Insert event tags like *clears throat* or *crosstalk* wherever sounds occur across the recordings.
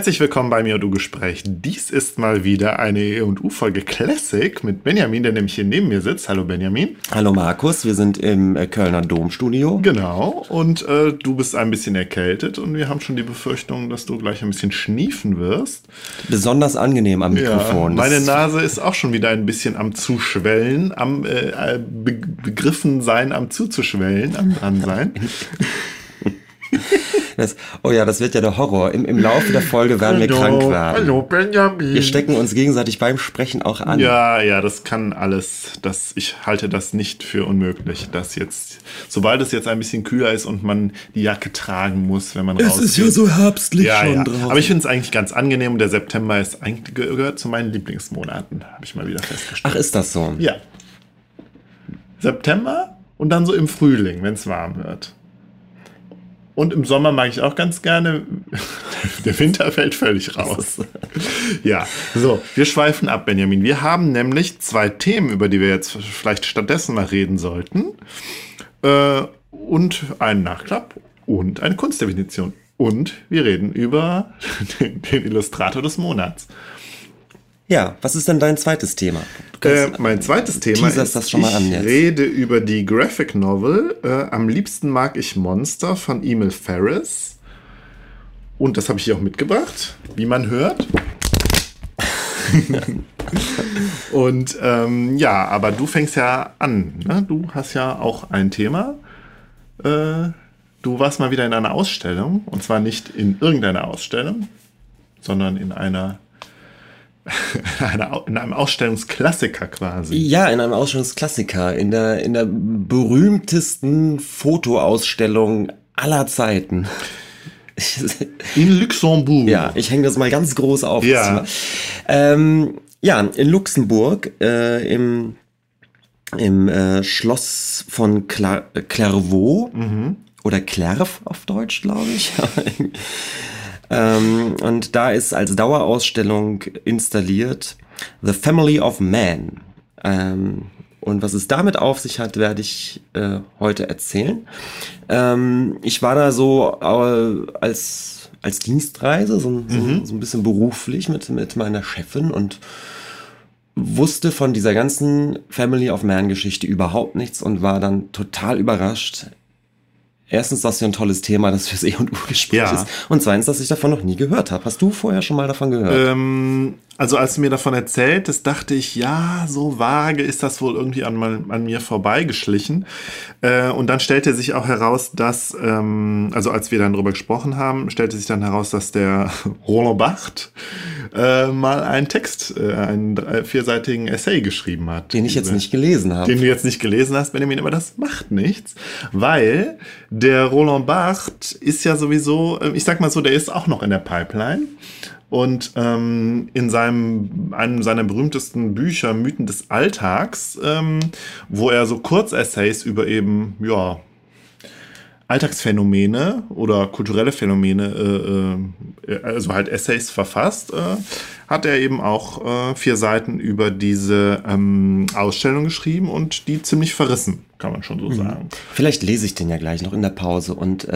Herzlich willkommen bei mir und du Gespräch. Dies ist mal wieder eine E&U-Folge Classic mit Benjamin, der nämlich hier neben mir sitzt. Hallo Benjamin. Hallo Markus, wir sind im äh, Kölner Domstudio. Genau, und äh, du bist ein bisschen erkältet und wir haben schon die Befürchtung, dass du gleich ein bisschen schniefen wirst. Besonders angenehm am Mikrofon. Ja, meine Nase ist auch schon wieder ein bisschen am Zuschwellen, am äh, be begriffen sein, am zuzuschwellen, am dran sein. *laughs* Das, oh ja, das wird ja der Horror. Im, im Laufe der Folge werden wir krank werden. Hallo, Benjamin. Wir stecken uns gegenseitig beim Sprechen auch an. Ja, ja, das kann alles. Das, ich halte das nicht für unmöglich, dass jetzt, sobald es jetzt ein bisschen kühler ist und man die Jacke tragen muss, wenn man es rausgeht. Es ist ja so herbstlich ja, schon ja. drauf. Aber ich finde es eigentlich ganz angenehm und der September ist eigentlich gehört zu meinen Lieblingsmonaten, habe ich mal wieder festgestellt. Ach, ist das so? Ja. September und dann so im Frühling, wenn es warm wird. Und im Sommer mag ich auch ganz gerne. *laughs* Der Winter fällt völlig raus. *laughs* Ja, so, wir schweifen ab, Benjamin. Wir haben nämlich zwei Themen, über die wir jetzt vielleicht stattdessen mal reden sollten. Äh, und einen Nachklapp und eine Kunstdefinition. Und wir reden über *laughs* den, den Illustrator des Monats. Ja, was ist denn dein zweites Thema? Äh, mein zweites Thema ist, das schon mal ich an rede über die Graphic Novel. Äh, am liebsten mag ich Monster von Emil Ferris. Und das habe ich hier auch mitgebracht, wie man hört. *laughs* Und ähm, ja, aber du fängst ja an. Ne? Du hast ja auch ein Thema. Äh, du warst mal wieder in einer Ausstellung. Und zwar nicht in irgendeiner Ausstellung, sondern in einer *laughs* in einem Ausstellungsklassiker quasi. Ja, in einem Ausstellungsklassiker, in der, in der berühmtesten Fotoausstellung aller Zeiten. *laughs* In Luxemburg. Ja, ich hänge das mal ganz groß auf. Ja, ähm, ja in Luxemburg, äh, im, im äh, Schloss von Cla Clairvaux mhm. oder Clerv auf Deutsch, glaube ich. *laughs* Ähm, und da ist als Dauerausstellung installiert The Family of Man. Ähm, und was es damit auf sich hat, werde ich äh, heute erzählen. Ähm, ich war da so äh, als, als Dienstreise, so, mhm. so, so, ein bisschen beruflich mit, mit meiner Chefin und wusste von dieser ganzen Family of Man Geschichte überhaupt nichts und war dann total überrascht, erstens, dass ja ein tolles Thema, das fürs E und U-Gespräch ja. ist. Und zweitens, dass ich davon noch nie gehört habe. Hast du vorher schon mal davon gehört? Ähm, also als du mir davon erzählt hast, dachte ich, ja, so vage ist das wohl irgendwie an, an mir vorbeigeschlichen. Äh, und dann stellte sich auch heraus, dass, ähm, also als wir dann darüber gesprochen haben, stellte sich dann heraus, dass der *laughs* Roland Bacht äh, mal einen Text, äh, einen vierseitigen Essay geschrieben hat. Den ich jetzt nicht gelesen habe. Den du jetzt nicht gelesen hast, Benjamin, aber das macht nichts, weil der Roland Bacht ist ja sowieso, äh, ich sag mal so, der ist auch noch in der Pipeline. Und ähm, in seinem, einem seiner berühmtesten Bücher, Mythen des Alltags, ähm, wo er so Kurzessays über eben, ja, Alltagsphänomene oder kulturelle Phänomene, äh, äh, also halt Essays verfasst, äh, hat er eben auch äh, vier Seiten über diese ähm, Ausstellung geschrieben und die ziemlich verrissen, kann man schon so mhm. sagen. Vielleicht lese ich den ja gleich noch in der Pause und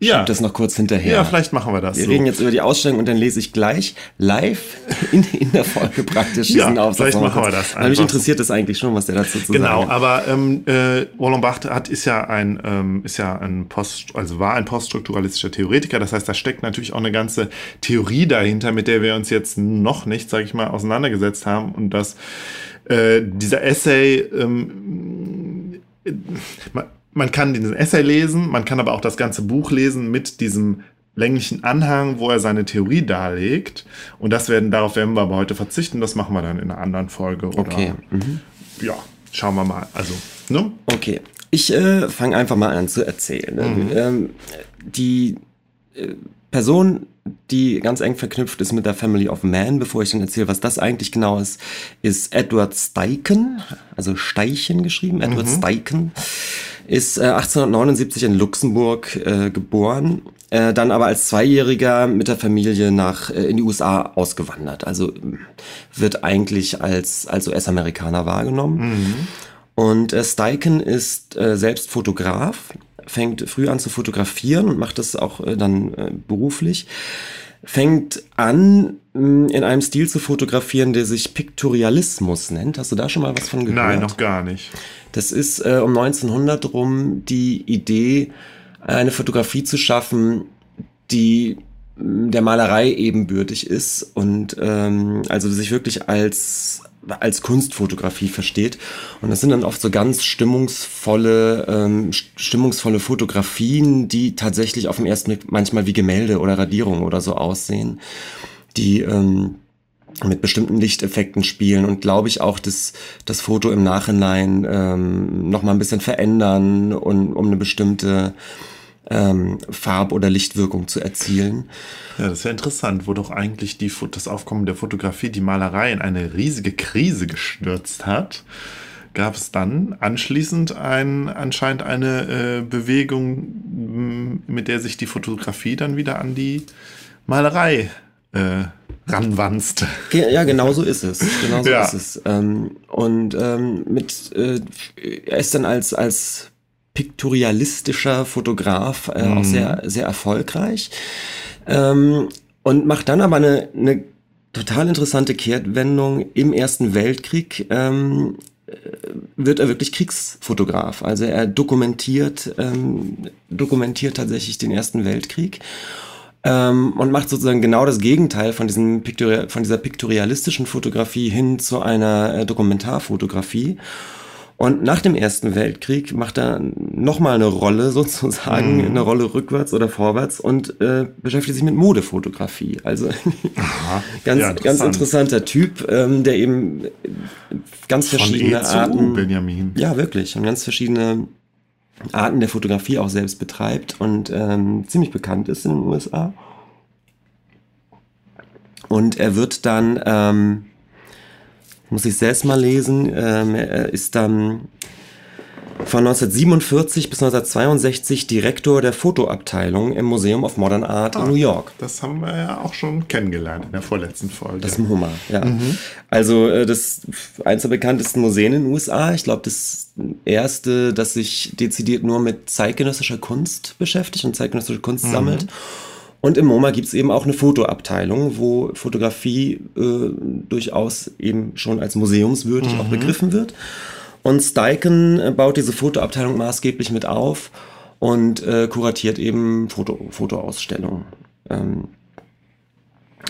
äh, ja. das noch kurz hinterher. Ja, vielleicht machen wir das. Wir so. reden jetzt über die Ausstellung und dann lese ich gleich live *laughs* in, in der Folge praktisch diesen ja, Aufsatz. Vielleicht machen wir das. Einfach. Mich interessiert das eigentlich schon, was der dazu zu genau, sagen Genau, aber ähm, äh, Roland Barthes hat ist ja ein ähm, ist ja ein Post also war ein poststrukturalistischer Theoretiker. Das heißt, da steckt natürlich auch eine ganze Theorie dahinter, mit der wir uns jetzt noch nicht, sage ich mal, auseinandergesetzt haben und dass äh, dieser Essay ähm, man kann diesen Essay lesen, man kann aber auch das ganze Buch lesen mit diesem länglichen Anhang, wo er seine Theorie darlegt. Und das werden, darauf werden wir aber heute verzichten. Das machen wir dann in einer anderen Folge. Oder, okay. Mhm. Ja, schauen wir mal. Also, ne? Okay. Ich äh, fange einfach mal an zu erzählen. Mhm. Ähm, die äh, Person, die ganz eng verknüpft ist mit der Family of Man, bevor ich dann erzähle, was das eigentlich genau ist, ist Edward Steichen, also Steichen geschrieben, Edward mhm. Steichen ist äh, 1879 in Luxemburg äh, geboren, äh, dann aber als Zweijähriger mit der Familie nach äh, in die USA ausgewandert. Also wird eigentlich als als US-Amerikaner wahrgenommen. Mhm. Und äh, Steichen ist äh, selbst Fotograf, fängt früh an zu fotografieren und macht das auch äh, dann äh, beruflich. Fängt an, in einem Stil zu fotografieren, der sich Piktorialismus nennt. Hast du da schon mal was von gehört? Nein, noch gar nicht. Das ist äh, um 1900 rum die Idee, eine Fotografie zu schaffen, die der Malerei ebenbürtig ist und ähm, also sich wirklich als als Kunstfotografie versteht. Und das sind dann oft so ganz stimmungsvolle, ähm, stimmungsvolle Fotografien, die tatsächlich auf dem ersten Blick manchmal wie Gemälde oder Radierungen oder so aussehen, die ähm, mit bestimmten Lichteffekten spielen und glaube ich auch das, das Foto im Nachhinein ähm, noch mal ein bisschen verändern und um eine bestimmte ähm, Farb- oder Lichtwirkung zu erzielen. Ja, das wäre interessant, wo doch eigentlich die, das Aufkommen der Fotografie die Malerei in eine riesige Krise gestürzt hat. Gab es dann anschließend ein, anscheinend eine äh, Bewegung, mit der sich die Fotografie dann wieder an die Malerei äh, ranwanzt. Ja, genau so ist es. Genau so ja. ist es. Ähm, und ähm, mit, äh, er ist dann als, als piktorialistischer Fotograf, äh, mhm. auch sehr, sehr erfolgreich. Ähm, und macht dann aber eine, eine total interessante Kehrtwendung im Ersten Weltkrieg. Ähm, äh, wird er wirklich Kriegsfotograf. Also er dokumentiert, ähm, dokumentiert tatsächlich den Ersten Weltkrieg ähm, und macht sozusagen genau das Gegenteil von, diesem Piktori von dieser piktorialistischen Fotografie hin zu einer äh, Dokumentarfotografie. Und nach dem Ersten Weltkrieg macht er nochmal eine Rolle *laughs* sozusagen, mhm. eine Rolle rückwärts oder vorwärts und äh, beschäftigt sich mit Modefotografie. Also Aha, *laughs* ganz, ja, ganz interessanter Typ, ähm, der eben ganz verschiedene Von e Arten. Benjamin. Ja, wirklich. Und ganz verschiedene Arten der Fotografie auch selbst betreibt und ähm, ziemlich bekannt ist in den USA. Und er wird dann ähm, muss ich selbst mal lesen. Ähm, er ist dann von 1947 bis 1962 Direktor der Fotoabteilung im Museum of Modern Art ah, in New York. Das haben wir ja auch schon kennengelernt in der vorletzten Folge. Das MoMA, ja. Mhm. Also äh, das eins der bekanntesten Museen in den USA. Ich glaube, das erste, das sich dezidiert nur mit zeitgenössischer Kunst beschäftigt und zeitgenössische Kunst mhm. sammelt. Und im MoMA gibt es eben auch eine Fotoabteilung, wo Fotografie äh, durchaus eben schon als museumswürdig mhm. auch begriffen wird. Und Steichen äh, baut diese Fotoabteilung maßgeblich mit auf und äh, kuratiert eben Foto, Fotoausstellungen. Ähm,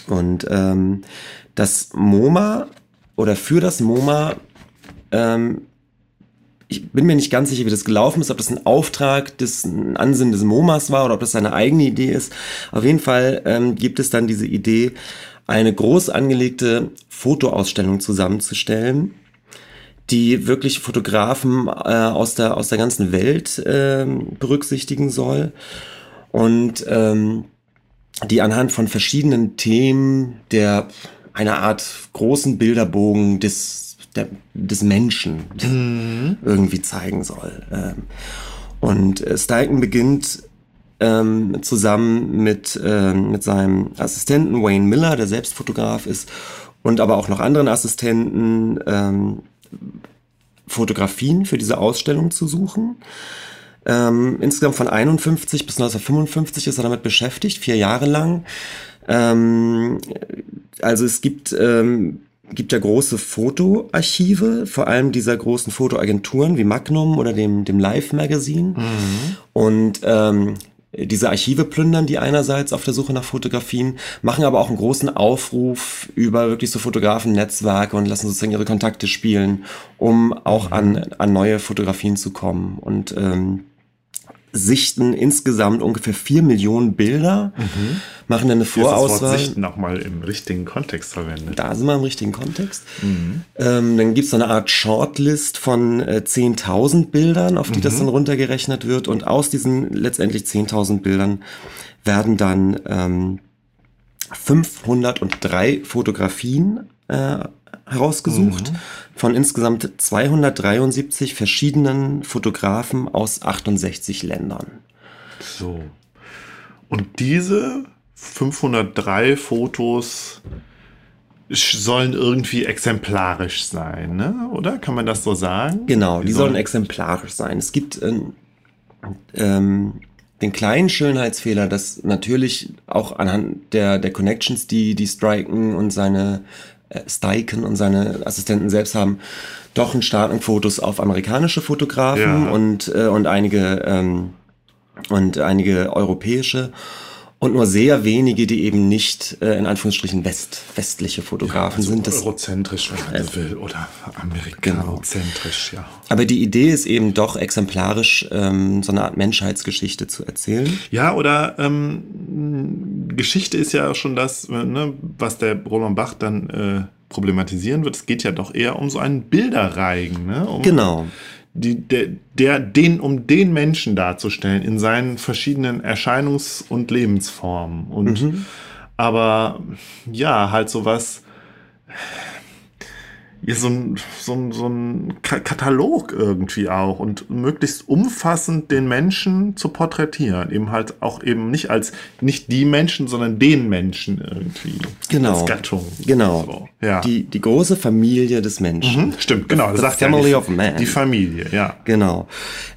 und ähm, das MoMA oder für das MoMA ähm, ich bin mir nicht ganz sicher, wie das gelaufen ist, ob das ein Auftrag des ein Ansinnen des MoMAs war oder ob das seine eigene Idee ist. Auf jeden Fall ähm, gibt es dann diese Idee, eine groß angelegte Fotoausstellung zusammenzustellen, die wirklich Fotografen äh, aus, der, aus der ganzen Welt äh, berücksichtigen soll und ähm, die anhand von verschiedenen Themen der einer Art großen Bilderbogen des der, des Menschen mhm. irgendwie zeigen soll. Ähm, und äh, Steichen beginnt ähm, zusammen mit, äh, mit seinem Assistenten Wayne Miller, der selbst Fotograf ist, und aber auch noch anderen Assistenten ähm, Fotografien für diese Ausstellung zu suchen. Ähm, insgesamt von 51 bis 1955 ist er damit beschäftigt, vier Jahre lang. Ähm, also es gibt ähm, gibt ja große Fotoarchive, vor allem dieser großen Fotoagenturen wie Magnum oder dem, dem Live Magazine. Mhm. Und ähm, diese Archive plündern die einerseits auf der Suche nach Fotografien, machen aber auch einen großen Aufruf über wirklich so Fotografen-Netzwerke und lassen sozusagen ihre Kontakte spielen, um auch an, an neue Fotografien zu kommen. Und ähm, sichten insgesamt ungefähr vier Millionen Bilder, mhm. machen dann eine Vorauswahl. Ist das Wort sichten auch mal im richtigen Kontext verwendet. Da sind wir im richtigen Kontext. Mhm. Ähm, dann gibt es so eine Art Shortlist von äh, 10.000 Bildern, auf die mhm. das dann runtergerechnet wird. Und aus diesen letztendlich 10.000 Bildern werden dann ähm, 503 Fotografien äh, herausgesucht mhm. von insgesamt 273 verschiedenen Fotografen aus 68 Ländern. So. Und diese 503 Fotos sollen irgendwie exemplarisch sein, ne? oder? Kann man das so sagen? Genau, die, die sollen, sollen exemplarisch sein. Es gibt ähm, ähm, den kleinen Schönheitsfehler, dass natürlich auch anhand der, der Connections, die, die Striken und seine äh, Steichen und seine Assistenten selbst haben, doch einen starken Fokus auf amerikanische Fotografen Ja. und, äh, und einige ähm, und einige europäische und nur sehr wenige, die eben nicht äh, in Anführungsstrichen West, westliche Fotografen Also sind. Das, eurozentrisch, wenn man so will, oder amerikanozentrisch, ja. aber die Idee ist eben doch exemplarisch, ähm, so eine Art Menschheitsgeschichte zu erzählen. Ja, oder ähm, Geschichte ist ja schon das, äh, ne, was der Roland Bach dann äh, problematisieren wird. Es geht ja doch eher um so einen Bilderreigen, ne? Um Genau. Die, der, der, den, um den Menschen darzustellen in seinen verschiedenen Erscheinungs- und Lebensformen. Und aber ja, halt sowas. Ja, so ein, so ein, so ein Ka- Katalog irgendwie auch und möglichst umfassend den Menschen zu porträtieren. Eben halt auch eben nicht als nicht die Menschen, sondern den Menschen irgendwie. Genau. Als Gattung. Genau. So, ja. Die, die große Familie des Menschen. Hm, Stimmt, genau. Das The sagt ja family nicht- of man. Die Familie, ja. Genau.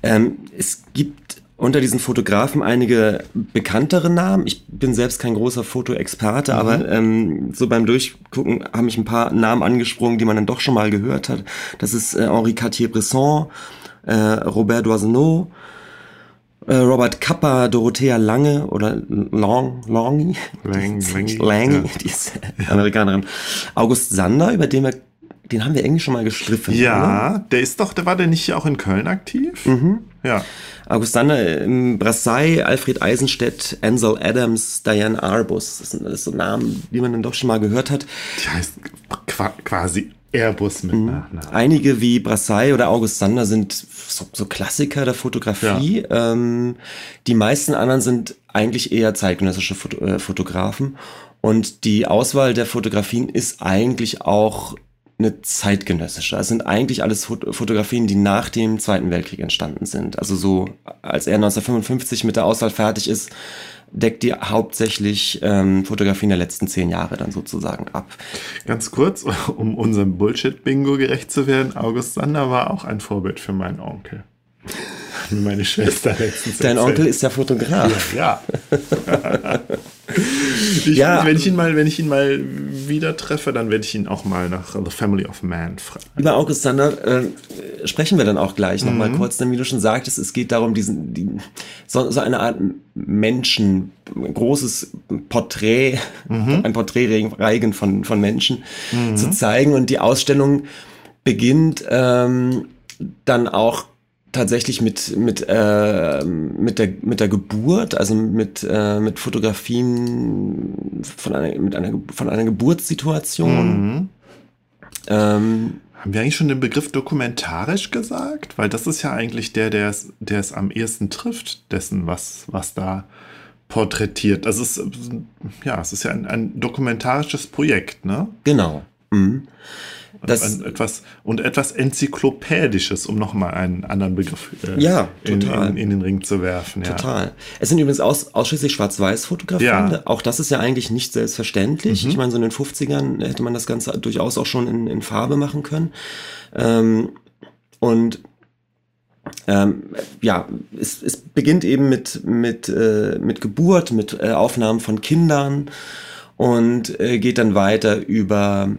Ähm, es gibt unter diesen Fotografen einige bekanntere Namen. Ich bin selbst kein großer Fotoexperte, aber ähm, so beim Durchgucken haben mich ein paar Namen angesprungen, die man dann doch schon mal gehört hat. Das ist äh, Henri Cartier-Bresson, äh, Robert Doisneau, äh, Robert Kappa, Dorothea Lange oder Long, Longy, Lang- Lange, Lange, ja. die ist Amerikanerin. August Sander, über den wir, den haben wir irgendwie schon mal gestriffen. oder? Ja, der ist doch, der war der nicht auch in Köln aktiv? Mhm. Ja. August Sander, ähm, Brassai, Alfred Eisenstedt, Ansel Adams, Diane Arbus. Das sind alles so Namen, die man dann doch schon mal gehört hat. Die heißt qua quasi Airbus mit Mhm. Nachnamen. Einige wie Brassai oder August Sander sind so, so Klassiker der Fotografie. Ähm, die meisten anderen sind eigentlich eher zeitgenössische Foto äh, Fotografen. Und die Auswahl der Fotografien ist eigentlich auch eine zeitgenössische. Es sind eigentlich alles Fot Fotografien, die nach dem Zweiten Weltkrieg entstanden sind. Also so, als er 1955 mit der Auswahl fertig ist, deckt die hauptsächlich ähm, Fotografien der letzten zehn Jahre dann sozusagen ab. Ganz kurz, *laughs* um unserem Bullshit-Bingo gerecht zu werden, August Sander war auch ein Vorbild für meinen Onkel. Hat mir Meine Schwester letztens Dein erzählt. Onkel ist ja Fotograf. Ja. *laughs* ich, Ja. Wenn ich ihn mal, wenn ich ihn mal wieder treffe, dann werde ich ihn auch mal nach The Family of Man fragen. Über August Sander äh, sprechen wir dann auch gleich noch mal Mhm. kurz, denn wie du schon sagtest, es geht darum, diesen, die, so, so eine Art Menschen, großes Porträt, Mhm. ein Porträtreigen von, von Menschen zu zeigen. Und die Ausstellung beginnt ähm, dann auch tatsächlich mit mit äh, mit der mit der Geburt, also mit äh, mit Fotografien von einer mit einer von einer Geburtssituation. Mhm. Ähm, Haben wir eigentlich schon den Begriff dokumentarisch gesagt? Weil das ist ja eigentlich der, der es, der es am ehesten trifft, dessen, was, was da porträtiert. Also es ist, ja, es ist ja ein, ein dokumentarisches Projekt, ne? Genau. Mhm. Das, ein, etwas, und etwas Enzyklopädisches, um nochmal einen anderen Begriff äh, Ja, in, in, in den Ring zu werfen. Ja. total. Es sind übrigens aus, ausschließlich Schwarz-Weiß-Fotografien. Ja. Auch das ist ja eigentlich nicht selbstverständlich. Mhm. Ich meine, so in den 50ern hätte man das Ganze durchaus auch schon in, in Farbe machen können. Ähm, und ähm, ja, es, es beginnt eben mit, mit, äh, mit Geburt, mit äh, Aufnahmen von Kindern und äh, geht dann weiter über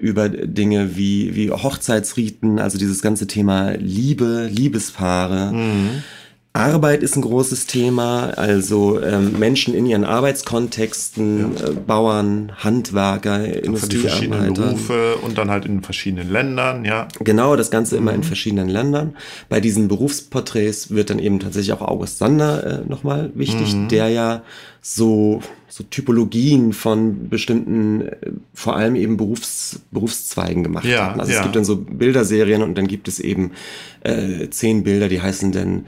über Dinge wie, wie Hochzeitsriten, also dieses ganze Thema Liebe, Liebespaare. Arbeit ist ein großes Thema, also ähm, Menschen in ihren Arbeitskontexten, äh, Bauern, Handwerker, die verschiedenen Industriearbeiter. Berufe und dann halt in verschiedenen Ländern, ja. Genau, das Ganze immer in verschiedenen Ländern. Bei diesen Berufsporträts wird dann eben tatsächlich auch August Sander äh, nochmal wichtig, der ja so, so Typologien von bestimmten, äh, vor allem eben Berufs, Berufszweigen gemacht Ja, hat. Also ja. es gibt dann so Bilderserien und dann gibt es eben äh, zehn Bilder, die heißen dann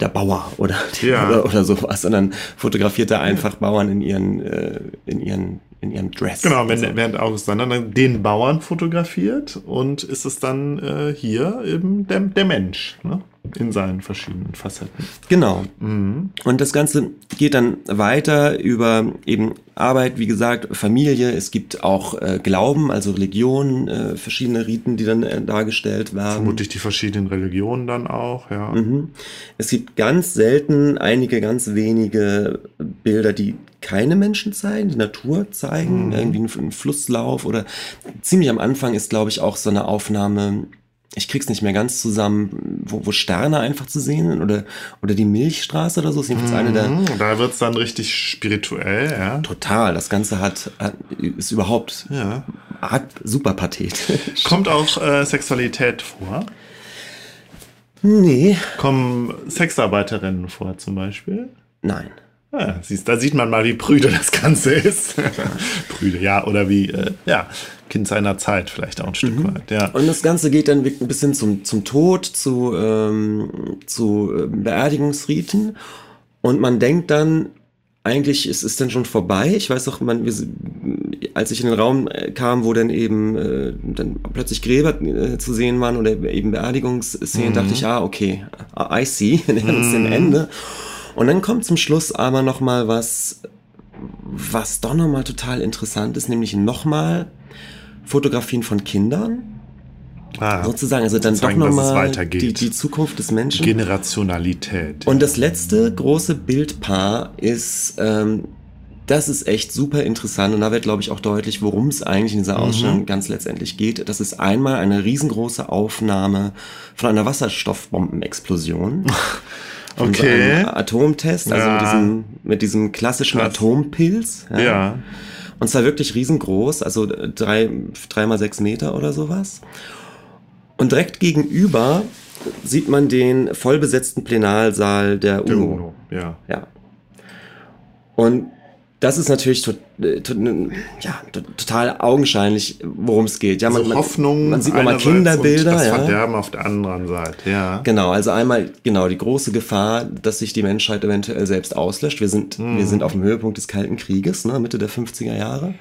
der Bauer oder, Ja. oder, oder sowas. Dann fotografiert er einfach Bauern in ihren, äh, in ihren in ihrem Dress. Genau, wenn, Also, während August dann den Bauern fotografiert und ist es dann äh, hier eben der, der Mensch ne? in seinen verschiedenen Facetten. genau. Mhm. Und das Ganze geht dann weiter über eben Arbeit, wie gesagt, Familie. Es gibt auch äh, Glauben, also Religion, äh, verschiedene Riten, die dann äh, dargestellt werden. Vermutlich die verschiedenen Religionen dann auch, ja. Mhm. Es gibt ganz selten einige ganz wenige Bilder, die keine Menschen zeigen, die Natur zeigen, irgendwie einen, Flusslauf oder ziemlich am Anfang ist, glaube ich, auch so eine Aufnahme, ich krieg's nicht mehr ganz zusammen, wo, wo Sterne einfach zu sehen sind oder, oder die Milchstraße oder so. Ist jedenfalls eine der Mhm, Da wird's dann richtig spirituell, ja. total. Das Ganze hat, hat ist überhaupt ja. super pathetisch. Kommt auch äh, Sexualität vor? Nee, Kommen Sexarbeiterinnen vor zum Beispiel? nein. Ja, siehst, da sieht man mal, wie prüde das Ganze ist. *laughs* prüde, ja, oder wie, äh, ja, Kind seiner Zeit vielleicht auch ein Stück weit, ja. Und das Ganze geht dann ein bisschen zum, zum Tod, zu, ähm, zu äh, Beerdigungsriten. Und man denkt dann, eigentlich ist es dann schon vorbei. Ich weiß auch, man, wir, als ich in den Raum äh, kam, wo dann eben äh, dann plötzlich Gräber äh, zu sehen waren oder eben Beerdigungsszenen, dachte ich, ah, okay, I see, *laughs* wir nähern uns dem Ende. Und dann kommt zum Schluss aber noch mal was, was doch noch mal total interessant ist, nämlich noch mal Fotografien von Kindern Ah, sozusagen, also dann Zeigen, doch nochmal die, die Zukunft des Menschen. Generationalität. Und das letzte große Bildpaar ist, ähm, das ist echt super interessant und da wird, glaube ich, auch deutlich, worum es eigentlich in dieser Mhm. Ausstellung ganz letztendlich geht. Das ist einmal eine riesengroße Aufnahme von einer Wasserstoffbombenexplosion. *laughs* Von so Okay. einem Atomtest, also Ja. mit, diesem, mit diesem klassischen Krass. Atompilz. ja. Und zwar wirklich riesengroß, also drei, drei mal sechs Meter oder sowas. Und direkt gegenüber sieht man den vollbesetzten Plenarsaal der Der UNO. UNO, ja. Ja. Und das ist natürlich to äh, to ja, to total augenscheinlich, worum es geht. Ja, Also Hoffnung man sieht nochmal Kinderbilder. und das ja. Verderben auf der anderen Seite, ja. Genau, also einmal genau die große Gefahr, dass sich die Menschheit eventuell selbst auslöscht. Wir sind, Mhm. wir sind auf dem Höhepunkt des Kalten Krieges, ne, Mitte der 50er Jahre.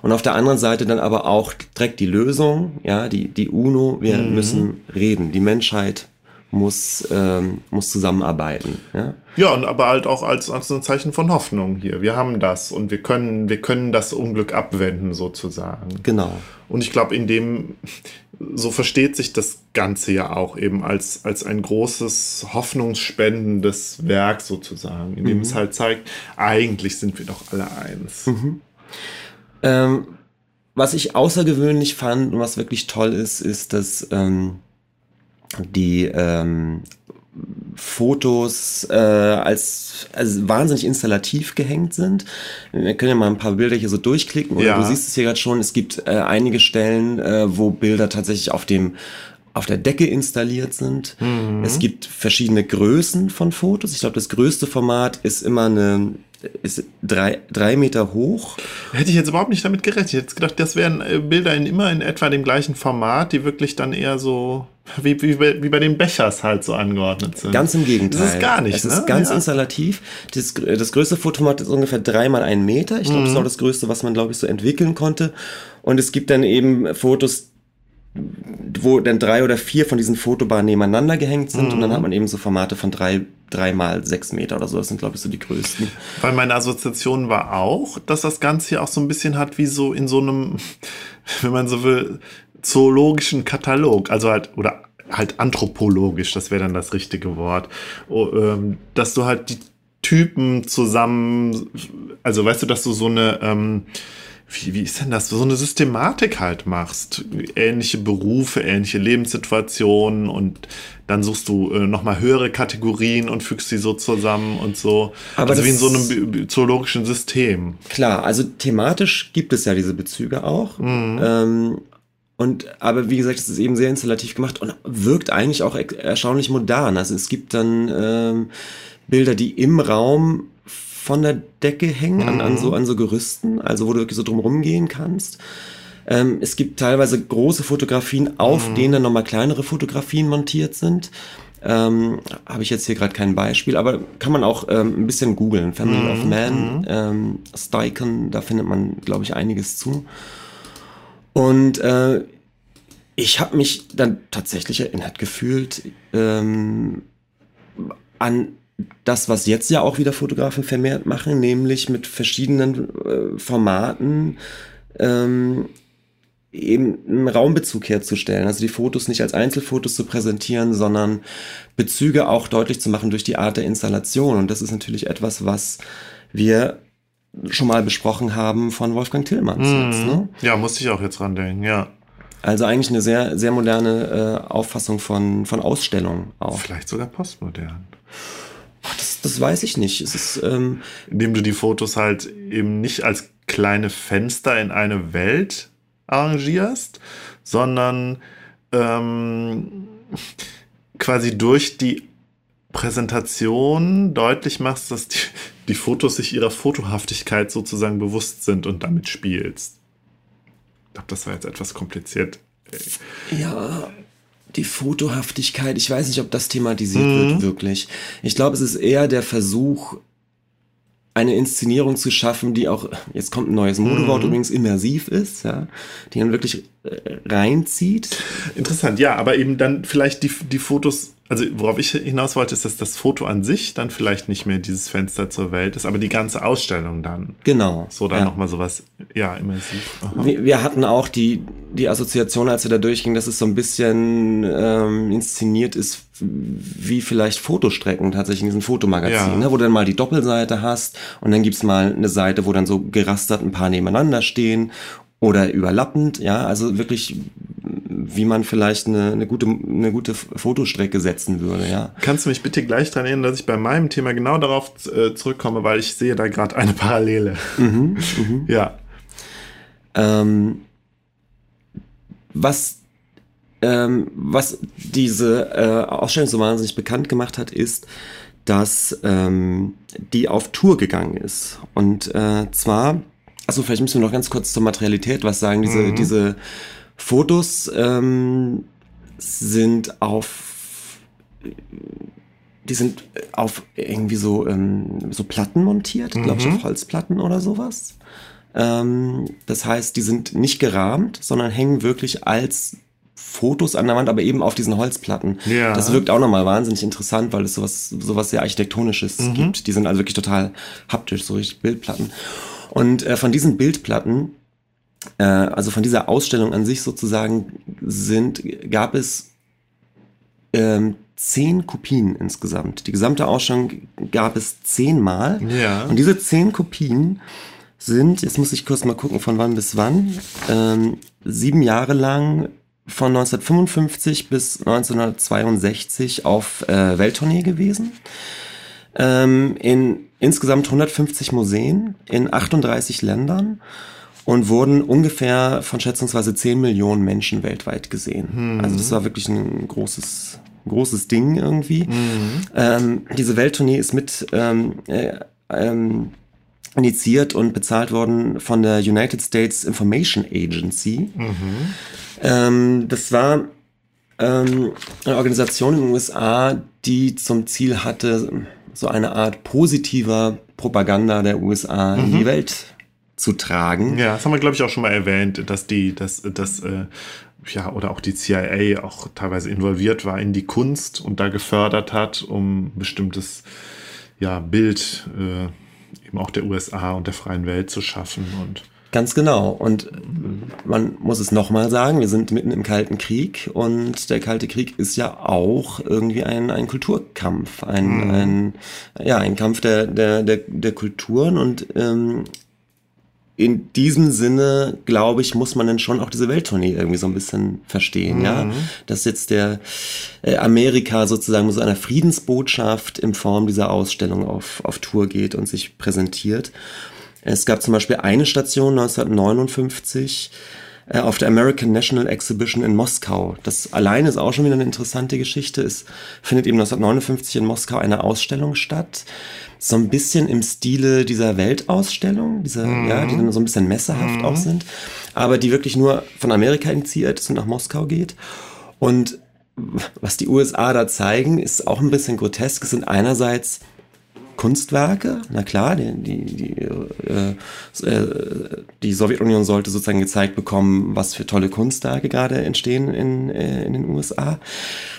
Und auf der anderen Seite dann aber auch direkt die Lösung, ja, die, die UNO, wir Mhm. müssen reden. Die Menschheit muss, ähm, muss zusammenarbeiten. Ja? Ja, und aber halt auch als, als ein Zeichen von Hoffnung hier. Wir haben das und wir können, wir können das Unglück abwenden, sozusagen. Genau. Und ich glaube, in dem, so versteht sich das Ganze ja auch eben als, als ein großes, hoffnungsspendendes Werk sozusagen, in dem es halt zeigt, eigentlich sind wir doch alle eins. Ähm, was ich außergewöhnlich fand und was wirklich toll ist, ist, dass ähm, die ähm, Fotos äh, als, als wahnsinnig installativ gehängt sind. Wir können ja mal ein paar Bilder hier so durchklicken. Oder Ja. du siehst es hier gerade schon, es gibt äh, einige Stellen, äh, wo Bilder tatsächlich auf dem auf der Decke installiert sind. Es gibt verschiedene Größen von Fotos. Ich glaube, das größte Format ist immer eine ist drei, drei Meter hoch. Hätte ich jetzt überhaupt nicht damit gerechnet. Ich hätte gedacht, das wären äh, Bilder in immer in etwa dem gleichen Format, die wirklich dann eher so, wie, wie, bei- wie bei den Bechers halt so angeordnet sind. Ganz im Gegenteil. Das ist gar nicht, Es ne? ist ganz Ja. installativ. Das, das größte Fotoformat ist ungefähr dreimal einen Meter. Ich glaube, Mhm. das ist auch das größte, was man, glaube ich, so entwickeln konnte. Und es gibt dann eben Fotos, wo dann drei oder vier von diesen Fotobahnen nebeneinander gehängt sind. Und Mhm. dann hat man eben so Formate von drei, drei mal sechs Meter oder so. Das sind, glaube ich, so die größten. Weil meine Assoziation war auch, dass das Ganze hier auch so ein bisschen hat wie so in so einem, *laughs* wenn man so will, zoologischen Katalog. Also halt, oder halt anthropologisch, das wäre dann das richtige Wort. Oh, ähm, dass du halt die Typen zusammen, also weißt du, dass du so eine, ähm, wie, wie ist denn das? So eine Systematik halt machst. Ähnliche Berufe, ähnliche Lebenssituationen und dann suchst du äh, nochmal höhere Kategorien und fügst sie so zusammen und so. Aber also wie in so einem zoologischen System. Klar, also thematisch gibt es ja diese Bezüge auch. Mhm. Ähm, und aber wie gesagt, es ist eben sehr installativ gemacht und wirkt eigentlich auch erstaunlich modern. Also es gibt dann ähm, Bilder, die im Raum von der Decke hängen, an, an, so, an so Gerüsten, also wo du wirklich so drumherum gehen kannst. Ähm, es gibt teilweise große Fotografien, auf denen dann nochmal kleinere Fotografien montiert sind. Ähm, Habe ich jetzt hier gerade kein Beispiel, aber kann man auch ähm, ein bisschen googeln. Family Mhm, of Man, ähm, Steichen, da findet man, glaube ich, einiges zu. Und äh, ich habe mich dann tatsächlich erinnert gefühlt ähm, an das, was jetzt ja auch wieder Fotografen vermehrt machen, nämlich mit verschiedenen äh, Formaten ähm, eben einen Raumbezug herzustellen. Also die Fotos nicht als Einzelfotos zu präsentieren, sondern Bezüge auch deutlich zu machen durch die Art der Installation. Und das ist natürlich etwas, was wir schon mal besprochen haben von Wolfgang Tillmanns. Jetzt, ne? Ja, musste ich auch jetzt dran denken, ja. Also eigentlich eine sehr, sehr moderne äh, Auffassung von, von Ausstellung auch. Vielleicht sogar postmodern. Das, das weiß ich nicht. Es ist, ähm, Indem du die Fotos halt eben nicht als kleine Fenster in eine Welt arrangierst, sondern ähm, quasi durch die Präsentation deutlich machst, dass die, die Fotos sich ihrer Fotohaftigkeit sozusagen bewusst sind und damit spielst. Ich glaube, das war jetzt etwas kompliziert. Ja, die Fotohaftigkeit, ich weiß nicht, ob das thematisiert wird wirklich. Ich glaube, es ist eher der Versuch, eine Inszenierung zu schaffen, die auch, jetzt kommt ein neues Modewort übrigens, immersiv ist, ja, die dann wirklich äh, reinzieht. Interessant, ja, aber eben dann vielleicht die, die Fotos, also worauf ich hinaus wollte, ist, dass das Foto an sich dann vielleicht nicht mehr dieses Fenster zur Welt ist, aber die ganze Ausstellung dann. Genau. So dann ja. nochmal sowas, ja, immersiv. Aha. Wir, wir hatten auch die, die Assoziation, als wir da durchgingen, dass es so ein bisschen ähm, inszeniert ist, wie vielleicht Fotostrecken tatsächlich in diesem Fotomagazin, Ja. ne, wo du dann mal die Doppelseite hast und dann gibt's mal eine Seite, wo dann so gerastert ein paar nebeneinander stehen oder überlappend, ja, also wirklich, wie man vielleicht eine, eine, gute, eine gute Fotostrecke setzen würde, ja. Kannst du mich bitte gleich daran erinnern, dass ich bei meinem Thema genau darauf äh, zurückkomme, weil ich sehe da gerade eine Parallele. *laughs* Ja. Ähm, was, ähm, was diese äh, Ausstellung so wahnsinnig bekannt gemacht hat, ist, dass ähm, die auf Tour gegangen ist. Und äh, zwar, also vielleicht müssen wir noch ganz kurz zur Materialität was sagen. Diese, diese Fotos ähm, sind auf die sind auf irgendwie so, ähm, so Platten montiert, glaube ich, auf Holzplatten oder sowas. Ähm, das heißt, die sind nicht gerahmt, sondern hängen wirklich als Fotos an der Wand, aber eben auf diesen Holzplatten. Ja. Das wirkt auch nochmal wahnsinnig interessant, weil es sowas, sowas sehr Architektonisches gibt. Die sind also wirklich total haptisch, so richtig Bildplatten. Und äh, von diesen Bildplatten, äh, also von dieser Ausstellung an sich sozusagen, sind, gab es ähm, zehn Kopien insgesamt. Die gesamte Ausstellung gab es zehnmal. Ja. Und diese zehn Kopien sind, jetzt muss ich kurz mal gucken, von wann bis wann, ähm, sieben Jahre lang von 1955 bis 1962 auf äh, Welttournee gewesen. Ähm, in insgesamt 150 Museen in 38 Ländern und wurden ungefähr von schätzungsweise 10 Millionen Menschen weltweit gesehen. Also das war wirklich ein großes, großes Ding irgendwie. Ähm, diese Welttournee ist mit ähm, äh, ähm, initiiert und bezahlt worden von der United States Information Agency. Ähm, das war ähm, eine Organisation in den USA, die zum Ziel hatte, so eine Art positiver Propaganda der USA in die Welt zu tragen. Ja, das haben wir, glaube ich, auch schon mal erwähnt, dass die, dass, dass, äh, ja, oder auch die CIA auch teilweise involviert war in die Kunst und da gefördert hat, um bestimmtes ja, Bild äh, eben auch der USA und der freien Welt zu schaffen. Und Ganz genau. Und man muss es nochmal sagen, wir sind mitten im Kalten Krieg und der Kalte Krieg ist ja auch irgendwie ein, ein Kulturkampf, ein, ein, ja, ein Kampf der, der, der, der Kulturen und ähm, in diesem Sinne, glaube ich, muss man dann schon auch diese Welttournee irgendwie so ein bisschen verstehen, ja. Dass jetzt der äh, Amerika sozusagen mit so einer Friedensbotschaft in Form dieser Ausstellung auf, auf Tour geht und sich präsentiert. Es gab zum Beispiel eine Station 1959 äh, auf der American National Exhibition in Moskau. Das alleine ist auch schon wieder eine interessante Geschichte. Es findet eben 1959 in Moskau eine Ausstellung statt. So ein bisschen im Stile dieser Weltausstellung, dieser, ja, die dann so ein bisschen messehaft auch sind, aber die wirklich nur von Amerika initiiert ist und nach Moskau geht. Und was die USA da zeigen, ist auch ein bisschen grotesk. Es sind einerseits Kunstwerke, na klar, die, die, die, äh, äh, die Sowjetunion sollte sozusagen gezeigt bekommen, was für tolle Kunstwerke gerade entstehen in, äh, in den USA.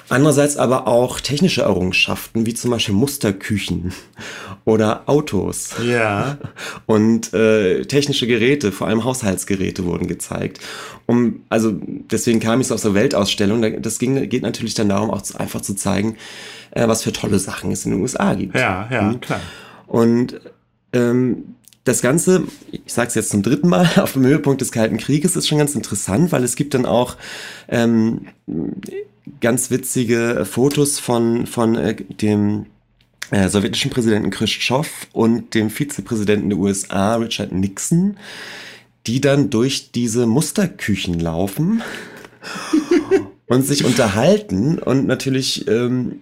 Andererseits aber auch technische Errungenschaften, wie zum Beispiel Musterküchen *laughs* oder Autos. Ja. *laughs* Und äh, technische Geräte, vor allem Haushaltsgeräte wurden gezeigt. Um, also deswegen kam ich so aus der Weltausstellung. Das ging, geht natürlich dann darum, auch zu, einfach zu zeigen, äh, was für tolle Sachen es in den USA gibt. Ja, ja, mhm. klar. Und ähm, das Ganze, ich sage es jetzt zum dritten Mal, *laughs* auf dem Höhepunkt des Kalten Krieges ist schon ganz interessant, weil es gibt dann auch ähm, ganz witzige Fotos von, von äh, dem äh, sowjetischen Präsidenten Khrushchev und dem Vizepräsidenten der USA, Richard Nixon, die dann durch diese Musterküchen laufen *laughs* und sich unterhalten und natürlich ähm,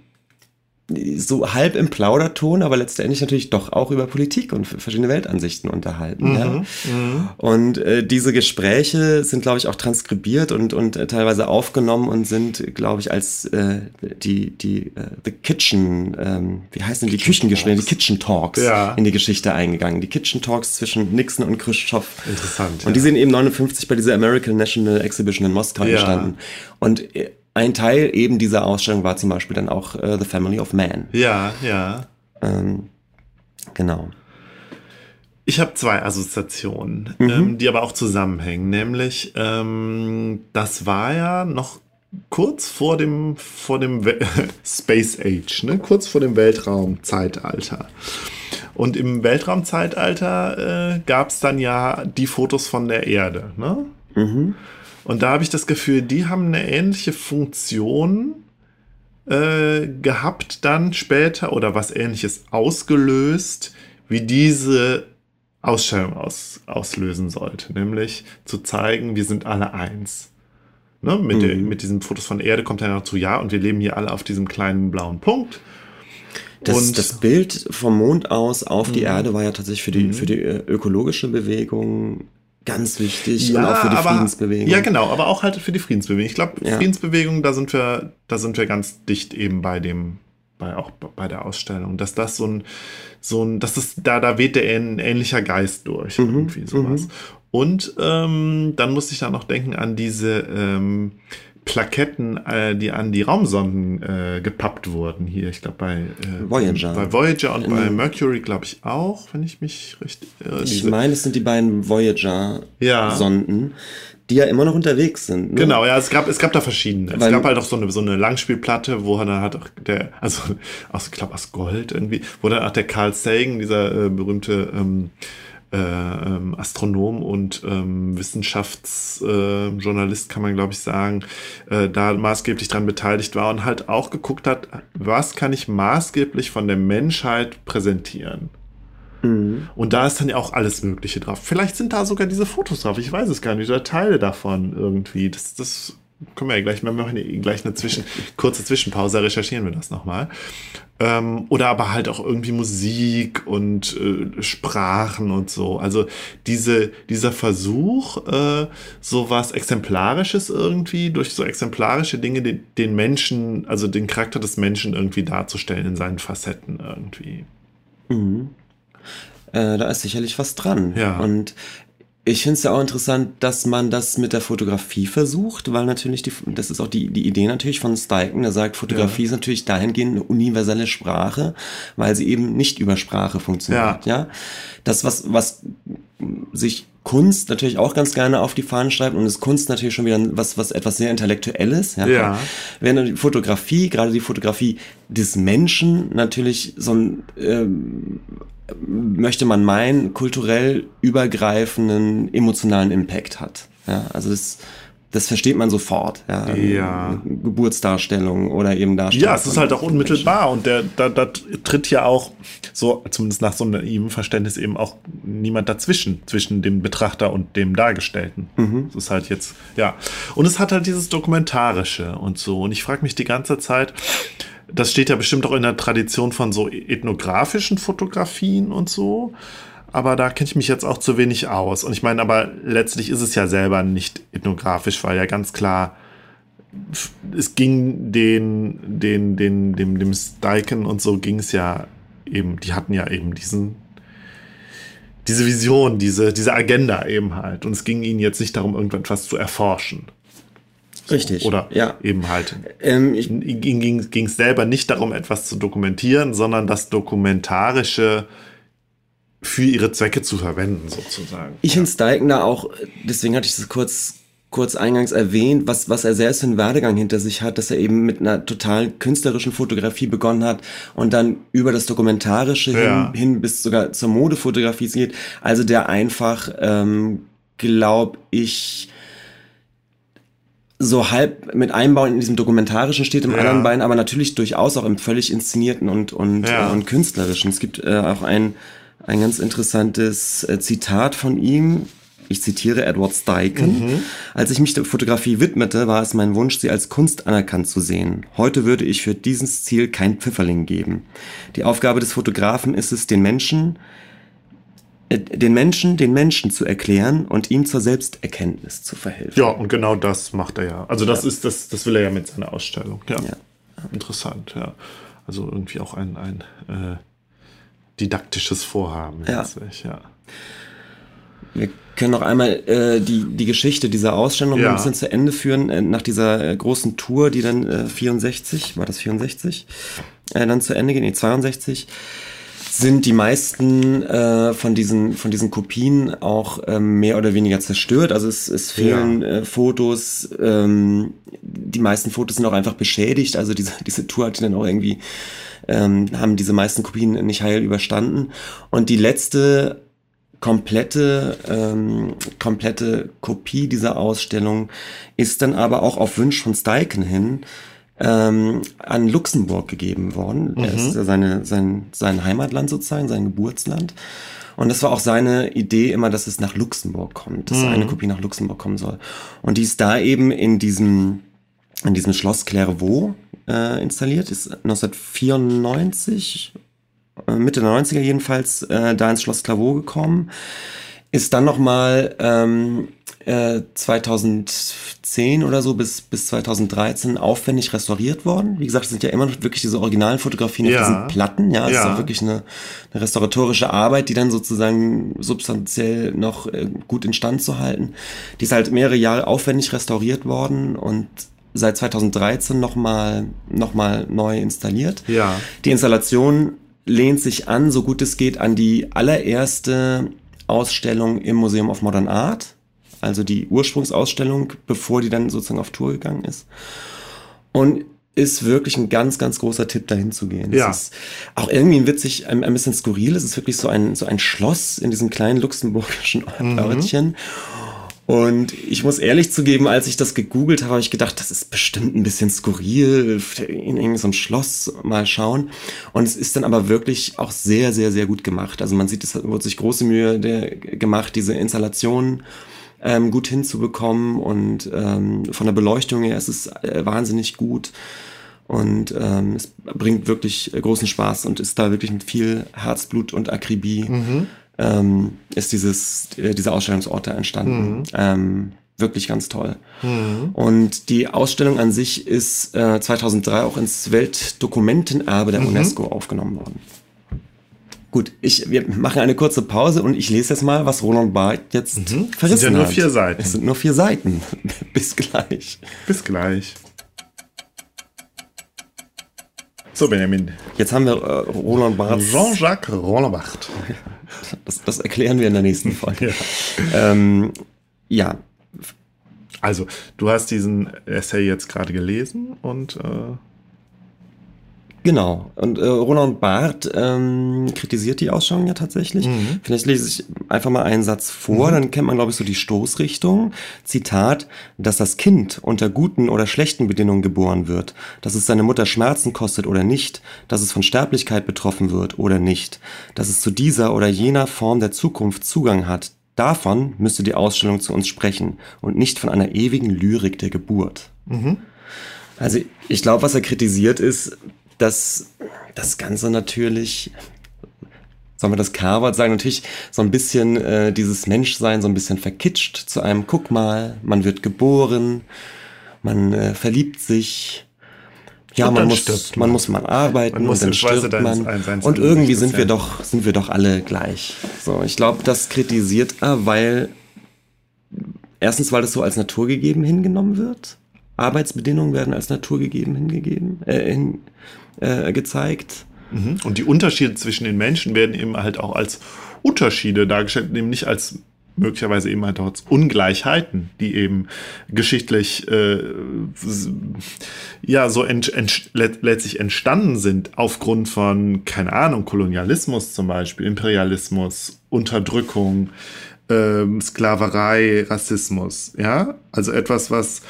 so halb im Plauderton, aber letztendlich natürlich doch auch über Politik und verschiedene Weltansichten unterhalten. Mhm, ja. Mhm. Und äh, diese Gespräche sind, glaube ich, auch transkribiert und, und äh, teilweise aufgenommen und sind, glaube ich, als äh, die, die äh, The Kitchen, ähm, wie heißen die Küchengespräche, die Kitchen Talks ja. in die Geschichte eingegangen. Die Kitchen Talks zwischen Nixon und Khrushchev. Interessant. Und ja. die sind eben 59 bei dieser American National Exhibition in Moskau entstanden. Und äh, ein Teil eben dieser Ausstellung war zum Beispiel dann auch äh, The Family of Man. Ja, ja. Ähm, genau. Ich habe zwei Assoziationen, mhm. ähm, die aber auch zusammenhängen. Nämlich, ähm, das war ja noch kurz vor dem, vor dem *laughs* Space Age, ne? kurz vor dem Weltraumzeitalter. Und im Weltraumzeitalter äh, gab es dann ja die Fotos von der Erde. Ne? Mhm. Und da habe ich das Gefühl, die haben eine ähnliche Funktion äh, gehabt dann später oder was ähnliches ausgelöst, wie diese Ausstellung aus, auslösen sollte. Nämlich zu zeigen, wir sind alle eins. Ne? Mit, mhm. mit diesen Fotos von Erde kommt er noch zu, ja, und wir leben hier alle auf diesem kleinen blauen Punkt. Das, und das Bild vom Mond aus auf die mhm. Erde war ja tatsächlich für die, mhm. für die äh, ökologische Bewegung ganz wichtig ja, und auch für die aber, Friedensbewegung. Ja, genau, aber auch halt für die Friedensbewegung. Ich glaube, ja. Friedensbewegung, da sind wir, da sind wir ganz dicht eben bei dem, bei auch bei der Ausstellung, dass das so ein, so ein, dass das da, da weht der ein ähnlicher Geist durch, mhm, irgendwie sowas. Mhm. Und ähm, dann musste ich da noch denken an diese ähm, Plaketten, äh, die an die Raumsonden äh, gepappt wurden hier. Ich glaube bei äh, Voyager. Bei Voyager und In bei Mercury, glaube ich, auch, wenn ich mich richtig. Äh, ich meine, es sind die beiden Voyager-Sonden. Ja. Die ja immer noch unterwegs sind. Ne? Genau, ja, es gab, es gab da verschiedene. Weil, es gab halt auch so eine, so eine Langspielplatte, wo dann halt auch der, also aus, ich glaube aus Gold irgendwie, wo dann auch der Carl Sagan, dieser äh, berühmte ähm, äh, ähm, Astronom und ähm, Wissenschaftsjournalist, äh, kann man glaube ich sagen, äh, da maßgeblich dran beteiligt war und halt auch geguckt hat, was kann ich maßgeblich von der Menschheit präsentieren. Mhm. Und da ist dann ja auch alles Mögliche drauf. Vielleicht sind da sogar diese Fotos drauf, ich weiß es gar nicht, oder Teile davon irgendwie. Das, das können wir ja gleich, wir machen gleich eine Zwischen, kurze Zwischenpause, recherchieren wir das nochmal. Ähm, oder aber halt auch irgendwie Musik und äh, Sprachen und so. Also diese, dieser Versuch, äh, so was Exemplarisches irgendwie, durch so exemplarische Dinge den, den Menschen, also den Charakter des Menschen irgendwie darzustellen in seinen Facetten irgendwie. Mhm. Äh, da ist sicherlich was dran. Ja. Und ich finde es ja auch interessant, dass man das mit der Fotografie versucht, weil natürlich die, das ist auch die, die Idee natürlich von Steichen, der sagt, Fotografie ja. ist natürlich dahingehend eine universelle Sprache, weil sie eben nicht über Sprache funktioniert, ja. ja? Das, was, was sich Kunst natürlich auch ganz gerne auf die Fahnen schreibt und ist Kunst natürlich schon wieder was, was etwas sehr Intellektuelles, ja. ja. Während die Fotografie, gerade die Fotografie des Menschen natürlich so ein, ähm, möchte man meinen, kulturell übergreifenden emotionalen Impact hat. Ja, also das, das versteht man sofort. Ja, ja. Geburtsdarstellung oder eben Darstellung. Ja, es ist halt auch unmittelbar und der, da, da tritt ja auch so, zumindest nach so einem Verständnis eben auch niemand dazwischen, zwischen dem Betrachter und dem Dargestellten. Mhm. Das ist halt jetzt, ja. Und es hat halt dieses Dokumentarische und so. Und ich frage mich die ganze Zeit, das steht ja bestimmt auch in der Tradition von so ethnografischen Fotografien und so. Aber da kenne ich mich jetzt auch zu wenig aus. Und ich meine, aber letztlich ist es ja selber nicht ethnografisch, weil ja ganz klar es ging den, den, den, dem, dem Steichen und so ging es ja eben, die hatten ja eben diesen, diese Vision, diese, diese Agenda eben halt. Und es ging ihnen jetzt nicht darum, irgendwas zu erforschen. Richtig. Oder ja. eben halt. Ähm, Ihnen ging es selber nicht darum, etwas zu dokumentieren, sondern das Dokumentarische für ihre Zwecke zu verwenden, sozusagen. Ich Steichen da auch, deswegen hatte ich das kurz, kurz eingangs erwähnt, was, was er selbst für einen Werdegang hinter sich hat, dass er eben mit einer total künstlerischen Fotografie begonnen hat und dann über das Dokumentarische Ja. hin, hin bis sogar zur Modefotografie geht. Also der einfach, ähm, glaube ich, so halb mit Einbauen in diesem Dokumentarischen steht, im Ja. anderen Bein, aber natürlich durchaus auch im völlig inszenierten und, und, Ja. äh, und künstlerischen. Es gibt äh, auch ein, ein ganz interessantes äh, Zitat von ihm. Ich zitiere Edward Steichen. Als ich mich der Fotografie widmete, war es mein Wunsch, sie als Kunst anerkannt zu sehen. Heute würde ich für dieses Ziel kein Pfifferling geben. Die Aufgabe des Fotografen ist es, den Menschen, den Menschen, den Menschen zu erklären und ihm zur Selbsterkenntnis zu verhelfen. Ja, und genau das macht er ja. Also das ist das, das will er ja mit seiner Ausstellung. Ja. Ja. Interessant, ja. Also irgendwie auch ein, ein äh, didaktisches Vorhaben Ja. letztlich, ja. Wir können noch einmal äh, die, die Geschichte dieser Ausstellung Ja. ein bisschen zu Ende führen. Äh, nach dieser äh, großen Tour, die dann äh, 64, war das 64, äh, dann zu Ende geht, nee, 62, sind die meisten äh, von, diesen, von diesen Kopien auch ähm, mehr oder weniger zerstört. Also es, es fehlen äh, Fotos, ähm, die meisten Fotos sind auch einfach beschädigt. Also diese, *laughs* diese Tour hat dann auch irgendwie, ähm, haben diese meisten Kopien nicht heil überstanden. Und die letzte komplette, ähm, komplette Kopie dieser Ausstellung ist dann aber auch auf Wunsch von Steichen hin ähm, an Luxemburg gegeben worden. Das ist ja seine, sein, sein Heimatland sozusagen, sein Geburtsland. Und das war auch seine Idee immer, dass es nach Luxemburg kommt, dass eine Kopie nach Luxemburg kommen soll. Und die ist da eben in diesem, in diesem Schloss Clairvaux äh, installiert, ist 1994 äh, Mitte der 90er jedenfalls äh, da ins Schloss Clairvaux gekommen. Ist dann nochmal ähm, äh, 2010 oder so bis, bis 2013 aufwendig restauriert worden. Wie gesagt, es sind ja immer noch wirklich diese originalen Fotografien auf Ja. diesen Platten. Ja, es ist Ja. auch wirklich eine, eine restauratorische Arbeit, die dann sozusagen substanziell noch äh, gut instand zu halten. Die ist halt mehrere Jahre aufwendig restauriert worden und seit 2013 nochmal noch mal neu installiert. Ja. Die Installation lehnt sich an, so gut es geht, an die allererste Ausstellung im Museum of Modern Art, also die Ursprungsausstellung, bevor die dann sozusagen auf Tour gegangen ist. Und ist wirklich ein ganz, ganz großer Tipp, dahin zu gehen. Ja. Es ist auch irgendwie ein witzig, ein, ein bisschen skurril. Es ist wirklich so ein, so ein Schloss in diesem kleinen luxemburgischen Örtchen. Und ich muss ehrlich zugeben, als ich das gegoogelt habe, habe ich gedacht, das ist bestimmt ein bisschen skurril, in irgendein so ein Schloss mal schauen. Und es ist dann aber wirklich auch sehr, sehr, sehr gut gemacht. Also man sieht, es wurde sich große Mühe der, gemacht, diese Installation ähm, gut hinzubekommen und ähm, von der Beleuchtung her ist es äh, wahnsinnig gut. Und ähm, es bringt wirklich äh, großen Spaß und ist da wirklich mit viel Herzblut und Akribie ähm, ist dieses, äh, dieser Ausstellungsort da entstanden. Ähm, wirklich ganz toll. Und die Ausstellung an sich ist äh, 2003 auch ins Weltdokumentenerbe der UNESCO aufgenommen worden. Gut, ich, wir machen eine kurze Pause und ich lese jetzt mal, was Roland Barth jetzt verrissen Sind ja nur hat. vier Seiten. Es sind nur vier Seiten. *laughs* Bis gleich. Bis gleich. So, Benjamin. Jetzt haben wir äh, Roland Barths Jean-Jacques Rollenbach. *laughs* Das, das erklären wir in der nächsten Folge. *laughs* ja. Ähm, ja, Also, du hast diesen Essay jetzt gerade gelesen und äh, genau. Und äh, Roland Barth ähm, kritisiert die Ausstellung ja tatsächlich. Vielleicht lese ich einfach mal einen Satz vor, dann kennt man, glaube ich, so die Stoßrichtung. Zitat, dass das Kind unter guten oder schlechten Bedingungen geboren wird, dass es seine Mutter Schmerzen kostet oder nicht, dass es von Sterblichkeit betroffen wird oder nicht, dass es zu dieser oder jener Form der Zukunft Zugang hat, Davon müsste die Ausstellung zu uns sprechen und nicht von einer ewigen Lyrik der Geburt. Also ich glaube, was er kritisiert ist, dass das Ganze natürlich, sollen wir das K-Wort sagen, natürlich so ein bisschen äh, dieses Menschsein so ein bisschen verkitscht zu einem, guck mal, man wird geboren man äh, verliebt sich, ja, man muss, man man. muss mal arbeiten Man muss und dann stirbt deines- man. ein- und irgendwie sind wir doch, sind wir doch alle gleich. So, ich glaube, das kritisiert er, weil erstens, weil das so als naturgegeben hingenommen wird. Arbeitsbedingungen werden als naturgegeben hingegeben, äh, hin, äh, gezeigt. Mhm. Und die Unterschiede zwischen den Menschen werden eben halt auch als Unterschiede dargestellt, eben nicht als möglicherweise eben halt auch als Ungleichheiten, die eben geschichtlich äh, ja so ent, ent, let, letztlich entstanden sind aufgrund von, keine Ahnung, Kolonialismus zum Beispiel, Imperialismus, Unterdrückung, ähm, Sklaverei, Rassismus, ja, also etwas, was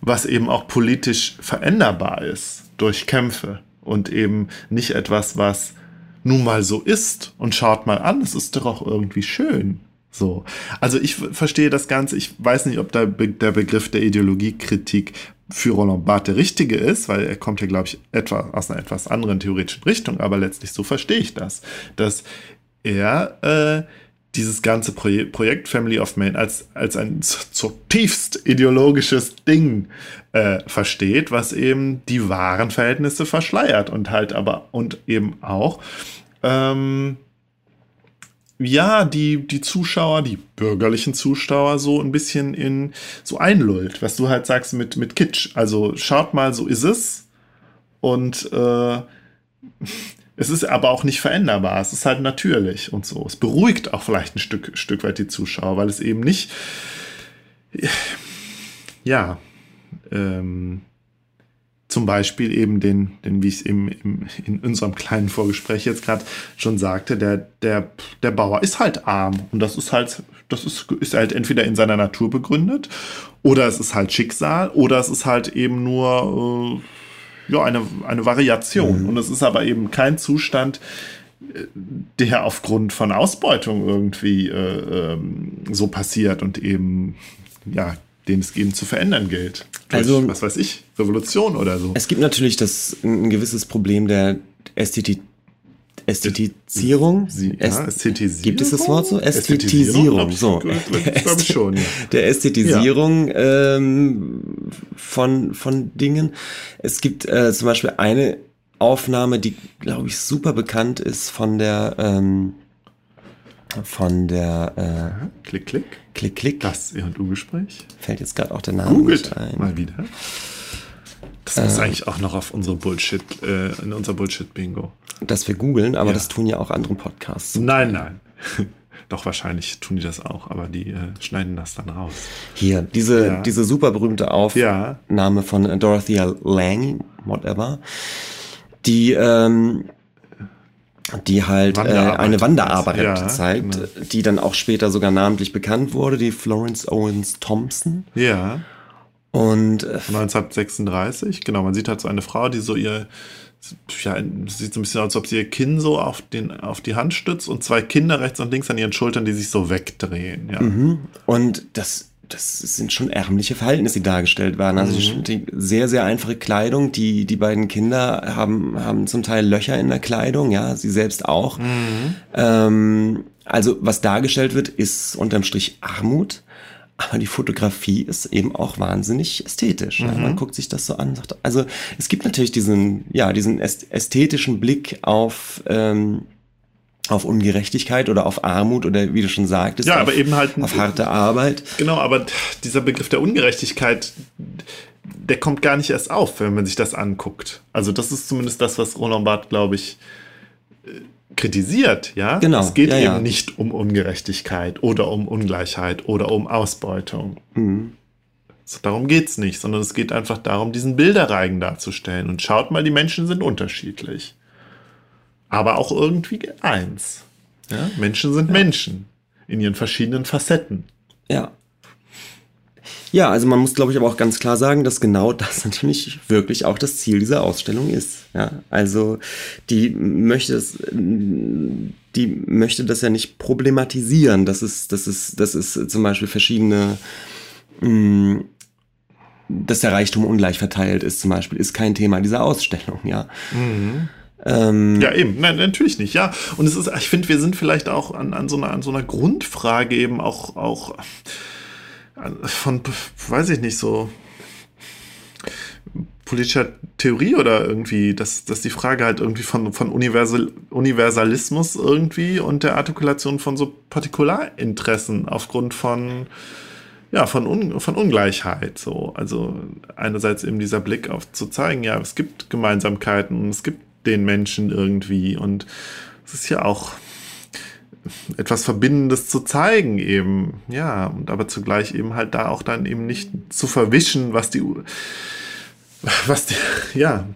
was eben auch politisch veränderbar ist durch Kämpfe und eben nicht etwas, was nun mal so ist und schaut mal an, es ist doch auch irgendwie schön. So. Also ich verstehe das Ganze, ich weiß nicht, ob der, Be der Begriff der Ideologiekritik für Roland Barthes der richtige ist, weil er kommt ja, glaube ich, etwa aus einer etwas anderen theoretischen Richtung, aber letztlich so verstehe ich das, dass er äh, dieses ganze Proje Projekt Family of Man als, als ein zutiefst ideologisches Ding äh, versteht, was eben die wahren Verhältnisse verschleiert und halt aber und eben auch ähm, ja, die, die Zuschauer, die bürgerlichen Zuschauer so ein bisschen in so einlullt, was du halt sagst mit, mit Kitsch. Also schaut mal, so ist es. Und äh, es ist aber auch nicht veränderbar. Es ist halt natürlich und so. Es beruhigt auch vielleicht ein Stück, Stück weit die Zuschauer, weil es eben nicht, ja, ähm, zum Beispiel eben den, den wie ich es eben im, in unserem kleinen Vorgespräch jetzt gerade schon sagte, der, der, der Bauer ist halt arm. Und das ist halt, das ist, ist halt entweder in seiner Natur begründet, oder es ist halt Schicksal, oder es ist halt eben nur äh, ja, eine, eine Variation. Und es ist aber eben kein Zustand, äh, der aufgrund von Ausbeutung irgendwie äh, ähm, so passiert und eben, ja, den es eben zu verändern gilt. Durch, Also- was weiß ich, Revolution oder so. Es gibt natürlich das, ein gewisses Problem der Ästheti Ästhetizierung. Sie, ja, Ästhetisierung? Gibt es das Wort so? Ästhetisierung, Ästhetisierung, so. ich schon, ja. Der Ästhetisierung ähm, von, von Dingen. Es gibt äh, zum Beispiel eine Aufnahme, die, glaube ich, super bekannt ist von der ähm, von der Klick, klick. äh, Klick Klick. Das E&U-Gespräch. Fällt jetzt gerade auch der Name Googelt ein. mal wieder. Das muss eigentlich auch noch auf unsere Bullshit, äh, in unser Bullshit-Bingo. Dass wir googeln, aber Ja. das tun ja auch andere Podcasts. Nein, nein. *laughs* Doch, wahrscheinlich tun die das auch, aber die äh, schneiden das dann raus. Hier, diese, Ja. diese super berühmte Aufnahme Ja. von äh, Dorothea Lange, whatever, die, ähm, die halt äh, Wanderarbeit. eine Wanderarbeit Ja, zeigt, genau. die dann auch später sogar namentlich bekannt wurde, die Florence Owens Thompson. Ja. Und äh, 1936, genau, man sieht halt so eine Frau, die so ihr, ja, sieht so ein bisschen aus, als ob sie ihr Kinn so auf, den, auf die Hand stützt und zwei Kinder rechts und links an ihren Schultern, die sich so wegdrehen. Ja. Und das, das sind schon ärmliche Verhältnisse, die dargestellt werden. Also Mhm. die, die sehr, sehr einfache Kleidung. Die, die beiden Kinder haben, haben zum Teil Löcher in der Kleidung, ja, sie selbst auch. Mhm. Ähm, also was dargestellt wird, ist unterm Strich Armut. Aber die Fotografie ist eben auch wahnsinnig ästhetisch. Ja. Mhm. Man guckt sich das so an. und Sagt, also es gibt natürlich diesen, ja, diesen äst- ästhetischen Blick auf, ähm, auf Ungerechtigkeit oder auf Armut oder wie du schon sagtest, Ja, auf, aber eben halt auf harte Arbeit. Genau, aber dieser Begriff der Ungerechtigkeit, der kommt gar nicht erst auf, wenn man sich das anguckt. Also das ist zumindest das, was Roland Barthes, glaube ich, äh, kritisiert, ja? Genau, Es geht ja, eben ja. nicht um Ungerechtigkeit oder um Ungleichheit oder um Ausbeutung. Mhm. So, darum geht's nicht, sondern es geht einfach darum, diesen Bilderreigen darzustellen. Und schaut mal, die Menschen sind unterschiedlich. Aber auch irgendwie eins. Ja? Menschen sind Menschen in ihren verschiedenen Facetten. Ja. Ja, also man muss, glaube ich, aber auch ganz klar sagen, dass genau *laughs* das natürlich wirklich auch das Ziel dieser Ausstellung ist. Ja, also die möchte es, die möchte das ja nicht problematisieren, dass es, dass es, dass es zum Beispiel verschiedene, mh, dass der Reichtum ungleich verteilt ist, zum Beispiel, ist kein Thema dieser Ausstellung, ja. Ähm, Ja, eben. Nein, natürlich nicht. Ja. Und es ist, ich finde, wir sind vielleicht auch an, an, so einer, an so einer Grundfrage eben auch, auch von, weiß ich nicht, so politischer Theorie oder irgendwie, dass, dass die Frage halt irgendwie von, von Universal, Universalismus irgendwie und der Artikulation von so Partikularinteressen aufgrund von, ja, von, Un, von Ungleichheit. So. Also einerseits eben dieser Blick auf zu zeigen, ja, es gibt Gemeinsamkeiten und es gibt den Menschen irgendwie und es ist ja auch etwas Verbindendes zu zeigen eben, ja, und aber zugleich eben halt da auch dann eben nicht zu verwischen, was die was die, *laughs* ja,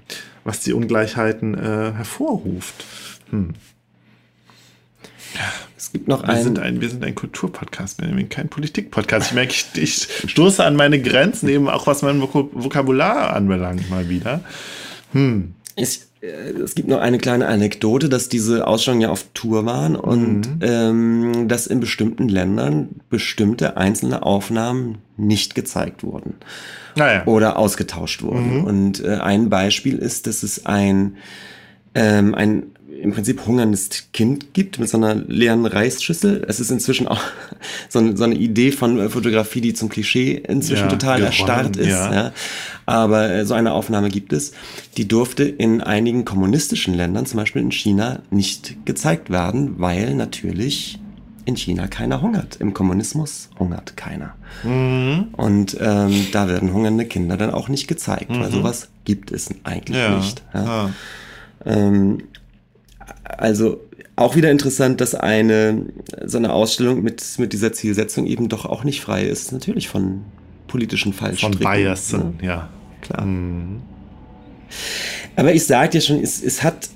was die Ungleichheiten äh, hervorruft. Hm. Es gibt noch wir Sind ein, wir sind ein Kulturpodcast, kein Politikpodcast. Ich merke, ich, ich stoße an meine Grenzen, eben auch was mein Vokabular anbelangt, mal wieder. Hm. Ich, es gibt noch eine kleine Anekdote, dass diese Ausstellungen ja auf Tour waren und mhm. ähm, dass in bestimmten Ländern bestimmte einzelne Aufnahmen nicht gezeigt wurden naja. oder ausgetauscht wurden. Mhm. Und äh, ein Beispiel ist, dass es ein, ähm, ein im Prinzip hungerndes Kind gibt mit so einer leeren Reisschüssel. Es ist inzwischen auch *laughs* so, eine, so eine Idee von Fotografie, die zum Klischee inzwischen ja, total gewonnen, erstarrt ist. Ja. ja. Aber äh, so eine Aufnahme gibt es. Die durfte in einigen kommunistischen Ländern, zum Beispiel in China, nicht gezeigt werden, weil natürlich in China keiner hungert. Im Kommunismus hungert keiner. Mhm. Und ähm, da werden hungernde Kinder dann auch nicht gezeigt, mhm. weil sowas gibt es eigentlich ja. nicht. Ja. Ähm, also auch wieder interessant, dass eine so eine Ausstellung mit, mit dieser Zielsetzung eben doch auch nicht frei ist. Natürlich von politischen Fallstricken. Von Biasen, ne? ja. Klar. Mhm. Aber ich sage dir schon, es, es hat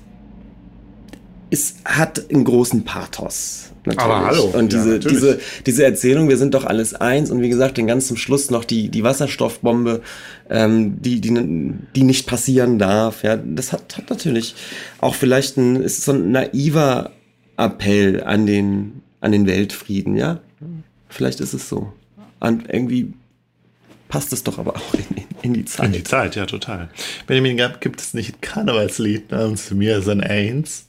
es hat einen großen Pathos. Natürlich. Aber hallo. Und diese, ja, diese, diese Erzählung, wir sind doch alles eins und wie gesagt, den ganz zum Schluss noch die, die Wasserstoffbombe, ähm, die, die, die nicht passieren darf. Ja, das hat, hat natürlich auch vielleicht ein, ist so ein naiver Appell an den, an den Weltfrieden, ja. Vielleicht ist es so. Und irgendwie passt es doch aber auch in, in, die Zeit. In die Zeit, ja, total. Benjamin, gibt es nicht Karnevalslied namens Mir sind eins?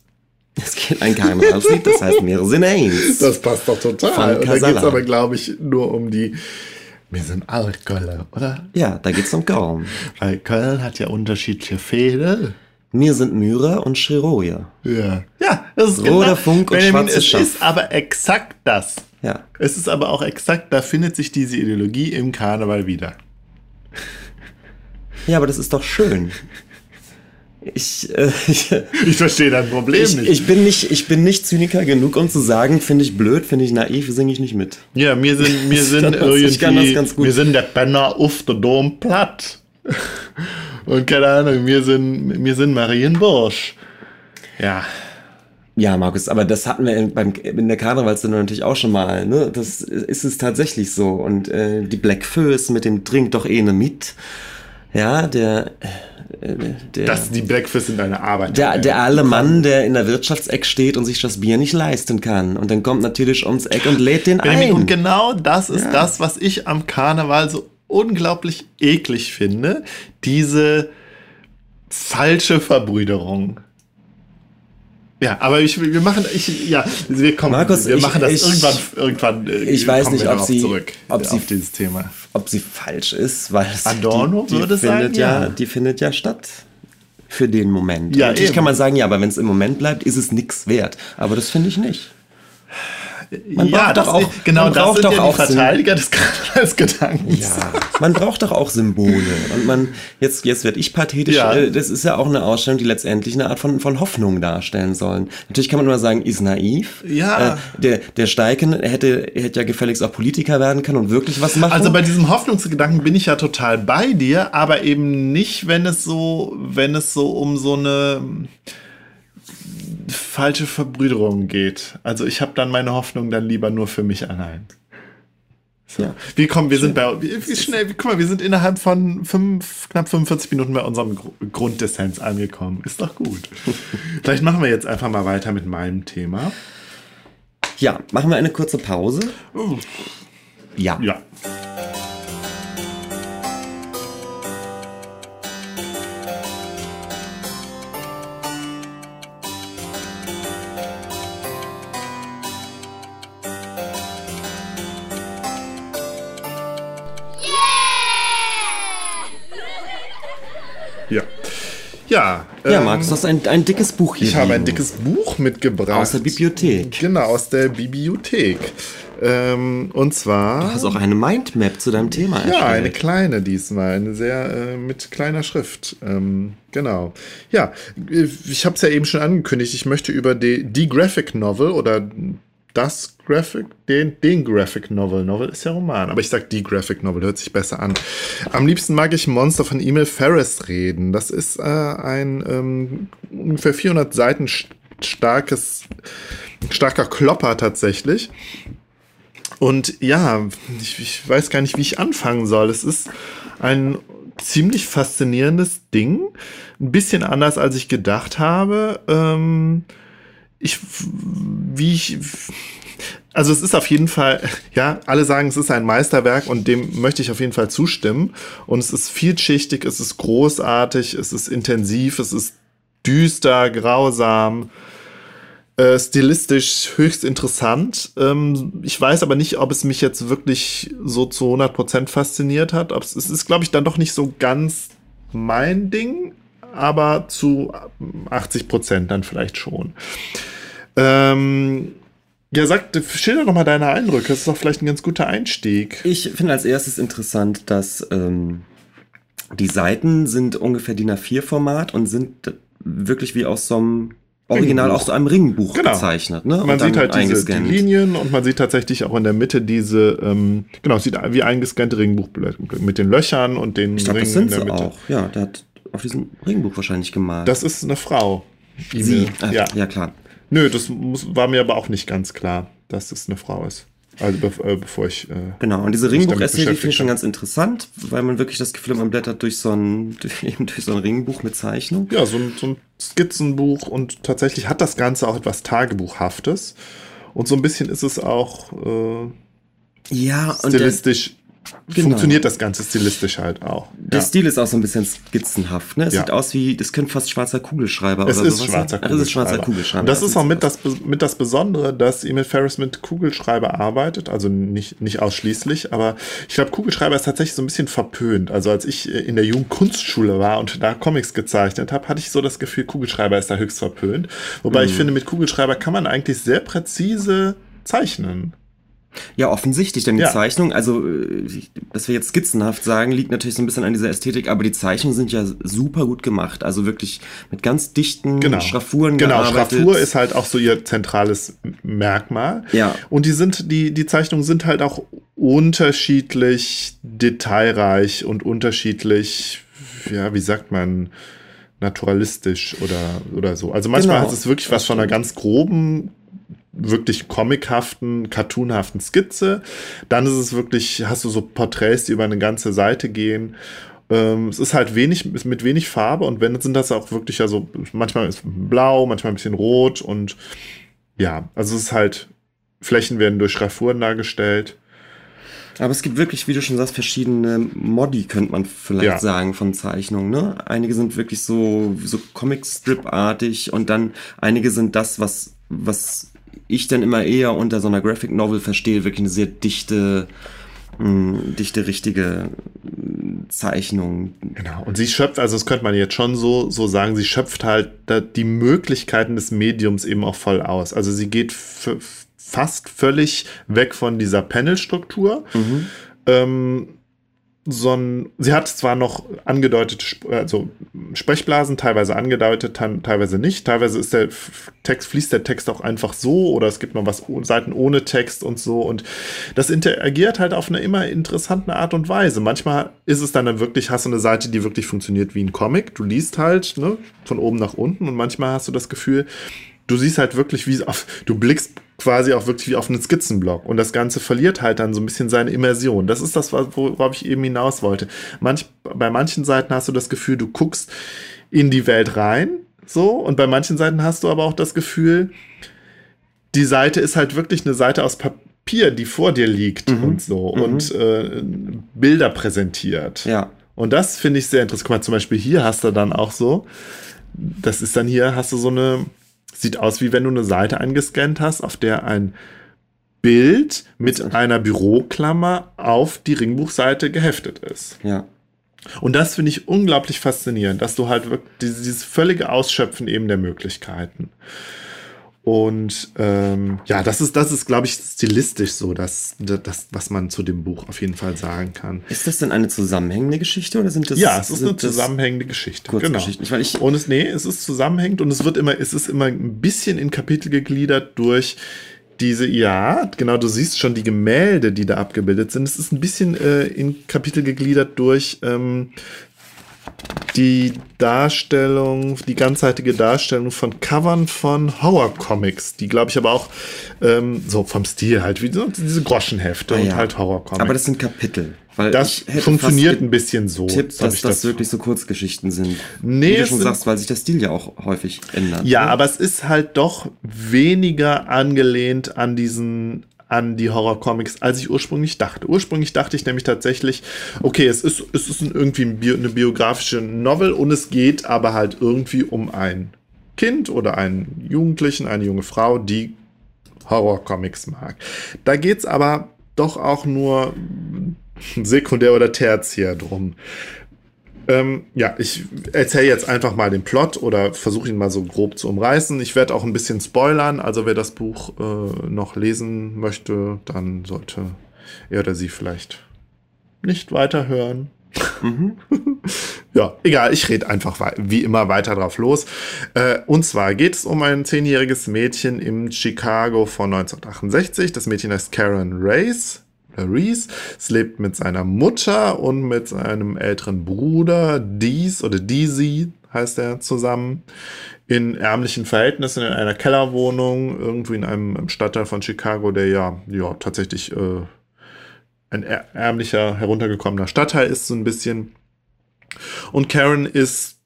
Es geht ein Karnevalslied, das heißt mehrere sind eins. Das passt doch total. Und da geht es aber, glaube ich, nur um die. Wir sind Altköln, oder? Ja, da geht es um Köln. Weil Köln hat ja unterschiedliche Fäde. Mir sind Myra und Chiroje. Ja. Ja, das ist Roter genau. Funk und Benjamin, schwarze Es ist aber exakt das. Ja. Es ist aber auch exakt, da findet sich diese Ideologie im Karneval wieder. Ja, aber das ist doch schön. Ich, äh, ich, *laughs* ich verstehe dein Problem ich, nicht. Ich bin nicht. Ich bin nicht Zyniker genug, um zu sagen, finde ich blöd, finde ich naiv, singe ich nicht mit. Ja, mir sind, *laughs* mir sind das, irgendwie, wir sind der Penner auf der Dom platt. Und keine Ahnung, wir sind, wir sind Marienbursch. Ja. Ja, Markus, aber das hatten wir in, beim, in der Karnevalssendung natürlich auch schon mal. Ne? Das ist es tatsächlich so. Und äh, die Black Föß mit dem Trink doch eh ne mit. Ja, der der, Dass die Breakfast in deiner Arbeit. Der, der alte Mann, der in der Wirtschaftseck steht und sich das Bier nicht leisten kann. Und dann kommt natürlich ums Eck und lädt den ein. Und genau das ist ja. das, was ich am Karneval so unglaublich eklig finde. Diese falsche Verbrüderung. Ja, aber ich, wir machen, ich, ja, wir kommen, Markus, wir ich, machen das ich, irgendwann, irgendwann. Äh, ich weiß nicht, ob sie, zurück ob sie, dieses Thema, ob sie falsch ist, weil Adorno die, die würde findet sagen, ja, ja, die findet ja statt für den Moment. Ja, Natürlich eben. kann man sagen, ja, aber wenn es im Moment bleibt, ist es nichts wert. Aber das finde ich nicht. Man ja, doch auch, genau man braucht das sind doch ja auch Verteidiger des *laughs* Karnevalsgedankens. Ja, man braucht doch auch Symbole. Und man, jetzt, jetzt werde ich pathetisch, ja. Äh, das ist ja auch eine Ausstellung, die letztendlich eine Art von, von Hoffnung darstellen sollen. Natürlich kann man immer sagen, ist naiv. Ja. Äh, der, der Steiken hätte, hätte ja gefälligst auch Politiker werden können und wirklich was machen. Also bei diesem Hoffnungsgedanken bin ich ja total bei dir, aber eben nicht, wenn es so, wenn es so um so eine, falsche Verbrüderung geht. Also ich habe dann meine Hoffnung dann lieber nur für mich allein. So. Ja. Wie kommen, wir sind bei, wie, wie schnell, wie, guck mal, wir sind innerhalb von fünf, knapp 45 Minuten bei unserem Grunddessenz angekommen. Ist doch gut. *laughs* Vielleicht machen wir jetzt einfach mal weiter mit meinem Thema. Ja, machen wir eine kurze Pause. Ja. Ja. Ja. Ja, Ja, ähm, Markus, du hast ein, ein dickes Buch hier. Ich habe ein liegen. dickes Buch mitgebracht. Aus der Bibliothek. Genau, aus der Bibliothek. Ähm, und zwar. Du hast auch eine Mindmap zu deinem Thema Ja, erstellt. eine kleine diesmal, eine sehr äh, mit kleiner Schrift. Ähm, genau. Ja, äh, ich habe es ja eben schon angekündigt. Ich möchte über die, die Graphic Novel oder das Graphic, den, den Graphic Novel. Novel ist ja Roman, aber ich sag die Graphic Novel, hört sich besser an. Am liebsten mag ich Monster von Emil Ferris reden. Das ist äh, ein ähm, ungefähr 400 Seiten st- starkes, starker Klopper tatsächlich. Und ja, ich, ich weiß gar nicht, wie ich anfangen soll. Es ist ein ziemlich faszinierendes Ding. Ein bisschen anders, als ich gedacht habe. Ähm, ich, wie ich, also es ist auf jeden Fall, *laughs* ja, alle sagen, es ist ein Meisterwerk und dem möchte ich auf jeden Fall zustimmen. Und es ist vielschichtig, es ist großartig, es ist intensiv, es ist düster, grausam äh, stilistisch höchst interessant. Ähm, ich weiß aber nicht, ob es mich jetzt wirklich so zu 100% fasziniert hat. Ob es, ist, glaube ich, dann doch nicht so ganz mein Ding, aber zu 80% dann vielleicht schon. Ähm, ja, sag, schilder doch mal deine Eindrücke. Das ist doch vielleicht ein ganz guter Einstieg. Ich finde als erstes interessant, dass ähm, die Seiten sind ungefähr DIN A4-Format und sind wirklich wie aus so einem Original Ringbuch. aus so einem Ringbuch Genau. gezeichnet. Ne? Man sieht halt diese die. Linien und man sieht tatsächlich auch in der Mitte diese, ähm, genau, sieht wie eingescannte Ringbuchblätter mit den Löchern und den Ich glaube, das Ringen sind in der sie Mitte. auch. Ja, der hat auf diesem Ringbuch wahrscheinlich gemalt. Das ist eine Frau. sie. Äh, ja. ja, klar. Nö, das muss, war mir aber auch nicht ganz klar, dass es eine Frau ist. Also bev äh, bevor ich. Äh, Genau, und diese damit Ringbuch-Ästhetik finde ich schon ganz interessant, weil man wirklich das Gefühl hat, man blättert durch so ein, durch, *laughs* eben durch so ein Ringbuch mit Zeichnung. Ja, so ein, so ein Skizzenbuch und tatsächlich hat das Ganze auch etwas Tagebuchhaftes. Und so ein bisschen ist es auch äh, Ja, stilistisch. Genau. Funktioniert das Ganze stilistisch halt auch. der Stil ist auch so ein bisschen skizzenhaft. Ne? Es Ja. sieht aus wie, das könnte fast schwarzer Kugelschreiber Es oder ist sowas schwarzer sein. Ach, es ist schwarzer Kugelschreiber. Kugelschreiber. Und das ist auch mit das, mit das Besondere, dass Emil Ferris mit Kugelschreiber arbeitet. Also nicht, nicht ausschließlich, aber ich glaube, Kugelschreiber ist tatsächlich so ein bisschen verpönt. Also als ich in der Jugendkunstschule war und da Comics gezeichnet habe, hatte ich so das Gefühl, Kugelschreiber ist da höchst verpönt. Wobei Mhm. ich finde, mit Kugelschreiber kann man eigentlich sehr präzise zeichnen. Ja, offensichtlich, denn die Ja. Zeichnung, also, äh, dass wir jetzt skizzenhaft sagen, liegt natürlich so ein bisschen an dieser Ästhetik, aber die Zeichnungen sind ja super gut gemacht. Also wirklich mit ganz dichten Genau. Schraffuren Genau, gearbeitet. Schraffur ist halt auch so ihr zentrales Merkmal. Ja. Und die sind, die, die Zeichnungen sind halt auch unterschiedlich detailreich und unterschiedlich, ja, wie sagt man, naturalistisch oder, oder so. Also manchmal Genau, hat es wirklich was von einer ganz groben, wirklich comichaften, cartoonhaften Skizze. Dann ist es wirklich, hast du so Porträts, die über eine ganze Seite gehen. Ähm, es ist halt wenig, ist mit wenig Farbe und wenn, sind das auch wirklich ja so, manchmal ist blau, manchmal ein bisschen rot und ja, also es ist halt, Flächen werden durch Schraffuren dargestellt. Aber es gibt wirklich, wie du schon sagst, verschiedene Modi, könnte man vielleicht Ja. sagen, von Zeichnungen. Ne? Einige sind wirklich so, so Comic-Strip-artig und dann einige sind das, was, was ich dann immer eher unter so einer Graphic Novel verstehe, wirklich eine sehr dichte, mh, dichte, richtige mh, Zeichnung. Genau. Und sie schöpft, also das könnte man jetzt schon so, so sagen, sie schöpft halt die Möglichkeiten des Mediums eben auch voll aus. Also sie geht fast völlig weg von dieser Panelstruktur. Ähm, so ein, sie hat zwar noch angedeutete, also Sprechblasen, teilweise angedeutet, teilweise nicht. Teilweise ist der Text, fließt der Text auch einfach so oder es gibt noch was Seiten ohne Text und so. Und das interagiert halt auf eine immer interessante Art und Weise. Manchmal ist es dann, dann wirklich, hast du eine Seite, die wirklich funktioniert wie ein Comic. Du liest halt ne, von oben nach unten und manchmal hast du das Gefühl, du siehst halt wirklich, wie auf, du blickst quasi auch wirklich wie auf einen Skizzenblock und das Ganze verliert halt dann so ein bisschen seine Immersion. Das ist das, worauf ich eben hinaus wollte. Manch, bei manchen Seiten hast du das Gefühl, du guckst in die Welt rein, so, und bei manchen Seiten hast du aber auch das Gefühl, die Seite ist halt wirklich eine Seite aus Papier, die vor dir liegt Mhm. und so Mhm. und äh, Bilder präsentiert. Ja. Und das finde ich sehr interessant. Guck mal, zum Beispiel hier hast du dann auch so, das ist dann hier, hast du so eine, sieht aus wie wenn du eine Seite eingescannt hast, auf der ein Bild mit einer Büroklammer auf die Ringbuchseite geheftet ist. Ja. Und das finde ich unglaublich faszinierend, dass du halt wirklich dieses, dieses völlige Ausschöpfen eben der Möglichkeiten. Und ähm, ja, das ist, das ist, glaube ich, stilistisch so, dass das, was man zu dem Buch auf jeden Fall sagen kann. Ist das denn eine zusammenhängende Geschichte oder sind das? Ja, es ist eine zusammenhängende Geschichte. Genau. Ich, weil ich und es, nee, es ist zusammenhängend und es wird immer, es ist immer ein bisschen in Kapitel gegliedert durch diese, ja, genau, du siehst schon die Gemälde, die da abgebildet sind. Es ist ein bisschen äh, in Kapitel gegliedert durch ähm, die Darstellung, die ganzheitliche Darstellung von Covern von Horror-Comics, die glaube ich aber auch ähm, so vom Stil halt, wie so diese Groschenhefte Ah, und ja. halt Horror-Comics. Aber das sind Kapitel. Weil das funktioniert ein bisschen so. hab dass ich das wirklich so Kurzgeschichten sind. Nee, Wie du schon sagst, weil sich der Stil ja auch häufig ändert. Ja, ne? aber es ist halt doch weniger angelehnt an diesen an die Horror-Comics, als ich ursprünglich dachte. Ursprünglich dachte ich nämlich tatsächlich, okay, es ist, es ist irgendwie eine biografische Novel und es geht aber halt irgendwie um ein Kind oder einen Jugendlichen, eine junge Frau, die Horror-Comics mag. Da geht's aber doch auch nur sekundär oder tertiär drum. Ähm, ja, ich erzähle jetzt einfach mal den Plot oder versuche ihn mal so grob zu umreißen. Ich werde auch ein bisschen spoilern, also wer das Buch äh, noch lesen möchte, dann sollte er oder sie vielleicht nicht weiterhören. *laughs* ja, egal, ich rede einfach wie immer weiter drauf los. Äh, und zwar geht es um ein zehnjähriges Mädchen im Chicago von 1968. Das Mädchen heißt Karen Race. Reese. Es lebt mit seiner Mutter und mit seinem älteren Bruder, Dees oder Deezy heißt er zusammen, in ärmlichen Verhältnissen in einer Kellerwohnung, irgendwo in einem Stadtteil von Chicago, der ja, ja tatsächlich äh, ein är- ärmlicher, heruntergekommener Stadtteil ist, so ein bisschen. Und Karen ist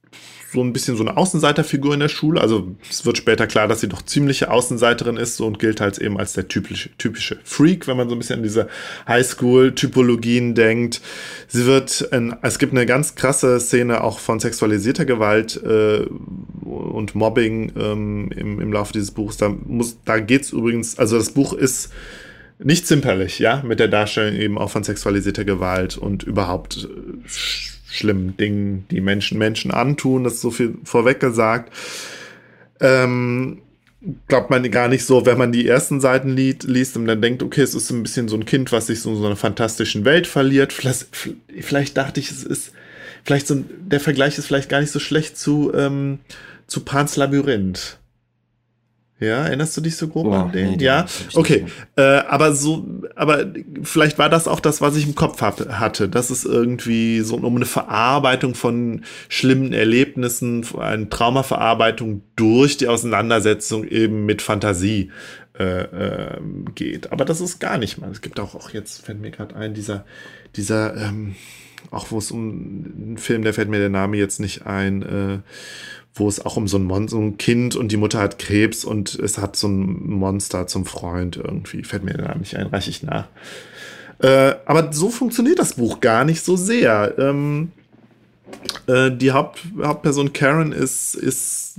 so ein bisschen so eine Außenseiterfigur in der Schule. Also es wird später klar, dass sie doch ziemliche Außenseiterin ist und gilt halt eben als der typische, typische Freak, wenn man so ein bisschen an diese Highschool-Typologien denkt. Sie wird, in, es gibt eine ganz krasse Szene auch von sexualisierter Gewalt äh, und Mobbing ähm, im, im Laufe dieses Buchs. Da, muss, da geht's übrigens, also das Buch ist nicht zimperlich, ja, mit der Darstellung eben auch von sexualisierter Gewalt und überhaupt äh, schlimmen Dingen, die Menschen Menschen antun, das ist so viel vorweg gesagt. Ähm, glaubt man gar nicht so, wenn man die ersten Seiten li liest und dann denkt, okay, es ist ein bisschen so ein Kind, was sich so in so einer fantastischen Welt verliert. Vielleicht, vielleicht dachte ich, es ist, vielleicht so, der Vergleich ist vielleicht gar nicht so schlecht zu, ähm, zu Pans Labyrinth. Ja, erinnerst du dich so grob Boah, an den? nee, ja, okay. Äh, aber so, aber vielleicht war das auch das, was ich im Kopf hab, hatte. Das ist irgendwie so um eine Verarbeitung von schlimmen Erlebnissen, eine Traumaverarbeitung durch die Auseinandersetzung eben mit Fantasie äh, äh, geht. Aber das ist gar nicht mal. Es gibt auch, auch jetzt fällt mir gerade ein, dieser, dieser, ähm, auch wo es um einen Film, der fällt mir der Name jetzt nicht ein, äh, wo es auch um so ein, Mon so ein Kind und die Mutter hat Krebs und es hat so ein Monster zum Freund irgendwie. Fällt mir der Name nicht ein, reiche ich nach. Äh, aber so funktioniert das Buch gar nicht so sehr. Ähm, äh, die Haupt Hauptperson Karen ist, ist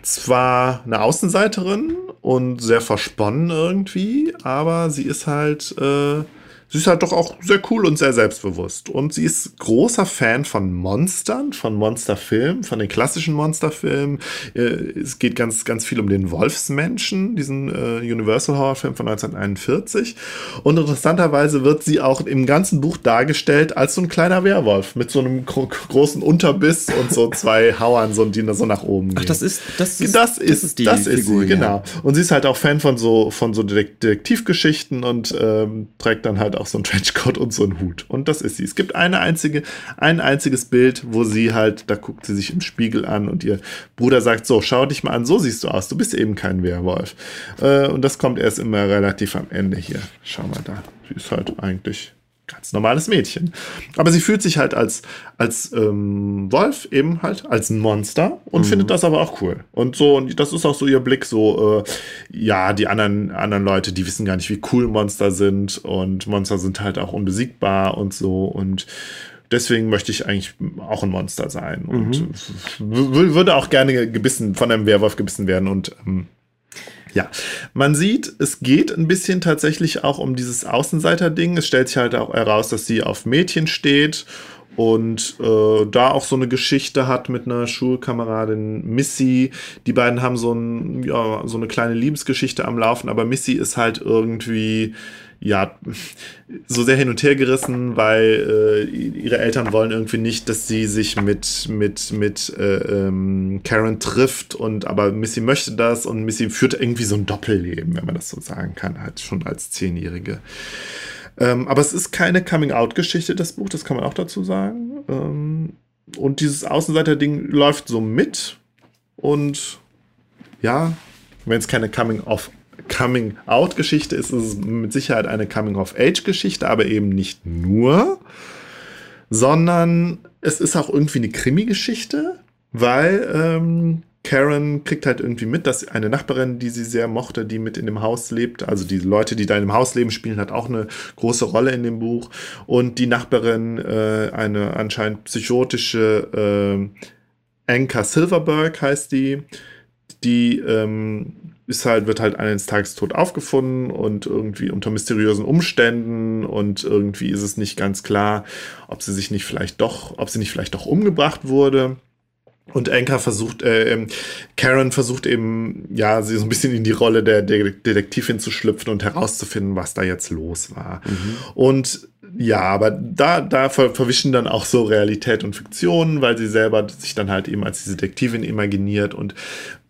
zwar eine Außenseiterin und sehr versponnen irgendwie, aber sie ist halt, äh, sie ist halt doch auch sehr cool und sehr selbstbewusst. Und sie ist großer Fan von Monstern, von Monsterfilmen, von den klassischen Monsterfilmen. Äh, es geht ganz, ganz viel um den Wolfsmenschen, diesen äh, Universal Horror-Film von 1941. Und interessanterweise wird sie auch im ganzen Buch dargestellt als so ein kleiner Werwolf mit so einem gro großen Unterbiss und so zwei *laughs* Hauern, so, die so nach oben gehen. Ach, das ist, das ist, Das ist, die das ist Figur, sie, ja. genau. Und sie ist halt auch Fan von so, von so Detek- Detektivgeschichten und ähm, trägt dann halt auch so einen Trenchcoat und so einen Hut. Und das ist sie. Es gibt eine einzige, ein einziges Bild, wo sie halt, da guckt sie sich im Spiegel an und ihr Bruder sagt, so, schau dich mal an, so siehst du aus, du bist eben kein Werwolf. Äh, und das kommt erst immer relativ am Ende hier. Schau mal da. Sie ist halt eigentlich ganz normales Mädchen. Aber sie fühlt sich halt als, als ähm, Wolf, eben halt, als ein Monster und findet das aber auch cool. Und so, und das ist auch so ihr Blick, so, äh, ja, die anderen, anderen Leute, die wissen gar nicht, wie cool Monster sind und Monster sind halt auch unbesiegbar und so und Deswegen möchte ich eigentlich auch ein Monster sein und w- würde auch gerne gebissen, von einem Werwolf gebissen werden und ähm, Ja, man sieht, es geht ein bisschen tatsächlich auch um dieses Außenseiter-Ding. Es stellt sich halt auch heraus, dass sie auf Mädchen steht und äh, da auch so eine Geschichte hat mit einer Schulkameradin Missy. Die beiden haben so, ein, ja, so eine kleine Liebesgeschichte am Laufen, aber Missy ist halt irgendwie ja, so sehr hin und her gerissen, weil äh, ihre Eltern wollen irgendwie nicht, dass sie sich mit, mit, mit äh, ähm, Karen trifft und aber Missy möchte das und Missy führt irgendwie so ein Doppelleben, wenn man das so sagen kann, halt schon als Zehnjährige. Ähm, aber es ist keine Coming-out-Geschichte, das Buch, das kann man auch dazu sagen. Ähm, und dieses Außenseiter-Ding läuft so mit und ja, wenn es keine Coming-of Coming-out-Geschichte ist, ist es mit Sicherheit eine Coming-of-Age-Geschichte, aber eben nicht nur, sondern es ist auch irgendwie eine Krimi-Geschichte, weil ähm, Karen kriegt halt irgendwie mit, dass eine Nachbarin, die sie sehr mochte, die mit in dem Haus lebt, also die Leute, die da in dem Haus leben, spielen halt auch eine große Rolle in dem Buch. Und die Nachbarin, äh, eine anscheinend psychotische äh, Anka Silverberg heißt die, die ähm, ist halt, wird halt eines Tages tot aufgefunden und irgendwie unter mysteriösen Umständen und irgendwie ist es nicht ganz klar, ob sie sich nicht vielleicht doch, ob sie nicht vielleicht doch umgebracht wurde. Und Anka versucht, äh, ähm, Karen versucht eben, ja, sie so ein bisschen in die Rolle der, der Detektivin zu schlüpfen und herauszufinden, was da jetzt los war. Mhm. Und ja, aber da, da verwischen dann auch so Realität und Fiktion, weil sie selber sich dann halt eben als diese Detektivin imaginiert und,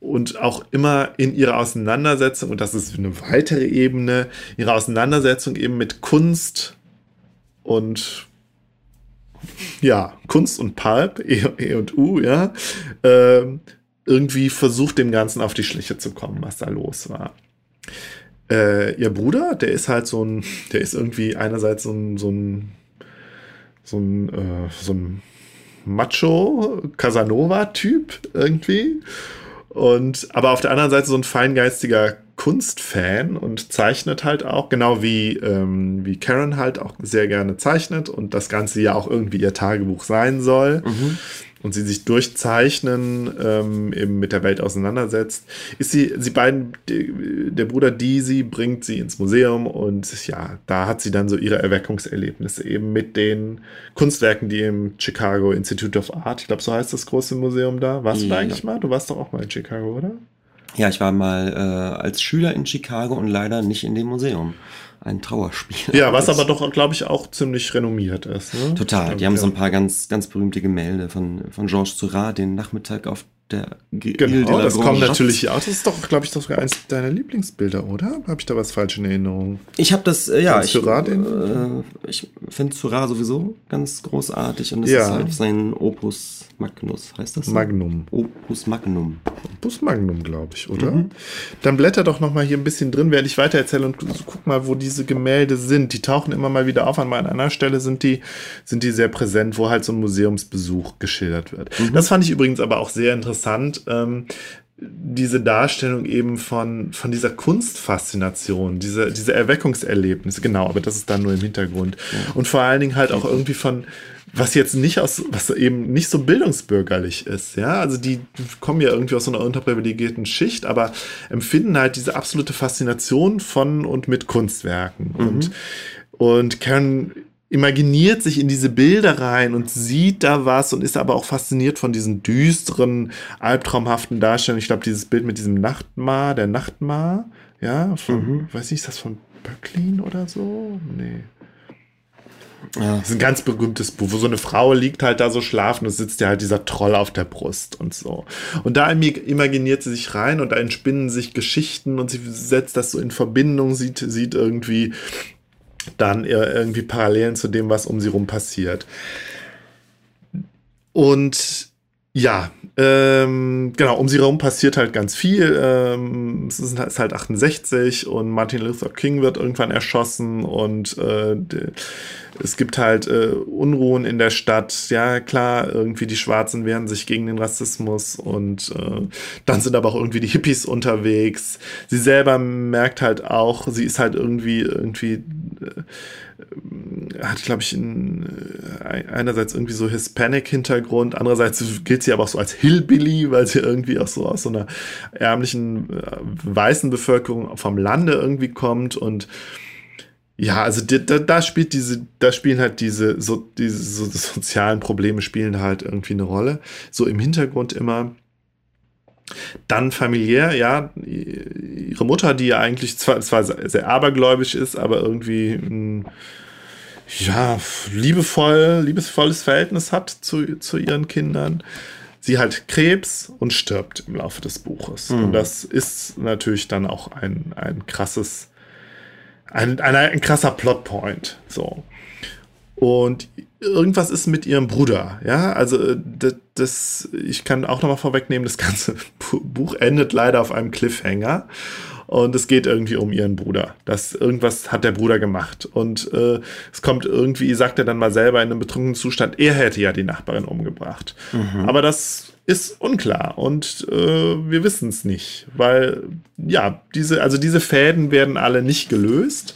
und auch immer in ihrer Auseinandersetzung, und das ist eine weitere Ebene, ihre Auseinandersetzung eben mit Kunst und ja, Kunst und Pulp, E, e und U, ja, äh, irgendwie versucht dem Ganzen auf die Schliche zu kommen, was da los war. Äh, ihr Bruder, der ist halt so ein, *laughs* der ist irgendwie einerseits so ein, so ein, so ein, äh, so ein Macho Casanova-Typ irgendwie. Und aber auf der anderen Seite so ein feingeistiger Kunstfan und zeichnet halt auch, genau wie, ähm, wie Karen halt auch sehr gerne zeichnet und das Ganze ja auch irgendwie ihr Tagebuch sein soll. Mhm. Und sie sich durchzeichnen, ähm, eben mit der Welt auseinandersetzt, ist sie, sie beiden, die, der Bruder Deasy bringt sie ins Museum und ja, da hat sie dann so ihre Erweckungserlebnisse eben mit den Kunstwerken, die im Chicago Institute of Art, ich glaube, so heißt das große Museum da. Warst ja. du da eigentlich mal? Du warst doch auch mal in Chicago, oder? Ja, ich war mal äh, als Schüler in Chicago und leider nicht in dem Museum. Ein Trauerspiel. Ja, was *laughs* aber doch, glaube ich, auch ziemlich renommiert ist. Ne? Total. Die haben so ein paar ganz, ganz berühmte Gemälde von, von Georges Seurat, den Nachmittag auf der G Genau, das kommt natürlich auch. Das ist doch, glaube ich, doch sogar eins deiner Lieblingsbilder, oder? Habe ich da was falsch in Erinnerung? Ich habe das, äh, ja. Ich, Seurat äh, ich finde Seurat sowieso ganz großartig und es ja. ist halt sein Opus Magnus, heißt das? Magnum. Opus Magnum. Opus Magnum, glaube ich, oder? Mhm. Dann blätter doch noch mal hier ein bisschen drin, während ich weitererzähle und guck mal, wo diese Gemälde sind. Die tauchen immer mal wieder auf. An einer Stelle sind die, sind die sehr präsent, wo halt so ein Museumsbesuch geschildert wird. Mhm. Das fand ich übrigens aber auch sehr interessant. Ähm, diese Darstellung eben von, von dieser Kunstfaszination, diese, diese Erweckungserlebnisse, genau, aber das ist dann nur im Hintergrund. Und vor allen Dingen halt auch irgendwie von, was jetzt nicht aus, was eben nicht so bildungsbürgerlich ist, ja. Also die kommen ja irgendwie aus so einer unterprivilegierten Schicht, aber empfinden halt diese absolute Faszination von und mit Kunstwerken. Mhm. Und, und Karen imaginiert sich in diese Bilder rein und sieht da was und ist aber auch fasziniert von diesen düsteren, albtraumhaften Darstellungen. Ich glaube, dieses Bild mit diesem Nachtmar, der Nachtmar, ja, von, mhm. weiß nicht, ist das von Böcklin oder so? Nee. Ja. Das ist ein ganz berühmtes Buch, wo so eine Frau liegt halt da so schlafen und sitzt ja halt dieser Troll auf der Brust und so. Und da imaginiert sie sich rein und da entspinnen sich Geschichten und sie setzt das so in Verbindung, sieht, sieht irgendwie dann irgendwie Parallelen zu dem, was um sie rum passiert. Und ja, ähm, genau, um sie herum passiert halt ganz viel. Ähm, es ist halt 68 und Martin Luther King wird irgendwann erschossen und äh, es gibt halt äh, Unruhen in der Stadt. Ja, klar, irgendwie die Schwarzen wehren sich gegen den Rassismus und äh, dann sind aber auch irgendwie die Hippies unterwegs. Sie selber merkt halt auch, sie ist halt irgendwie, irgendwie, hat, glaube ich, einen, äh, einerseits irgendwie so Hispanic-Hintergrund, andererseits gilt sie aber auch so als Hillbilly, weil sie irgendwie auch so aus so einer ärmlichen äh, weißen Bevölkerung vom Lande irgendwie kommt und ja, also da, da spielt diese, da spielen halt diese, so, diese so, sozialen Probleme spielen halt irgendwie eine Rolle. So im Hintergrund immer. Dann familiär, ja, ihre Mutter, die ja eigentlich zwar, zwar sehr abergläubisch ist, aber irgendwie ein, ja, liebevoll, liebesvolles Verhältnis hat zu, zu ihren Kindern. Sie halt Krebs und stirbt im Laufe des Buches. Mhm. Und das ist natürlich dann auch ein, ein krasses, ein, ein, ein krasser Plotpoint. So. Und irgendwas ist mit ihrem Bruder, ja, also das, das ich kann auch nochmal vorwegnehmen, das ganze *laughs* Buch endet leider auf einem Cliffhanger und es geht irgendwie um ihren Bruder. Das irgendwas hat der Bruder gemacht. Und äh, es kommt irgendwie, sagt er dann mal selber in einem betrunkenen Zustand, er hätte ja die Nachbarin umgebracht. Mhm. Aber das ist unklar und äh, wir wissen es nicht, weil ja, diese, also diese Fäden werden alle nicht gelöst.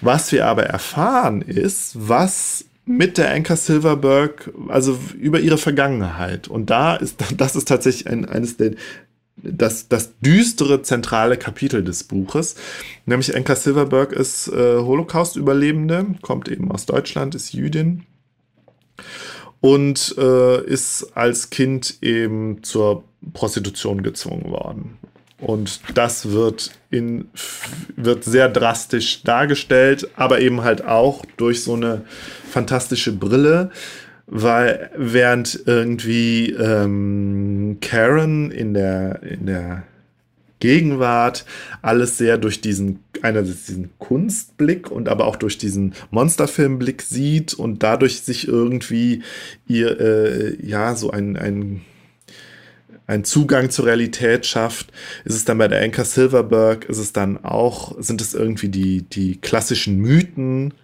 Was wir aber erfahren ist, was mit der Anchor Silverberg, also über ihre Vergangenheit. Und da ist, *laughs* das ist tatsächlich ein, eines der das, das düstere zentrale Kapitel des Buches. Nämlich Enka Silverberg ist äh, Holocaust-Überlebende, kommt eben aus Deutschland, ist Jüdin und äh, ist als Kind eben zur Prostitution gezwungen worden. Und das wird, in, wird sehr drastisch dargestellt, aber eben halt auch durch so eine fantastische Brille, weil während irgendwie ähm, Karen in der, in der Gegenwart alles sehr durch diesen, einerseits diesen Kunstblick und aber auch durch diesen Monsterfilmblick sieht und dadurch sich irgendwie ihr, äh, ja, so ein, ein, ein Zugang zur Realität schafft, ist es dann bei der Anka Silverberg, ist es dann auch, sind es irgendwie die, die klassischen Mythen,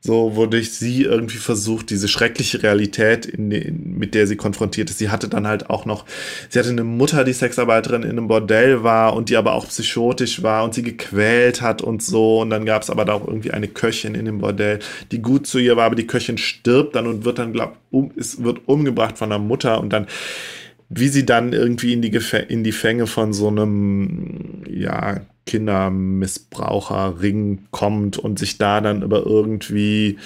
so wodurch sie irgendwie versucht, diese schreckliche Realität, in, in, mit der sie konfrontiert ist. Sie hatte dann halt auch noch, sie hatte eine Mutter, die Sexarbeiterin in einem Bordell war und die aber auch psychotisch war und sie gequält hat und so. Und dann gab es aber da auch irgendwie eine Köchin in dem Bordell, die gut zu ihr war, aber die Köchin stirbt dann und wird dann, glaub, um, ist, wird umgebracht von der Mutter und dann wie sie dann irgendwie in die, in die Fänge von so einem, ja, Kindermissbraucherring kommt und sich da dann aber irgendwie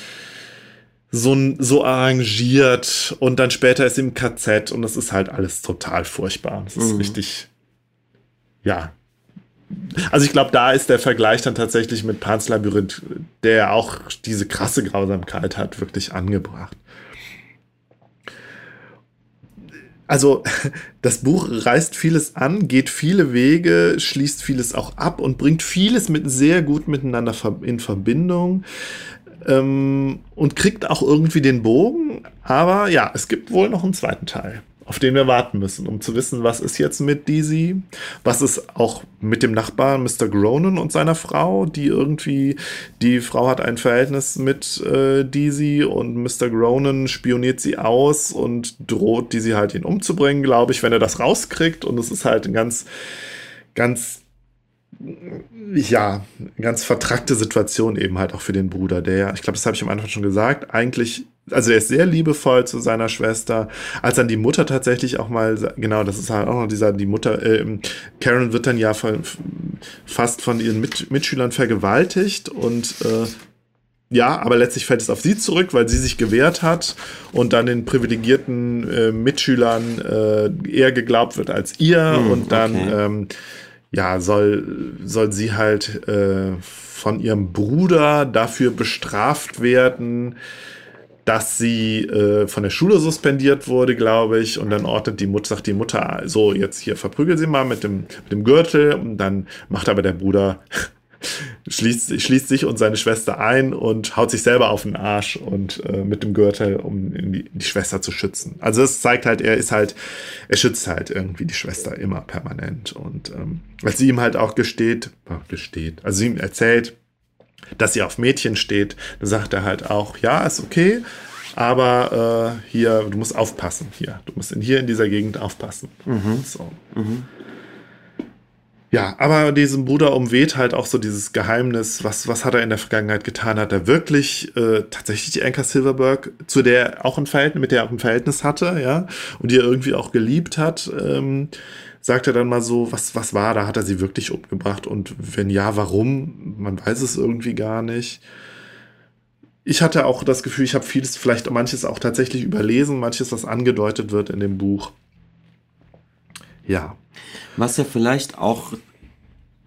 so, so arrangiert und dann später ist sie im KZ und das ist halt alles total furchtbar. Das ist mhm. richtig, ja. Also ich glaube, da ist der Vergleich dann tatsächlich mit Pans Labyrinth, der auch diese krasse Grausamkeit hat, wirklich angebracht. Also *laughs* das Buch reißt vieles an, geht viele Wege, schließt vieles auch ab und bringt vieles mit sehr gut miteinander in Verbindung ähm, und kriegt auch irgendwie den Bogen. Aber ja, es gibt wohl noch einen zweiten Teil auf den wir warten müssen, um zu wissen, was ist jetzt mit Deasy, was ist auch mit dem Nachbarn Mr. Gronen und seiner Frau, die irgendwie, die Frau hat ein Verhältnis mit äh, Deasy und Mr. Gronen spioniert sie aus und droht Deasy halt ihn umzubringen, glaube ich, wenn er das rauskriegt und es ist halt ein ganz, ganz ja, ganz vertrackte Situation eben halt auch für den Bruder, der, ich glaube, das habe ich am Anfang schon gesagt, eigentlich also er ist sehr liebevoll zu seiner Schwester. Als dann die Mutter tatsächlich auch mal, genau, das ist halt auch noch dieser, die Mutter, äh, Karen wird dann ja von, fast von ihren Mit Mitschülern vergewaltigt und äh, ja, aber letztlich fällt es auf sie zurück, weil sie sich gewehrt hat und dann den privilegierten äh, Mitschülern äh, eher geglaubt wird als ihr hm, und dann okay. ähm, ja soll soll sie halt äh, von ihrem Bruder dafür bestraft werden, dass sie äh, von der Schule suspendiert wurde, glaube ich. Und dann ordnet die Mutter, sagt die Mutter, so, jetzt hier verprügel sie mal mit dem, mit dem Gürtel. Und dann macht aber der Bruder, *laughs* schließt, schließt sich und seine Schwester ein und haut sich selber auf den Arsch und äh, mit dem Gürtel, um die, die, Schwester zu schützen. Also es zeigt halt, er ist halt, er schützt halt irgendwie die Schwester immer permanent. Und ähm, als sie ihm halt auch gesteht, gesteht, also sie ihm erzählt, dass sie auf Mädchen steht, dann sagt er halt auch, ja, ist okay, aber äh, hier, du musst aufpassen hier. Du musst in, hier in dieser Gegend aufpassen. Mhm. So. Mhm. Ja, aber diesem Bruder umweht halt auch so dieses Geheimnis, was, was hat er in der Vergangenheit getan? Hat er wirklich äh, tatsächlich die Anka Silverberg, zu der er auch ein Verhältnis, mit der er auch ein Verhältnis hatte, ja, und die er irgendwie auch geliebt hat, ähm, sagt er dann mal so, was, was war da? Hat er sie wirklich umgebracht? Und wenn ja, warum? Man weiß es irgendwie gar nicht. Ich hatte auch das Gefühl, ich habe vieles, vielleicht manches auch tatsächlich überlesen, manches, was angedeutet wird in dem Buch. Ja. Was ja vielleicht auch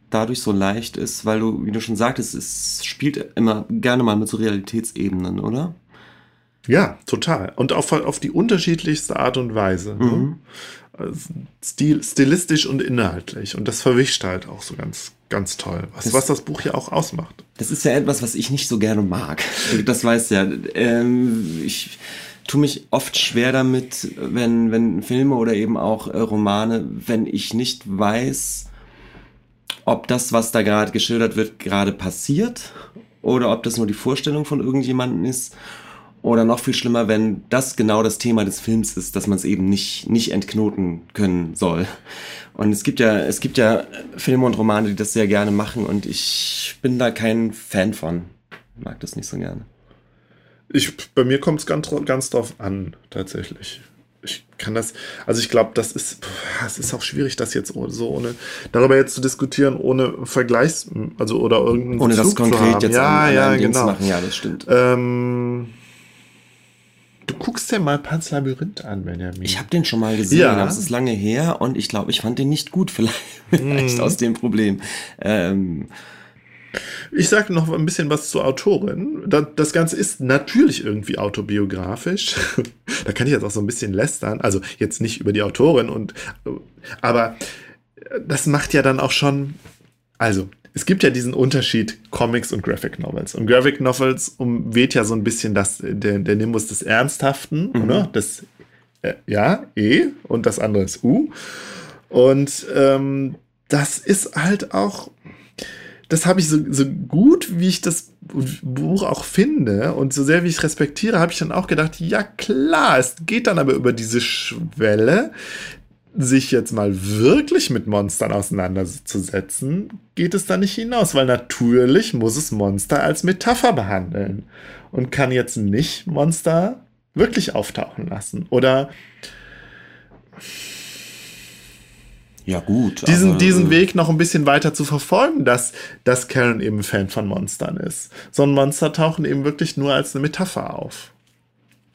dadurch so leicht ist, weil du, wie du schon sagtest, es spielt immer gerne mal mit so Realitätsebenen, oder? Ja, total. Und auf, auf die unterschiedlichste Art und Weise. Ne? Mhm. Ne? Stil, stilistisch und inhaltlich. Und das verwischt halt auch so ganz, ganz toll, was das, was das Buch ja auch ausmacht. Das ist ja etwas, was ich nicht so gerne mag. Das weißt ja. Ähm, ich tue mich oft schwer damit, wenn, wenn Filme oder eben auch äh, Romane, wenn ich nicht weiß, ob das, was da gerade geschildert wird, gerade passiert oder ob das nur die Vorstellung von irgendjemandem ist. Oder noch viel schlimmer, wenn das genau das Thema des Films ist, dass man es eben nicht, nicht entknoten können soll. Und es gibt ja, es gibt ja Filme und Romane, die das sehr gerne machen und ich bin da kein Fan von. Mag das nicht so gerne. Ich, bei mir kommt es ganz, ganz drauf an, tatsächlich. Ich kann das, also ich glaube, das ist, es ist auch schwierig, das jetzt so ohne, darüber jetzt zu diskutieren, ohne Vergleichs, also oder irgendeinen Ohne Bezug das konkret jetzt ja, an, ja, genau. machen, ja, das stimmt. Ähm, du guckst dir mal Pans Labyrinth an, Benjamin. Ich habe den schon mal gesehen, ja. aber es ist lange her und ich glaube, ich fand den nicht gut, *laughs* vielleicht, vielleicht mm. aus dem Problem. Ähm, ich sage noch ein bisschen was zur Autorin. Das Ganze ist natürlich irgendwie autobiografisch. *laughs* da kann ich jetzt auch so ein bisschen lästern. Also jetzt nicht über die Autorin und, aber das macht ja dann auch schon, also es gibt ja diesen Unterschied Comics und Graphic Novels. Und Graphic Novels umweht ja so ein bisschen das, der, der Nimbus des Ernsthaften, mhm. oder? Das, äh, ja, E und das andere ist U. Und ähm, das ist halt auch das habe ich so, so gut, wie ich das Buch auch finde und so sehr wie ich respektiere, habe ich dann auch gedacht, ja klar, es geht dann aber über diese Schwelle, sich jetzt mal wirklich mit Monstern auseinanderzusetzen, geht es da nicht hinaus, weil natürlich muss es Monster als Metapher behandeln und kann jetzt nicht Monster wirklich auftauchen lassen. Oder ja, gut. Diesen, diesen Weg noch ein bisschen weiter zu verfolgen, dass, dass Karen eben Fan von Monstern ist. So ein Monster tauchen eben wirklich nur als eine Metapher auf.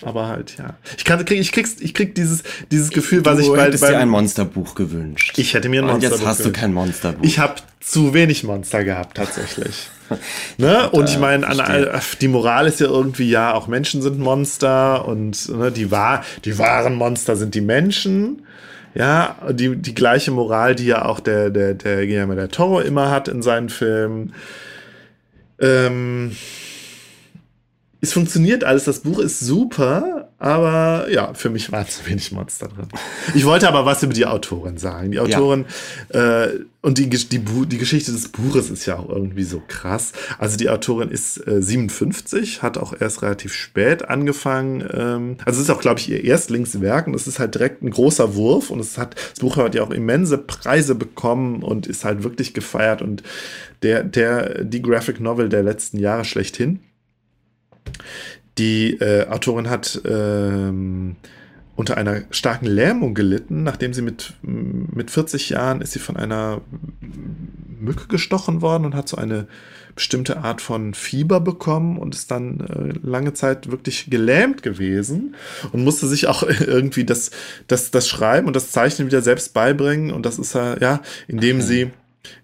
Aber halt, ja. Ich, kann, krieg, ich, krieg's, ich krieg dieses, dieses Gefühl, was ich bei. Du hättest dir ein Monsterbuch gewünscht. Ich hätte mir ein Monsterbuch Und jetzt hast gewünscht. du kein Monsterbuch. Ich habe zu wenig Monster gehabt, tatsächlich. *laughs* ne? Und ich meine, die Moral ist ja irgendwie, ja, auch Menschen sind Monster und ne, die, wahr, die wahren Monster sind die Menschen. Ja, die, die gleiche Moral, die ja auch der, der, der Guillermo del Toro immer hat in seinen Filmen. Ähm, es funktioniert alles, das Buch ist super, aber ja, für mich war zu wenig Monster drin. Ich wollte aber was über die Autorin sagen. Die Autorin ja. äh, und die, die, die Geschichte des Buches ist ja auch irgendwie so krass. Also die Autorin ist äh, 57, hat auch erst relativ spät angefangen. Ähm, also es ist auch, glaube ich, ihr Erstlingswerk und es ist halt direkt ein großer Wurf und es hat, das Buch hat ja auch immense Preise bekommen und ist halt wirklich gefeiert und der, der, die Graphic Novel der letzten Jahre schlechthin. Die äh, Autorin hat ähm, unter einer starken Lähmung gelitten, nachdem sie mit, mit 40 Jahren ist sie von einer Mücke gestochen worden und hat so eine bestimmte Art von Fieber bekommen und ist dann äh, lange Zeit wirklich gelähmt gewesen und musste sich auch *laughs* irgendwie das, das, das Schreiben und das Zeichnen wieder selbst beibringen. Und das ist ja, indem okay. sie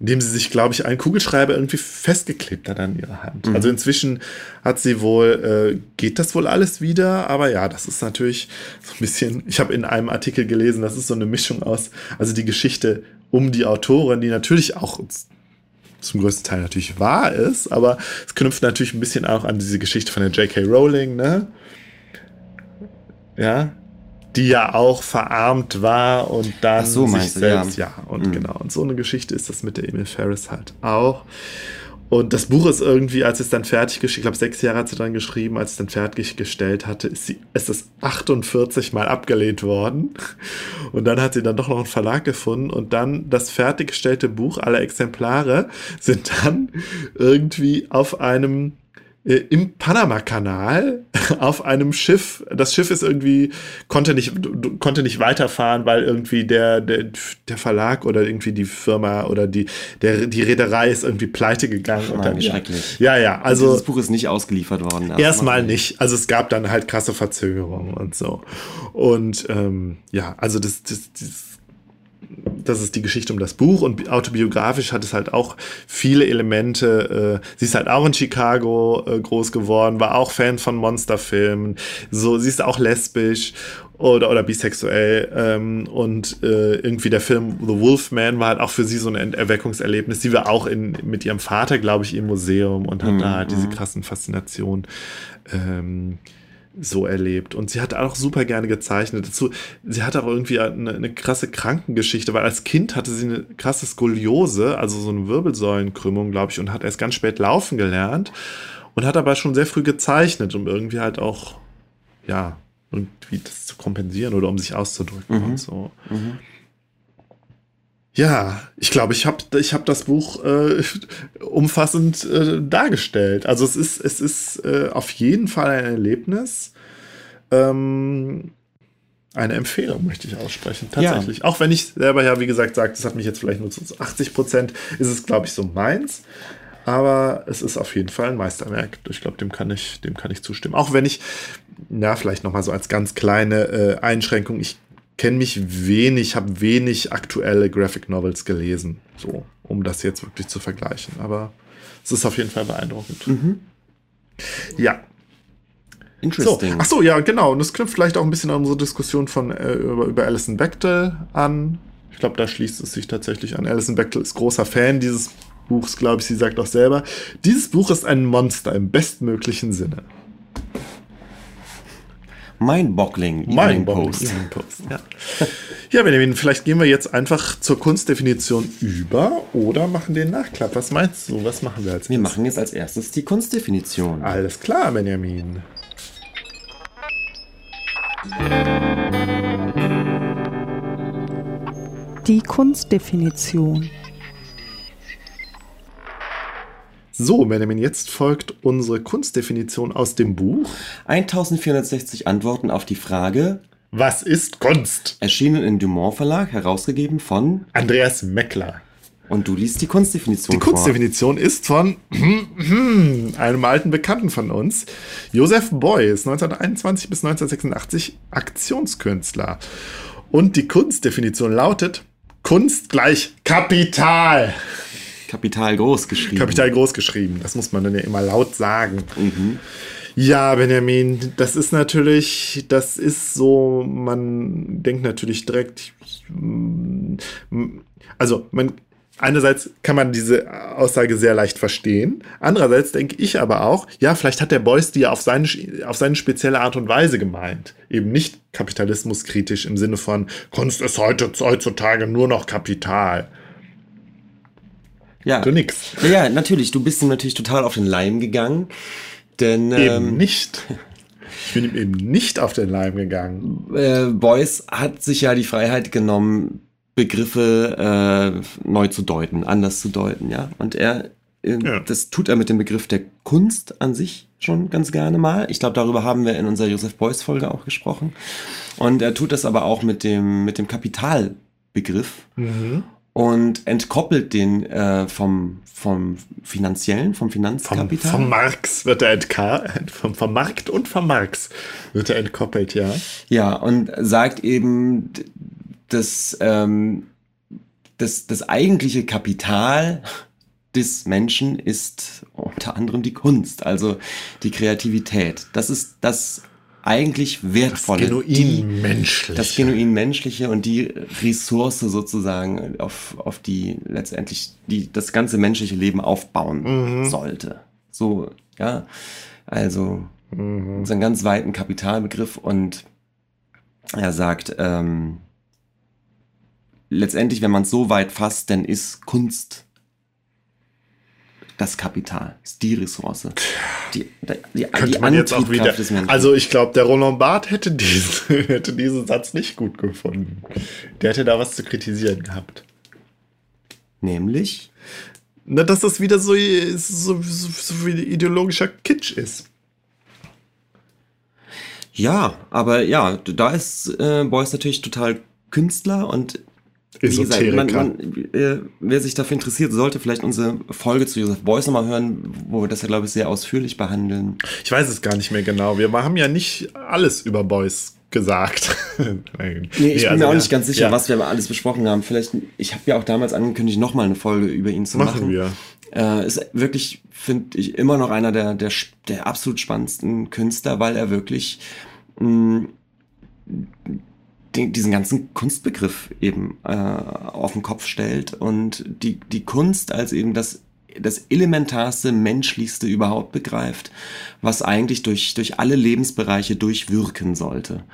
indem sie sich, glaube ich, einen Kugelschreiber irgendwie festgeklebt hat an ihrer Hand. Mhm. Also inzwischen hat sie wohl, äh, geht das wohl alles wieder, aber ja, das ist natürlich so ein bisschen, ich habe in einem Artikel gelesen, das ist so eine Mischung aus, also die Geschichte um die Autorin, die natürlich auch zum größten Teil natürlich wahr ist, aber es knüpft natürlich ein bisschen auch an diese Geschichte von der J.K. Rowling, ne? Ja, die ja auch verarmt war und dann so, sich selbst, ja, ja und mhm. genau. Und so eine Geschichte ist das mit der Emil Ferris halt auch. Und das Buch ist irgendwie, als es dann fertig ich glaube, sechs Jahre hat sie dann geschrieben, als es dann fertiggestellt hatte, ist, sie, ist es 48 Mal abgelehnt worden. Und dann hat sie dann doch noch einen Verlag gefunden und dann das fertiggestellte Buch, alle Exemplare, sind dann irgendwie auf einem im Panama-Kanal *laughs* auf einem Schiff. Das Schiff ist irgendwie, konnte nicht, konnte nicht weiterfahren, weil irgendwie der, der, der Verlag oder irgendwie die Firma oder die, der, die Reederei ist irgendwie pleite gegangen. Ach, und dann, schrecklich. Ja, ja, also. Dieses Buch ist nicht ausgeliefert worden. Erstmal nicht. Also es gab dann halt krasse Verzögerungen und so. Und ähm, ja, also das, das, das das ist die Geschichte um das Buch und autobiografisch hat es halt auch viele Elemente. Äh, sie ist halt auch in Chicago äh, groß geworden, war auch Fan von Monsterfilmen. So, sie ist auch lesbisch oder, oder bisexuell. Ähm, und äh, irgendwie der Film The Wolfman war halt auch für sie so ein Erweckungserlebnis. Sie war auch in, mit ihrem Vater, glaube ich, im Museum und hat mhm. da halt diese mhm. krassen Faszinationen. Ähm, so erlebt. Und sie hat auch super gerne gezeichnet. Dazu, sie hat auch irgendwie eine, eine, krasse Krankengeschichte, weil als Kind hatte sie eine krasse Skoliose, also so eine Wirbelsäulenkrümmung, glaube ich, und hat erst ganz spät laufen gelernt und hat aber schon sehr früh gezeichnet, um irgendwie halt auch, ja, irgendwie das zu kompensieren oder um sich auszudrücken mhm. und so. Mhm. Ja, ich glaube, ich habe ich hab das Buch äh, umfassend äh, dargestellt. Also es ist, es ist äh, auf jeden Fall ein Erlebnis. Ähm, eine Empfehlung möchte ich aussprechen, tatsächlich. Ja. Auch wenn ich selber ja, wie gesagt, sage, das hat mich jetzt vielleicht nur zu 80 Prozent, ist es, glaube ich, so meins. Aber es ist auf jeden Fall ein Meisterwerk. Ich glaube, dem kann ich, dem kann ich zustimmen. Auch wenn ich, na, vielleicht nochmal so als ganz kleine äh, Einschränkung, ich kenne mich wenig, habe wenig aktuelle Graphic Novels gelesen, so, um das jetzt wirklich zu vergleichen. Aber es ist auf jeden Fall beeindruckend. Mhm. Ja. Interesting. So. Ach so, ja, genau. Und es knüpft vielleicht auch ein bisschen an unsere Diskussion von äh, über, über Alison Bechtel an. Ich glaube, da schließt es sich tatsächlich an. Alison Bechtel ist großer Fan dieses Buchs, glaube ich. Sie sagt auch selber, dieses Buch ist ein Monster im bestmöglichen Sinne. Mind-boggling Evening Post. Evening Post. Ja. ja, Benjamin, vielleicht gehen wir jetzt einfach zur Kunstdefinition über oder machen den Nachklapp. Was meinst du? Was machen wir als Wir machen jetzt als erstes die Kunstdefinition. Alles klar, Benjamin. Die Kunstdefinition. So, Benjamin, jetzt folgt unsere Kunstdefinition aus dem Buch. 1460 Antworten auf die Frage. Was ist Kunst? Erschienen im Dumont Verlag, herausgegeben von Andreas Meckler. Und du liest die Kunstdefinition. Die Kunstdefinition vor. ist von *clears throat* einem alten Bekannten von uns, Josef Beuys, 1921 bis 1986 Aktionskünstler. Und die Kunstdefinition lautet Kunst gleich Kapital. Kapital groß geschrieben. Kapital groß geschrieben. Das muss man dann ja immer laut sagen. Mhm. Ja, Benjamin, das ist natürlich, das ist so, man denkt natürlich direkt, also man, einerseits kann man diese Aussage sehr leicht verstehen, andererseits denke ich aber auch, ja, vielleicht hat der Beuys die ja auf seine, auf seine spezielle Art und Weise gemeint. Eben nicht kapitalismuskritisch im Sinne von, Kunst ist heute, heutzutage nur noch Kapital. Ja. Du nix. Ja, ja, natürlich. Du bist ihm natürlich total auf den Leim gegangen. Denn, eben ähm, nicht. Ich bin ihm eben nicht auf den Leim gegangen. Äh, Beuys hat sich ja die Freiheit genommen, Begriffe äh, neu zu deuten, anders zu deuten, ja. Und er, äh, ja. das tut er mit dem Begriff der Kunst an sich schon ganz gerne mal. Ich glaube, darüber haben wir in unserer Josef Beuys Folge auch gesprochen. Und er tut das aber auch mit dem, mit dem Kapitalbegriff. Mhm und entkoppelt den äh, vom, vom finanziellen, vom Finanzkapital. Vom, vom Marx wird er entkoppelt, *laughs* vom, vom Markt und vom Marx wird er entkoppelt, ja. Ja, und sagt eben, dass ähm, das, das eigentliche Kapital des Menschen ist unter anderem die Kunst, also die Kreativität. Das ist das eigentlich wertvolle. Das genuin menschliche. Das genuin menschliche und die Ressource sozusagen, auf, auf die letztendlich die, das ganze menschliche Leben aufbauen mhm. sollte. So, ja. Also, mhm. so einen ganz weiten Kapitalbegriff und er sagt, ähm, letztendlich, wenn man es so weit fasst, dann ist Kunst das Kapital, ist die Ressource. Die, die, Könnte die man jetzt auch wieder. Also ich glaube, der Roland Barth hätte diesen, *laughs* hätte diesen Satz nicht gut gefunden. Der hätte da was zu kritisieren gehabt. Nämlich, Na, dass das wieder so, so, so, so wie ideologischer Kitsch ist. ja, aber ja, da ist äh, Beuys natürlich total Künstler und wie gesagt, man, man, äh, wer sich dafür interessiert, sollte vielleicht unsere Folge zu Joseph Beuys nochmal hören, wo wir das ja, glaube ich, sehr ausführlich behandeln. Ich weiß es gar nicht mehr genau. Wir haben ja nicht alles über Boys gesagt. *laughs* Nee, ich bin also mir auch nicht ganz sicher, ja, was wir alles besprochen haben. Vielleicht, ich habe ja auch damals angekündigt, nochmal eine Folge über ihn zu machen. machen wir. Äh, ist wirklich, finde ich, immer noch einer der, der, der absolut spannendsten Künstler, weil er wirklich mh, den, diesen ganzen Kunstbegriff eben äh, auf den Kopf stellt und die, die Kunst als eben das das elementarste, menschlichste überhaupt begreift, was eigentlich durch, durch alle Lebensbereiche durchwirken sollte.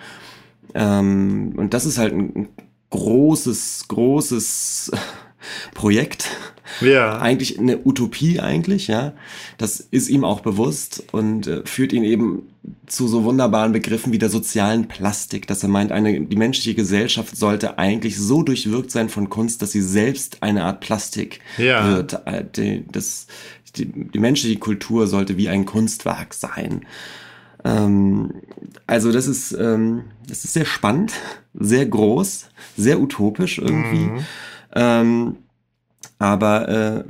Ähm, und das ist halt ein großes, großes *laughs* Projekt. Ja. Eigentlich eine Utopie eigentlich, ja. Das ist ihm auch bewusst und äh, führt ihn eben zu so wunderbaren Begriffen wie der sozialen Plastik, dass er meint, eine, die menschliche Gesellschaft sollte eigentlich so durchwirkt sein von Kunst, dass sie selbst eine Art Plastik Ja. wird. Äh, Die, das, die, die menschliche Kultur sollte wie ein Kunstwerk sein. Ähm, also das ist, ähm, das ist sehr spannend, sehr groß, sehr utopisch irgendwie. Ähm, aber äh,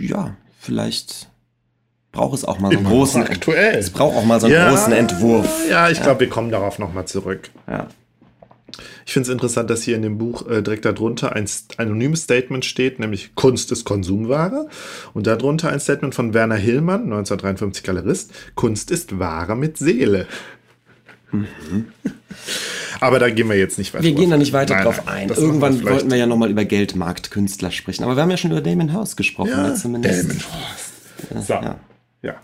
ja, vielleicht braucht es auch mal so einen Immer großen aktuell. Es braucht auch mal so einen Ja, großen Entwurf. Ja, ich glaube, wir kommen darauf nochmal zurück. Ja. Ich finde es interessant, dass hier in dem Buch äh, direkt darunter ein anonymes Statement steht, nämlich Kunst ist Konsumware. Und darunter ein Statement von Werner Hillmann, 1953 Galerist, Kunst ist Ware mit Seele. Aber da gehen wir jetzt nicht weiter Wir gehen da nicht weiter Nein, drauf nein, ein. Irgendwann vielleicht- wollten wir ja nochmal über Geldmarktkünstler sprechen. Aber wir haben ja schon über Damon House gesprochen. Ja, oder zumindest. Damon Horst. So, ja. ja.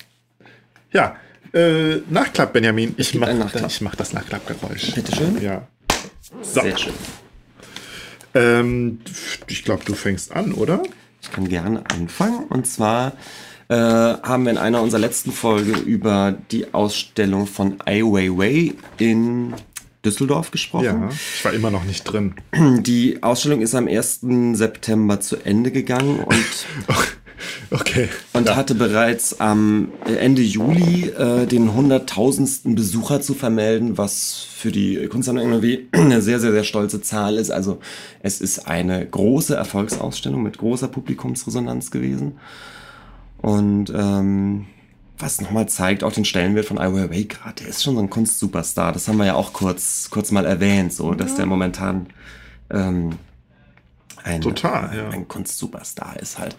Ja, äh, Nachklapp, Benjamin. Ich mache mach das Nachklappgeräusch. Bitteschön. Ja. So. Sehr schön. Ähm, ich glaube, du fängst an, oder? Ich kann gerne anfangen. Und zwar äh, haben wir in einer unserer letzten Folge über die Ausstellung von Ai Weiwei in Düsseldorf gesprochen. Ja. Ich war immer noch nicht drin. *clears throat* Die Ausstellung ist am 1. September zu Ende gegangen und, *laughs* Okay. und ja. hatte bereits am Ende Juli äh, den hunderttausendsten Besucher zu vermelden, was für die Kunstsammlung NRW *clears throat* eine sehr, sehr, sehr stolze Zahl ist. Also es ist eine große Erfolgsausstellung mit großer Publikumsresonanz gewesen. Und ähm, was nochmal zeigt, auch den Stellenwert von Ai Weiwei gerade. Der ist schon so ein Kunstsuperstar. Das haben wir ja auch kurz, kurz mal erwähnt, so, dass der momentan ähm, ein, Total, ja. ein Kunstsuperstar ist halt.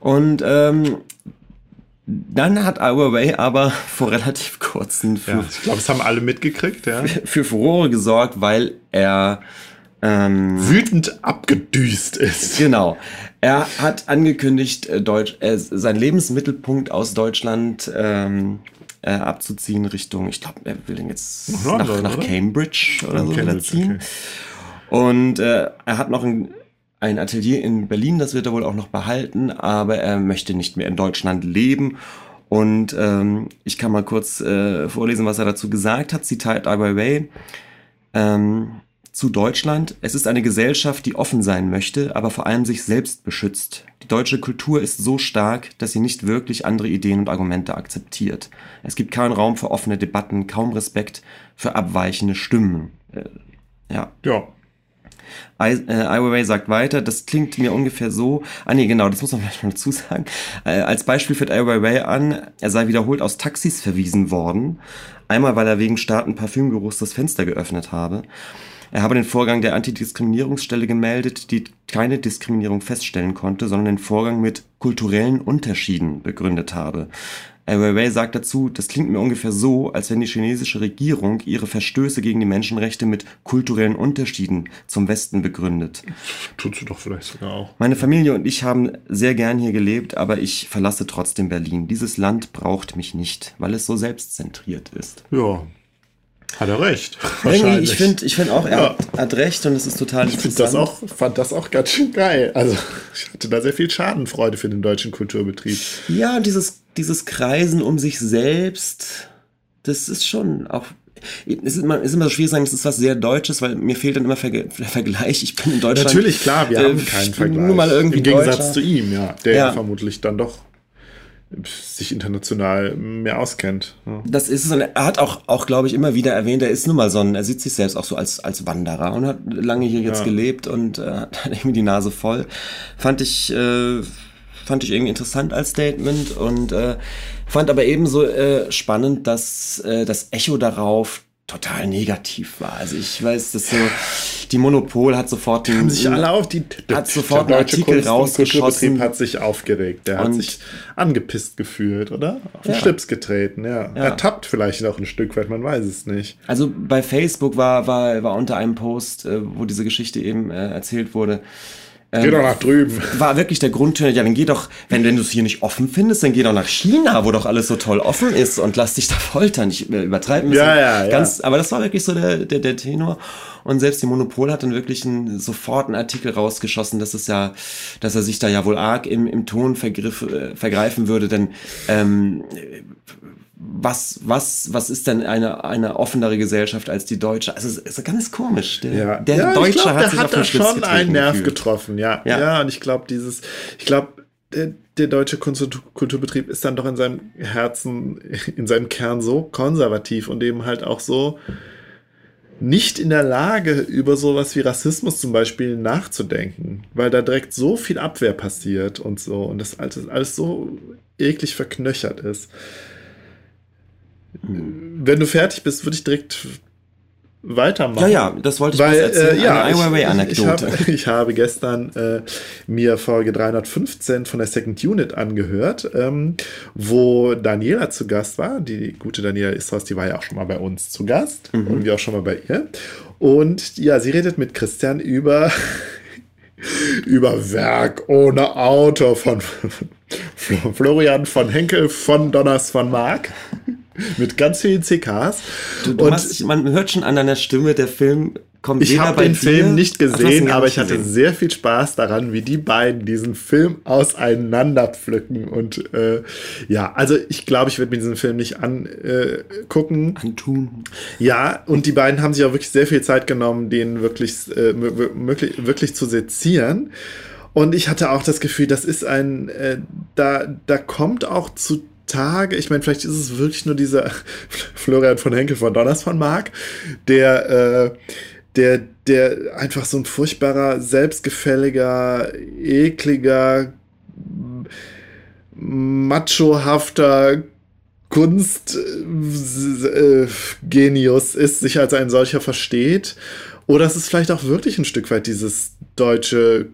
Und ähm, dann hat Ai Weiwei aber *laughs* vor relativ kurzen für, ja. Ich glaube, es haben alle mitgekriegt, ja. für Furore gesorgt, weil er ähm, Wütend abgedüst ist. Genau. Er hat angekündigt, äh, Deutsch, äh, seinen Lebensmittelpunkt aus Deutschland ähm, äh, abzuziehen Richtung, ich glaube, er will den jetzt Nach nach, nach oder? Cambridge oder so Cambridge, ziehen. Und äh, er hat noch ein, ein Atelier in Berlin, das wird er wohl auch noch behalten, aber er möchte nicht mehr in Deutschland leben. Und ähm, ich kann mal kurz äh, vorlesen, was er dazu gesagt hat. Zitat Ai Weiwei. Ähm, zu Deutschland. Es ist eine Gesellschaft, die offen sein möchte, aber vor allem sich selbst beschützt. Die deutsche Kultur ist so stark, dass sie nicht wirklich andere Ideen und Argumente akzeptiert. Es gibt keinen Raum für offene Debatten, kaum Respekt für abweichende Stimmen. Äh, ja. Ja. Ai äh, Ai Weiwei sagt weiter, das klingt mir ungefähr so, ah nee, genau, das muss man *laughs* vielleicht mal dazu sagen. Äh, als Beispiel führt Ai Weiwei an, er sei wiederholt aus Taxis verwiesen worden. Einmal, weil er wegen starken Parfümgeruchs das Fenster geöffnet habe. Er habe den Vorgang der Antidiskriminierungsstelle gemeldet, die keine Diskriminierung feststellen konnte, sondern den Vorgang mit kulturellen Unterschieden begründet habe. Ai Weiwei sagt dazu, das klingt mir ungefähr so, als wenn die chinesische Regierung ihre Verstöße gegen die Menschenrechte mit kulturellen Unterschieden zum Westen begründet. Tut sie doch vielleicht sogar auch. Meine Familie und ich haben sehr gern hier gelebt, aber ich verlasse trotzdem Berlin. Dieses Land braucht mich nicht, weil es so selbstzentriert ist. Ja. Hat er recht. Irgendwie, ich finde ich find auch, er ja. hat, recht und es ist total ich interessant. Das auch, fand das auch ganz schön geil. Also ich hatte da sehr viel Schadenfreude für den deutschen Kulturbetrieb. Ja, dieses, dieses Kreisen um sich selbst, das ist schon auch es ist immer, ist immer so schwierig zu sagen, es ist was sehr Deutsches, weil mir fehlt dann immer Ver Vergleich. Ich bin in Deutschland. Natürlich, klar, wir äh, haben keinen Vergleich. Nur mal irgendwie Im Gegensatz Deutscher. zu ihm, ja, der ja. vermutlich dann doch sich international mehr auskennt. Ja. Das ist es. Und er hat auch, auch glaube ich, immer wieder erwähnt, er ist nun mal so ein, er sieht sich selbst auch so als, als Wanderer und hat lange hier jetzt ja. gelebt und äh, *laughs* hat irgendwie die Nase voll. Fand ich, äh, fand ich irgendwie interessant als Statement und äh, fand aber ebenso äh, spannend, dass äh, das Echo darauf total negativ war. Also ich weiß, dass so die Monopol hat sofort den, sich alle auf die hat sofort einen Artikel Kunst rausgeschossen. hat sich aufgeregt. Der hat sich angepisst gefühlt, oder? Auf den ja. Schlips getreten, ja. ja. Er tappt vielleicht noch ein Stück weit, man weiß es nicht. Also bei Facebook war war war unter einem Post, äh, wo diese Geschichte eben äh, erzählt wurde, ähm, geh doch nach drüben. *laughs* War wirklich der Grundton, ja, dann geh doch, wenn, wenn du es hier nicht offen findest, dann geh doch nach China, wo doch alles so toll offen ist und lass dich da foltern. Ich äh, übertreibe ein bisschen. Ja, ja, ganz, ja. Aber das war wirklich so der, der, der Tenor. Und selbst die Monopol hat dann wirklich einen, sofort einen Artikel rausgeschossen, dass es ja, dass er sich da ja wohl arg im, im Ton vergriff, äh, vergreifen würde, denn ähm, was, was, was ist denn eine, eine offenere Gesellschaft als die deutsche? Also, es ist ganz komisch. Der, ja. der ja, Deutsche glaub, hat, sich hat da schon einen Nerv gefühlt. getroffen, ja. ja. Ja, und ich glaube, dieses, ich glaube, der, der, deutsche Kulturbetrieb ist dann doch in seinem Herzen, in seinem Kern so konservativ und eben halt auch so nicht in der Lage, über sowas wie Rassismus zum Beispiel nachzudenken, weil da direkt so viel Abwehr passiert und so und das alles, alles so eklig verknöchert ist. Wenn du fertig bist, würde ich direkt weitermachen. Ja, ja, das wollte ich Weil, erzählen. Äh, ja, Eine ich, ich, habe, *laughs* ich habe gestern äh, mir Folge 315 von der Second Unit angehört, ähm, wo Daniela zu Gast war. Die gute Daniela Istros, die war ja auch schon mal bei uns zu Gast mhm. und wir auch schon mal bei ihr. Und ja, sie redet mit Christian über *laughs* über Werk ohne Autor *laughs* von Florian von Henkel von Donners von Mark. *laughs* Mit ganz vielen CKs. Du, du und hast, man hört schon an deiner Stimme, der Film kommt Ich habe den Film nicht gesehen, Ach, aber ich hatte gesehen. sehr viel Spaß daran, wie die beiden diesen Film auseinanderpflücken. Und äh, ja, also ich glaube, ich werde mir diesen Film nicht angucken. Äh, Antun. Ja, und die beiden haben sich auch wirklich sehr viel Zeit genommen, den wirklich, äh, wirklich, wirklich zu sezieren. Und ich hatte auch das Gefühl, das ist ein, äh, da, da kommt auch zu Tage, ich meine, vielleicht ist es wirklich nur dieser *laughs* Florian von Henkel von Donners von Mark, der, äh, der, der einfach so ein furchtbarer, selbstgefälliger, ekliger, machohafter Kunstgenius ist, sich als ein solcher versteht. Oder es ist vielleicht auch wirklich ein Stück weit dieses deutsche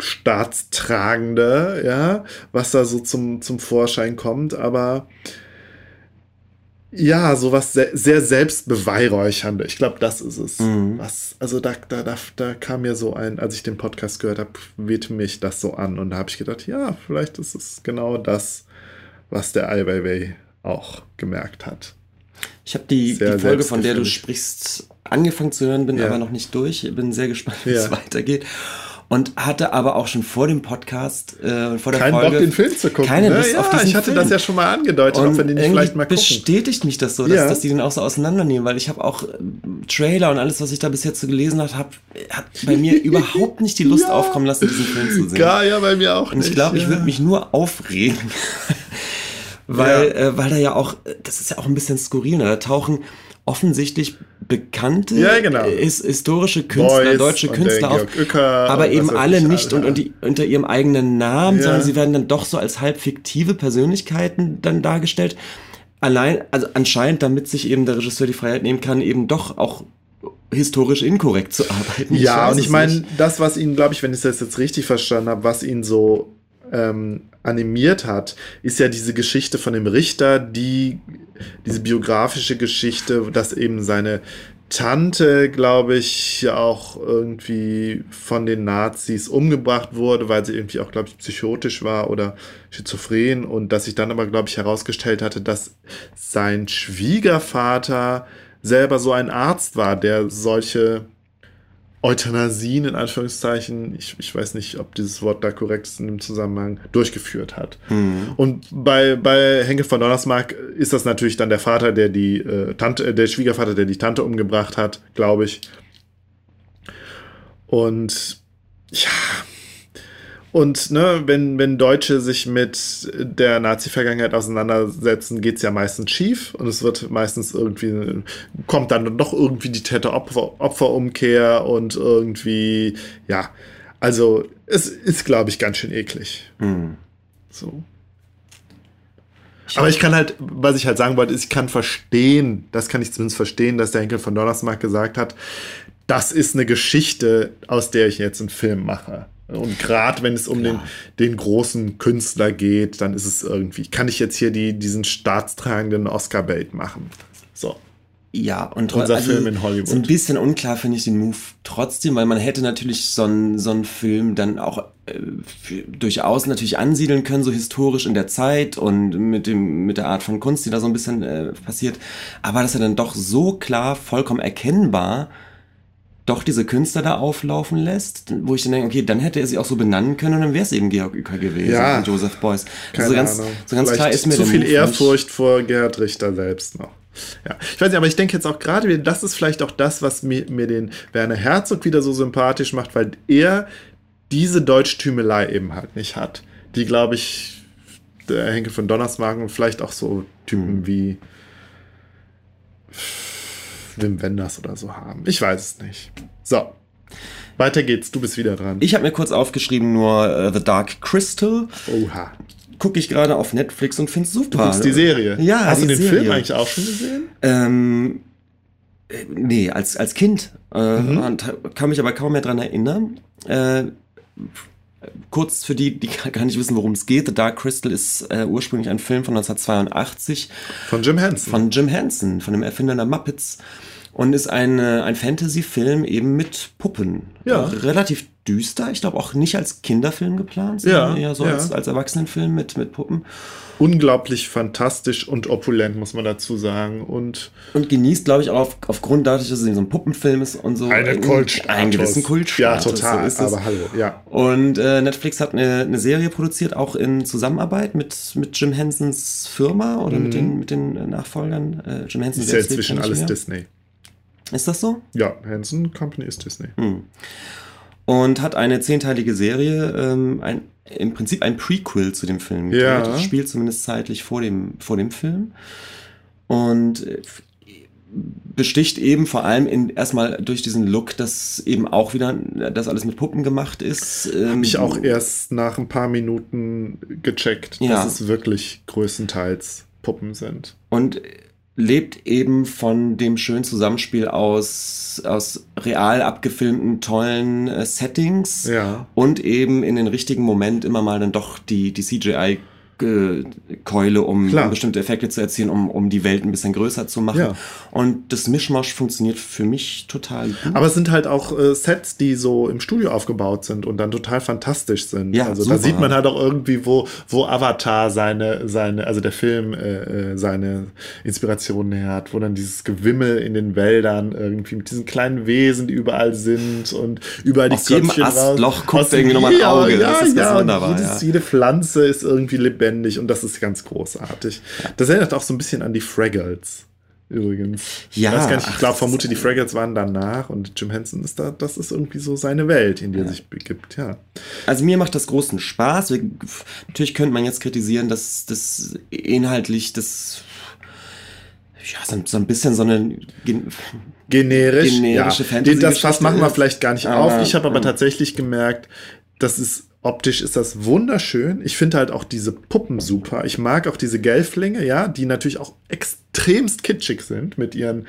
Staatstragende, ja, was da so zum, zum Vorschein kommt, aber ja, sowas sehr, sehr selbstbeweihräuchernde. Ich glaube, das ist es. Mhm. Was, also da, da, da, da kam mir so ein, als ich den Podcast gehört habe, wehte mich das so an. Und da habe ich gedacht, ja, vielleicht ist es genau das, was der Ai Weiwei auch gemerkt hat. Ich habe die, die Folge, von der du sprichst, angefangen zu hören, bin ja. aber noch nicht durch. Bin sehr gespannt, wie ja. es weitergeht und hatte aber auch schon vor dem Podcast, äh, vor der Keinen Folge, Bock, den Film zu gucken. Keine ne? Lust ja, auf diesen ich hatte Film. das ja schon mal angedeutet, und ob wir den nicht vielleicht mal gucken. bestätigt mich das so, dass, ja. dass die den auch so auseinandernehmen, weil ich habe auch äh, Trailer und alles, was ich da bis jetzt so gelesen habe, hab, hat bei mir *laughs* überhaupt nicht die Lust ja. aufkommen lassen, diesen Film zu sehen. Ja, ja, bei mir auch Und ich glaube, ich würde mich nur aufregen. *laughs* weil, äh, weil da ja auch, das ist ja auch ein bisschen skurril, ne? da tauchen offensichtlich bekannte ja, genau. his historische Künstler, Boys deutsche Künstler auf, Uecker aber eben alle nicht und, und die, unter ihrem eigenen Namen, ja. sondern sie werden dann doch so als halb fiktive Persönlichkeiten dann dargestellt. Allein, also anscheinend, damit sich eben der Regisseur die Freiheit nehmen kann, eben doch auch historisch inkorrekt zu arbeiten. Ja, ich und ich meine, das, was ihn, glaube ich, wenn ich das jetzt richtig verstanden habe, was ihn so ähm, animiert hat, ist ja diese Geschichte von dem Richter, die diese biografische Geschichte, dass eben seine Tante, glaube ich, auch irgendwie von den Nazis umgebracht wurde, weil sie irgendwie auch, glaube ich, psychotisch war oder schizophren und dass sich dann aber, glaube ich, herausgestellt hatte, dass sein Schwiegervater selber so ein Arzt war, der solche Euthanasien in Anführungszeichen, ich, ich weiß nicht, ob dieses Wort da korrekt ist in dem Zusammenhang, durchgeführt hat. Mhm. Und bei, bei Henkel von Donnersmarck ist das natürlich dann der Vater, der die äh, Tante, äh, der Schwiegervater, der die Tante umgebracht hat, glaube ich. Und ja, und ne, wenn, wenn Deutsche sich mit der Nazi-Vergangenheit auseinandersetzen, geht's ja meistens schief und es wird meistens irgendwie, kommt dann doch irgendwie die Täter-Opfer-Umkehr und irgendwie, ja, also es ist, glaube ich, ganz schön eklig. Mhm. So. Aber ich kann halt, was ich halt sagen wollte, ist, ich kann verstehen, das kann ich zumindest verstehen, dass der Henkel von Donnersmarck gesagt hat, das ist eine Geschichte, aus der ich jetzt einen Film mache. Und gerade wenn es um den, den großen Künstler geht, dann ist es irgendwie, kann ich jetzt hier die, diesen staatstragenden Oscar-Bait machen. So. Ja, und Unser Film in Hollywood. So ein bisschen unklar finde ich den Move trotzdem, weil man hätte natürlich so einen so einen Film dann auch äh, durchaus natürlich ansiedeln können, so historisch in der Zeit und mit, dem, mit der Art von Kunst, die da so ein bisschen äh, passiert. Aber dass er dann doch so klar, vollkommen erkennbar doch diese Künstler da auflaufen lässt, wo ich dann denke, okay, dann hätte er sie auch so benennen können und dann wäre es eben Georg Uecker gewesen Ja. und Joseph Beuys. Also ganz, Ahnung. so ganz Vielleicht klar ist mir zu viel Move nicht- Ehrfurcht vor Gerhard Richter selbst noch. Ja, ich weiß nicht, aber ich denke jetzt auch gerade wieder, das ist vielleicht auch das, was mir, mir den Werner Herzog wieder so sympathisch macht, weil er diese Deutschtümelei eben halt nicht hat. Die, glaube ich, der Henkel von Donnersmarck und vielleicht auch so Typen Mhm. wie Wim Wenders oder so haben. Ich weiß es nicht. So. Weiter geht's, du bist wieder dran. Ich habe mir kurz aufgeschrieben nur äh, The Dark Crystal. Oha. Gucke ich gerade auf Netflix und finde es super. Du guckst die Serie. Ja, Hast du den Serie. Film eigentlich auch schon gesehen? Ähm, äh, nee, als, als Kind. Äh, Mhm. kann mich aber kaum mehr dran erinnern. Äh, kurz für die, die gar nicht wissen, worum es geht. The Dark Crystal ist äh, ursprünglich ein Film von 1982 Von Jim Henson. von Jim Henson, von dem Erfinder der Muppets. Und ist ein, äh, ein Fantasy-Film eben mit Puppen. Ja. Äh, Relativ düster. Ich glaube auch nicht als Kinderfilm geplant, Ja, sondern eher so ja. als, als Erwachsenenfilm mit, mit Puppen. unglaublich fantastisch und opulent, muss man dazu sagen. Und Und genießt, glaube ich, auch auf, aufgrund dadurch, dass es so ein Puppenfilm ist und so. einen- Einen gewissen Kultstatus. Ja, total. So ist es. aber hallo, ja. Und äh, Netflix hat eine, eine Serie produziert, auch in Zusammenarbeit mit, mit Jim Hensons Firma oder mit, den, mit den äh, Nachfolgern. Äh, Jim Henson Mhm. Ist ja inzwischen alles mehr. Disney. Ist das so? Ja, Henson Company ist Disney. Hm. Und hat eine zehnteilige Serie, ähm, ein, im Prinzip ein Prequel zu dem Film gedreht. Ja. Das spielt zumindest zeitlich vor dem, vor dem Film. Und äh, besticht eben vor allem in, erstmal durch diesen Look, dass eben auch wieder das alles mit Puppen gemacht ist. Ähm, Hab ich auch erst nach ein paar Minuten gecheckt, Ja. dass es wirklich größtenteils Puppen sind. und lebt eben von dem schönen Zusammenspiel aus, aus real abgefilmten, tollen äh, Settings Ja. und eben in den richtigen Moment immer mal dann doch die, die CGI Keule, um, Klar. bestimmte Effekte zu erzielen, um, um die Welt ein bisschen größer zu machen. Ja. Und das Mischmasch funktioniert für mich total gut. Aber es sind halt auch äh, Sets, die so im Studio aufgebaut sind und dann total fantastisch sind. Ja, also super. da sieht man halt auch irgendwie, wo, wo Avatar seine, seine, also der Film äh, äh, seine Inspirationen her hat, wo dann dieses Gewimmel in den Wäldern irgendwie mit diesen kleinen Wesen, die überall sind und überall Aus die jedem Köpfchen Astloch raus. guckt Aus irgendwie nochmal ein Auge. Ja, Das ist ja, und wunderbar, Jedes, ja. Jede Pflanze ist irgendwie lebendig und das ist ganz großartig. Das erinnert auch so ein bisschen an die Fraggles. Übrigens. Ja, ich ich glaube, vermute, die Fraggles waren danach und Jim Henson ist da, das ist irgendwie so seine Welt, in die er sich begibt, ja. Also mir macht das großen Spaß. Wir, natürlich könnte man jetzt kritisieren, dass das inhaltlich das ja, so, so ein bisschen so eine gen- Generisch, Generische ja. Fantasy-Geschichte Das Fass machen wir vielleicht gar nicht Aber, auf. Ich habe aber ähm, tatsächlich gemerkt, das ist optisch ist das wunderschön. Ich finde halt auch diese Puppen super. Ich mag auch diese Gelflinge, ja, die natürlich auch extremst kitschig sind mit ihren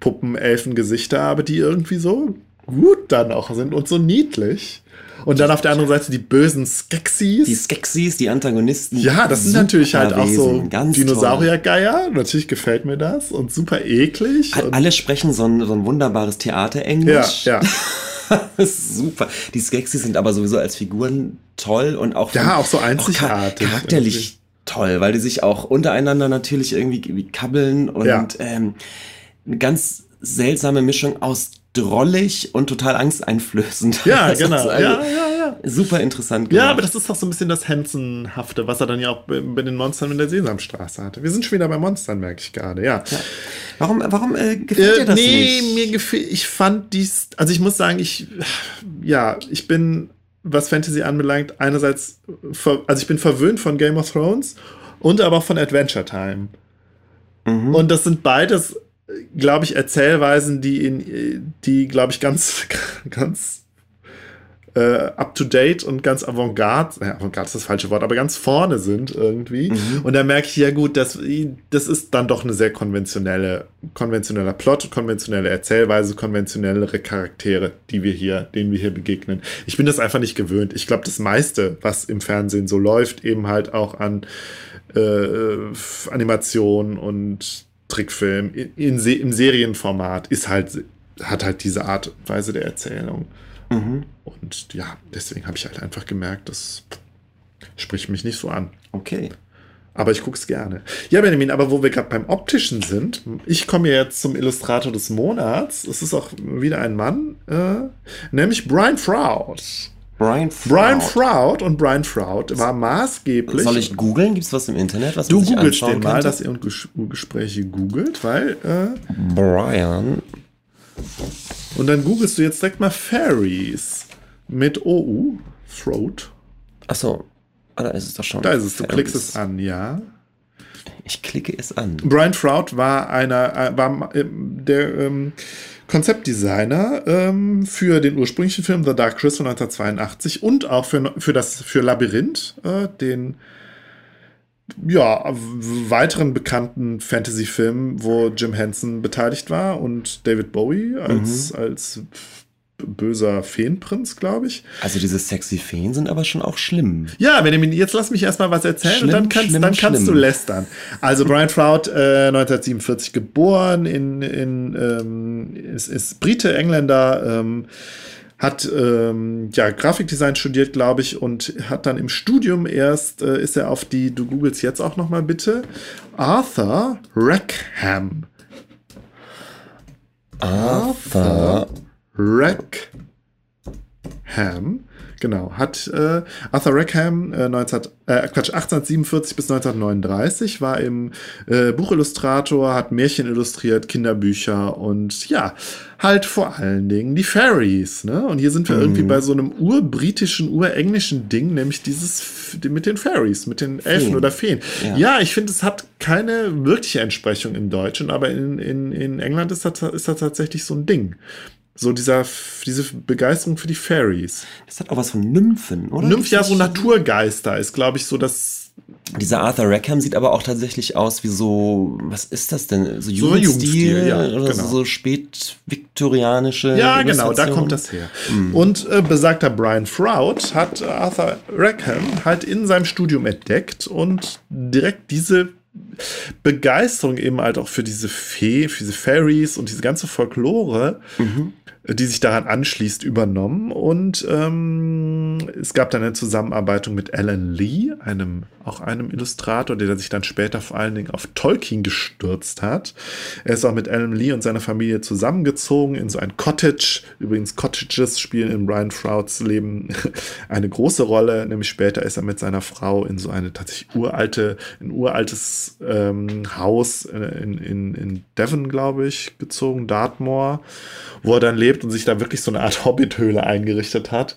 Puppen-Elfengesichter, aber die irgendwie so gut dann auch sind und so niedlich. Und dann auf der anderen Seite die bösen Skeksis. die Skeksis, die Antagonisten. Ja, das sind natürlich halt auch so. Dinosauriergeier. Natürlich gefällt mir das und super eklig. Alle sprechen so ein, so ein wunderbares ja, Theaterenglisch. ja. Ist *laughs* super. Die Skeksis sind aber sowieso als Figuren toll und auch, Ja, auch so einzigartig charakterlich toll, weil die sich auch untereinander natürlich irgendwie wie kabbeln und Ja. ähm, eine ganz seltsame Mischung aus drollig und total angsteinflößend. Ja, *laughs* genau. also, ja, ja, ja. Super interessant. Ja, gemacht. aber das ist doch so ein bisschen das Hansen-hafte, was er dann ja auch bei bei den Monstern in der Sesamstraße hatte. Wir sind schon wieder bei Monstern, merke ich gerade, ja. Warum, warum äh, gefällt dir Äh, das nee, nicht? mir gefällt, ich fand dies, also ich muss sagen, ich, ja, ich bin, was Fantasy anbelangt, einerseits, ver, also ich bin verwöhnt von Game of Thrones und aber auch von Adventure Time. Mhm. Und das sind beides, glaube ich, Erzählweisen, die in, die, glaube ich, ganz, *laughs* ganz äh, up to date und ganz avantgarde, ja, avantgarde ist das falsche Wort, aber ganz vorne sind irgendwie. Und da merke ich ja gut, dass das ist dann doch eine sehr konventionelle, konventioneller Plot, konventionelle Erzählweise, konventionellere Charaktere, die wir hier, denen wir hier begegnen. Ich bin das einfach nicht gewöhnt. Ich glaube, das meiste, was im Fernsehen so läuft, eben halt auch an äh, Animation und Trickfilm in, in im Serienformat ist halt hat halt diese Art und Weise der Erzählung. Mhm. Und ja, deswegen habe ich halt einfach gemerkt, das spricht mich nicht so an. Okay. Aber ich gucke es gerne. Ja, Benjamin, aber wo wir gerade beim Optischen sind, ich komme jetzt zum Illustrator des Monats. Es ist auch wieder ein Mann, äh, nämlich Brian Froud. Brian Froud. Brian Froud und Brian Froud war maßgeblich. Soll ich googeln? Gibt es was im Internet, was Du man sich googelst den mal, dass ihr Gespräche googelt, weil äh, Brian. Und dann googelst du jetzt direkt mal Fairies mit OU, Throat. Achso. Ah, da ist es doch schon. Da ist es, du Fairies. klickst es an, ja. Ich klicke es an. Brian Froud war einer, äh, war ähm, der ähm, Konzeptdesigner ähm, für den ursprünglichen Film The Dark Crystal 1982 und auch für, für das für Labyrinth, äh, den ja, weiteren bekannten Fantasy-Film, wo Jim Henson beteiligt war und David Bowie als, als böser Feenprinz, glaube ich. Also diese sexy Feen sind aber schon auch schlimm. Ja, Benjamin, jetzt lass mich erstmal was erzählen Schlimm, und dann kannst, schlimm, dann kannst du lästern. Also Brian Froud, äh, 1947 geboren, in, in, ähm, ist, ist Brite, Engländer, ähm, hat ähm, ja Grafikdesign studiert, glaube ich, und hat dann im Studium erst, äh, ist er auf die, du googelst jetzt auch noch mal bitte, Arthur Rackham. Arthur. Rackham, genau, hat äh, Arthur Rackham äh, 19, äh, Quatsch, 1847 bis 1939, war im äh, Buchillustrator, hat Märchen illustriert, Kinderbücher und ja, halt vor allen Dingen die Fairies, ne? Und hier sind wir irgendwie bei so einem urbritischen, urenglischen Ding, nämlich dieses mit den Fairies, mit den Elfen Feen. oder Feen. Ja. Ja, ich finde, es hat keine wirkliche Entsprechung im Deutschen, aber in, in, in England ist das, ist das tatsächlich so ein Ding. So dieser, diese Begeisterung für die Fairies. Das hat auch was von Nymphen, oder? Nymph, ja, so Naturgeister ist, glaube ich, so das. Dieser Arthur Rackham sieht aber auch tatsächlich aus wie so, was ist das denn? So So Jugendstil, Jugendstil, ja, oder genau. so spätviktorianische Ja, genau, da kommt das her. Und äh, besagter Brian Froud hat Arthur Rackham halt in seinem Studium entdeckt und direkt diese Begeisterung eben halt auch für diese Fee, für diese Fairies und diese ganze Folklore, die sich daran anschließt, übernommen. Und ähm, es gab dann eine Zusammenarbeit mit Alan Lee, einem auch einem Illustrator, der sich dann später vor allen Dingen auf Tolkien gestürzt hat. Er ist auch mit Alan Lee und seiner Familie zusammengezogen in so ein Cottage. Übrigens, Cottages spielen in Brian Frouds Leben *laughs* eine große Rolle. Nämlich später ist er mit seiner Frau in so eine tatsächlich uralte, ein uraltes ähm, Haus in, in, in Devon, glaube ich, gezogen, Dartmoor, wo er dann lebt und sich da wirklich so eine Art *laughs* Hobbithöhle eingerichtet hat.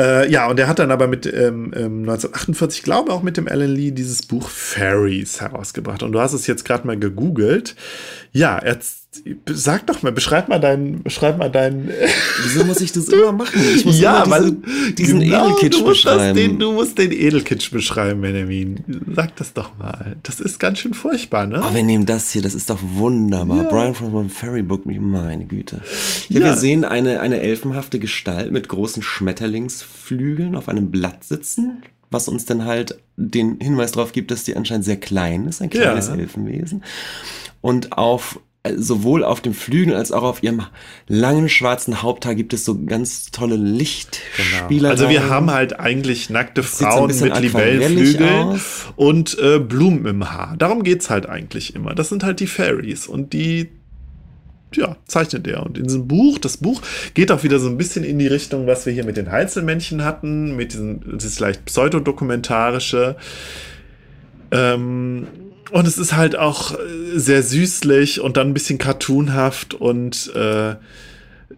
Äh, ja, und er hat dann aber mit ähm, ähm, 1948, glaube auch mit dem Alan Lee, dieses Buch Fairies herausgebracht. Und du hast es jetzt gerade mal gegoogelt. Ja, er, sag doch mal, beschreib mal deinen, beschreib mal deinen. Wieso muss ich das immer machen? Ich muss ja, immer weil diese, diesen genau, Edelkitsch du musst das, beschreiben. den, du musst den Edelkitsch beschreiben, Benjamin. Sag das doch mal. Das ist ganz schön furchtbar, ne? Oh, wir nehmen das hier, das ist doch wunderbar. Ja. Brian from a Fairy Book, meine Güte. Hier, Ja. wir sehen eine, eine elfenhafte Gestalt mit großen Schmetterlingsflügeln auf einem Blatt sitzen, was uns dann halt den Hinweis darauf gibt, dass die anscheinend sehr klein ist, ein kleines Ja. Elfenwesen. Und auf sowohl auf dem Flügel als auch auf ihrem langen schwarzen Haupthaar gibt es so ganz tolle Lichtspieler. Also wir haben halt eigentlich nackte Frauen so mit Libellenflügeln und äh, Blumen im Haar. Darum geht's halt eigentlich immer. Das sind halt die Fairies und die ja, zeichnet er. Und in diesem Buch, das Buch geht auch wieder so ein bisschen in die Richtung, was wir hier mit den Einzelmännchen hatten, mit diesem, das ist vielleicht pseudodokumentarische. Ähm, und es ist halt auch sehr süßlich und dann ein bisschen cartoonhaft und äh,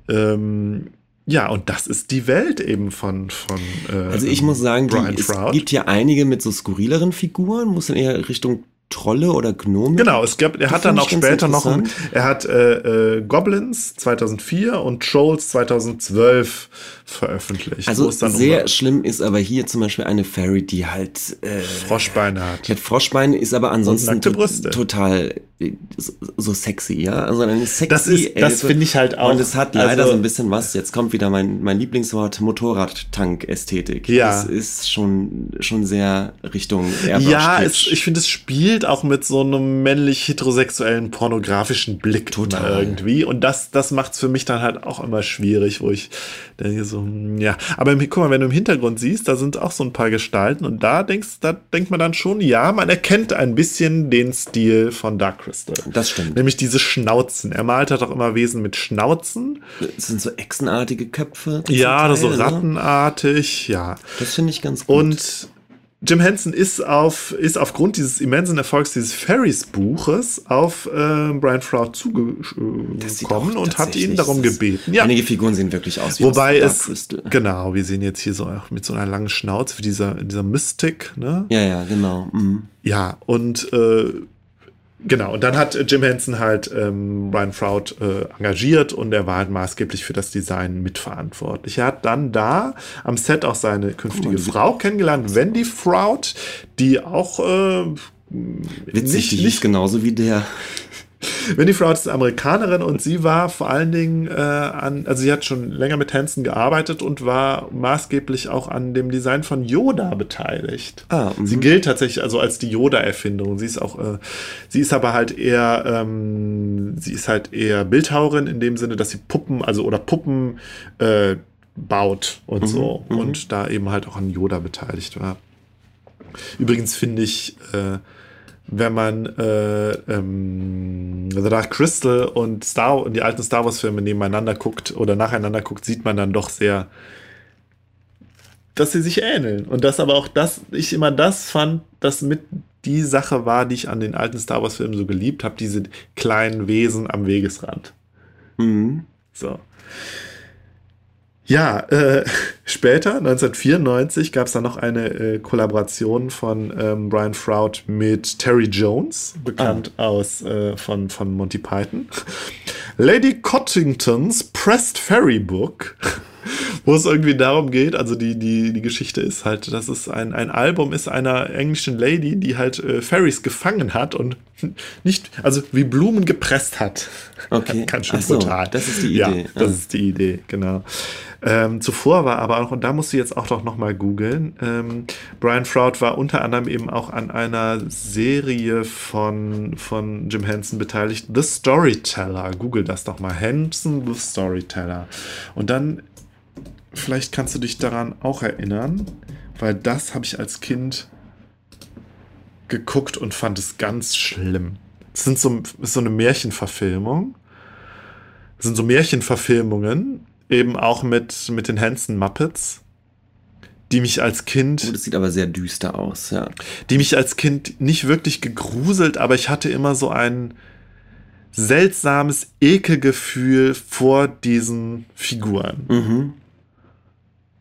ähm, ja, und das ist die Welt eben von. von äh, also ich muss sagen, die, es gibt ja einige mit so skurrileren Figuren, muss dann eher Richtung Trolle oder Gnome. Genau, es gab, er hat dann auch später noch, ein, er hat äh, äh, Goblins 2004 und Trolls 2012 veröffentlicht. Also sehr um schlimm ist aber hier zum Beispiel eine Fairy, die halt äh, Froschbeine hat. Die hat Froschbeine, ist aber ansonsten to total äh, so sexy, ja. Also eine sexy Das ist, das finde ich halt auch. Und es hat leider also, so ein bisschen was. Jetzt kommt wieder mein mein Lieblingswort Motorradtank-Ästhetik. Ja, das ist schon schon sehr Richtung Airbrush Ja, es, ich finde, es spielt auch mit so einem männlich heterosexuellen pornografischen Blick total irgendwie. Und das das macht's für mich dann halt auch immer schwierig, wo ich denke so so, ja. Aber guck mal, wenn du im Hintergrund siehst, da sind auch so ein paar Gestalten und da denkst, da denkt man dann schon, ja, man erkennt ein bisschen den Stil von Dark Crystal. Das stimmt. Nämlich diese Schnauzen. Er malt halt auch immer Wesen mit Schnauzen. Das sind so echsenartige Köpfe. Ja, Teil, so ne? rattenartig, ja. Das finde ich ganz gut. Und Jim Henson ist auf ist aufgrund dieses immensen Erfolgs dieses Ferris-Buches auf äh, Brian Froud zugekommen und hat ihn darum gebeten. Ja. Einige Figuren sehen wirklich aus wie Wobei es Crystal. genau, wir sehen jetzt hier so auch mit so einer langen Schnauze wie dieser dieser Mystic, ne? Ja, ja, genau. Mhm. Ja und äh, Genau, und dann hat Jim Henson halt ähm, Brian Froud äh, engagiert und er war halt maßgeblich für das Design mitverantwortlich. Er hat dann da am Set auch seine künftige oh, Frau kennengelernt, Wendy Froud, die auch äh, Witzig, nicht, die nicht genauso wie der Wendy Froud ist Amerikanerin und sie war vor allen Dingen äh, an, also sie hat schon länger mit Hansen gearbeitet und war maßgeblich auch an dem Design von Yoda beteiligt. Ah, sie mhm. gilt tatsächlich also als die Yoda-Erfindung. Sie ist auch, äh, sie ist aber halt eher, ähm, sie ist halt eher Bildhauerin in dem Sinne, dass sie Puppen, also oder Puppen äh, baut und mhm, so mhm. und da eben halt auch an Yoda beteiligt war. Übrigens finde ich äh, wenn man äh, ähm, The Dark Crystal und Star und die alten Star Wars Filme nebeneinander guckt oder nacheinander guckt, sieht man dann doch sehr, dass sie sich ähneln und dass aber auch das ich immer das fand, dass mit die Sache war, die ich an den alten Star Wars Filmen so geliebt habe, diese kleinen Wesen am Wegesrand. Mhm. So. Ja, äh, *laughs* später, 1994, gab es dann noch eine äh, Kollaboration von ähm, Brian Froud mit Terry Jones, bekannt ah. aus äh, von, von Monty Python. Lady Cottingtons Pressed Fairy Book, wo es irgendwie darum geht, also die, die, die Geschichte ist halt, dass es ein, ein Album ist einer englischen Lady, die halt äh, Fairies gefangen hat und *laughs* nicht, also wie Blumen gepresst hat. Okay. *laughs* Ganz schön so, brutal. Das ist die Idee. Ja, das ah. ist die Idee, genau. Ähm, zuvor war aber auch, und da musst du jetzt auch doch nochmal googeln, ähm, Brian Froud war unter anderem eben auch an einer Serie von, von Jim Henson beteiligt, The Storyteller. Google das doch mal. Henson, The Storyteller. Und dann, vielleicht kannst du dich daran auch erinnern, weil das habe ich als Kind geguckt und fand es ganz schlimm. Es sind so, ist so eine Märchenverfilmung. Es sind so Märchenverfilmungen eben auch mit, mit den Hanson Muppets, die mich als Kind. Oh, das sieht aber sehr düster aus, ja. Die mich als Kind nicht wirklich gegruselt, aber ich hatte immer so ein seltsames Ekelgefühl vor diesen Figuren. Mhm.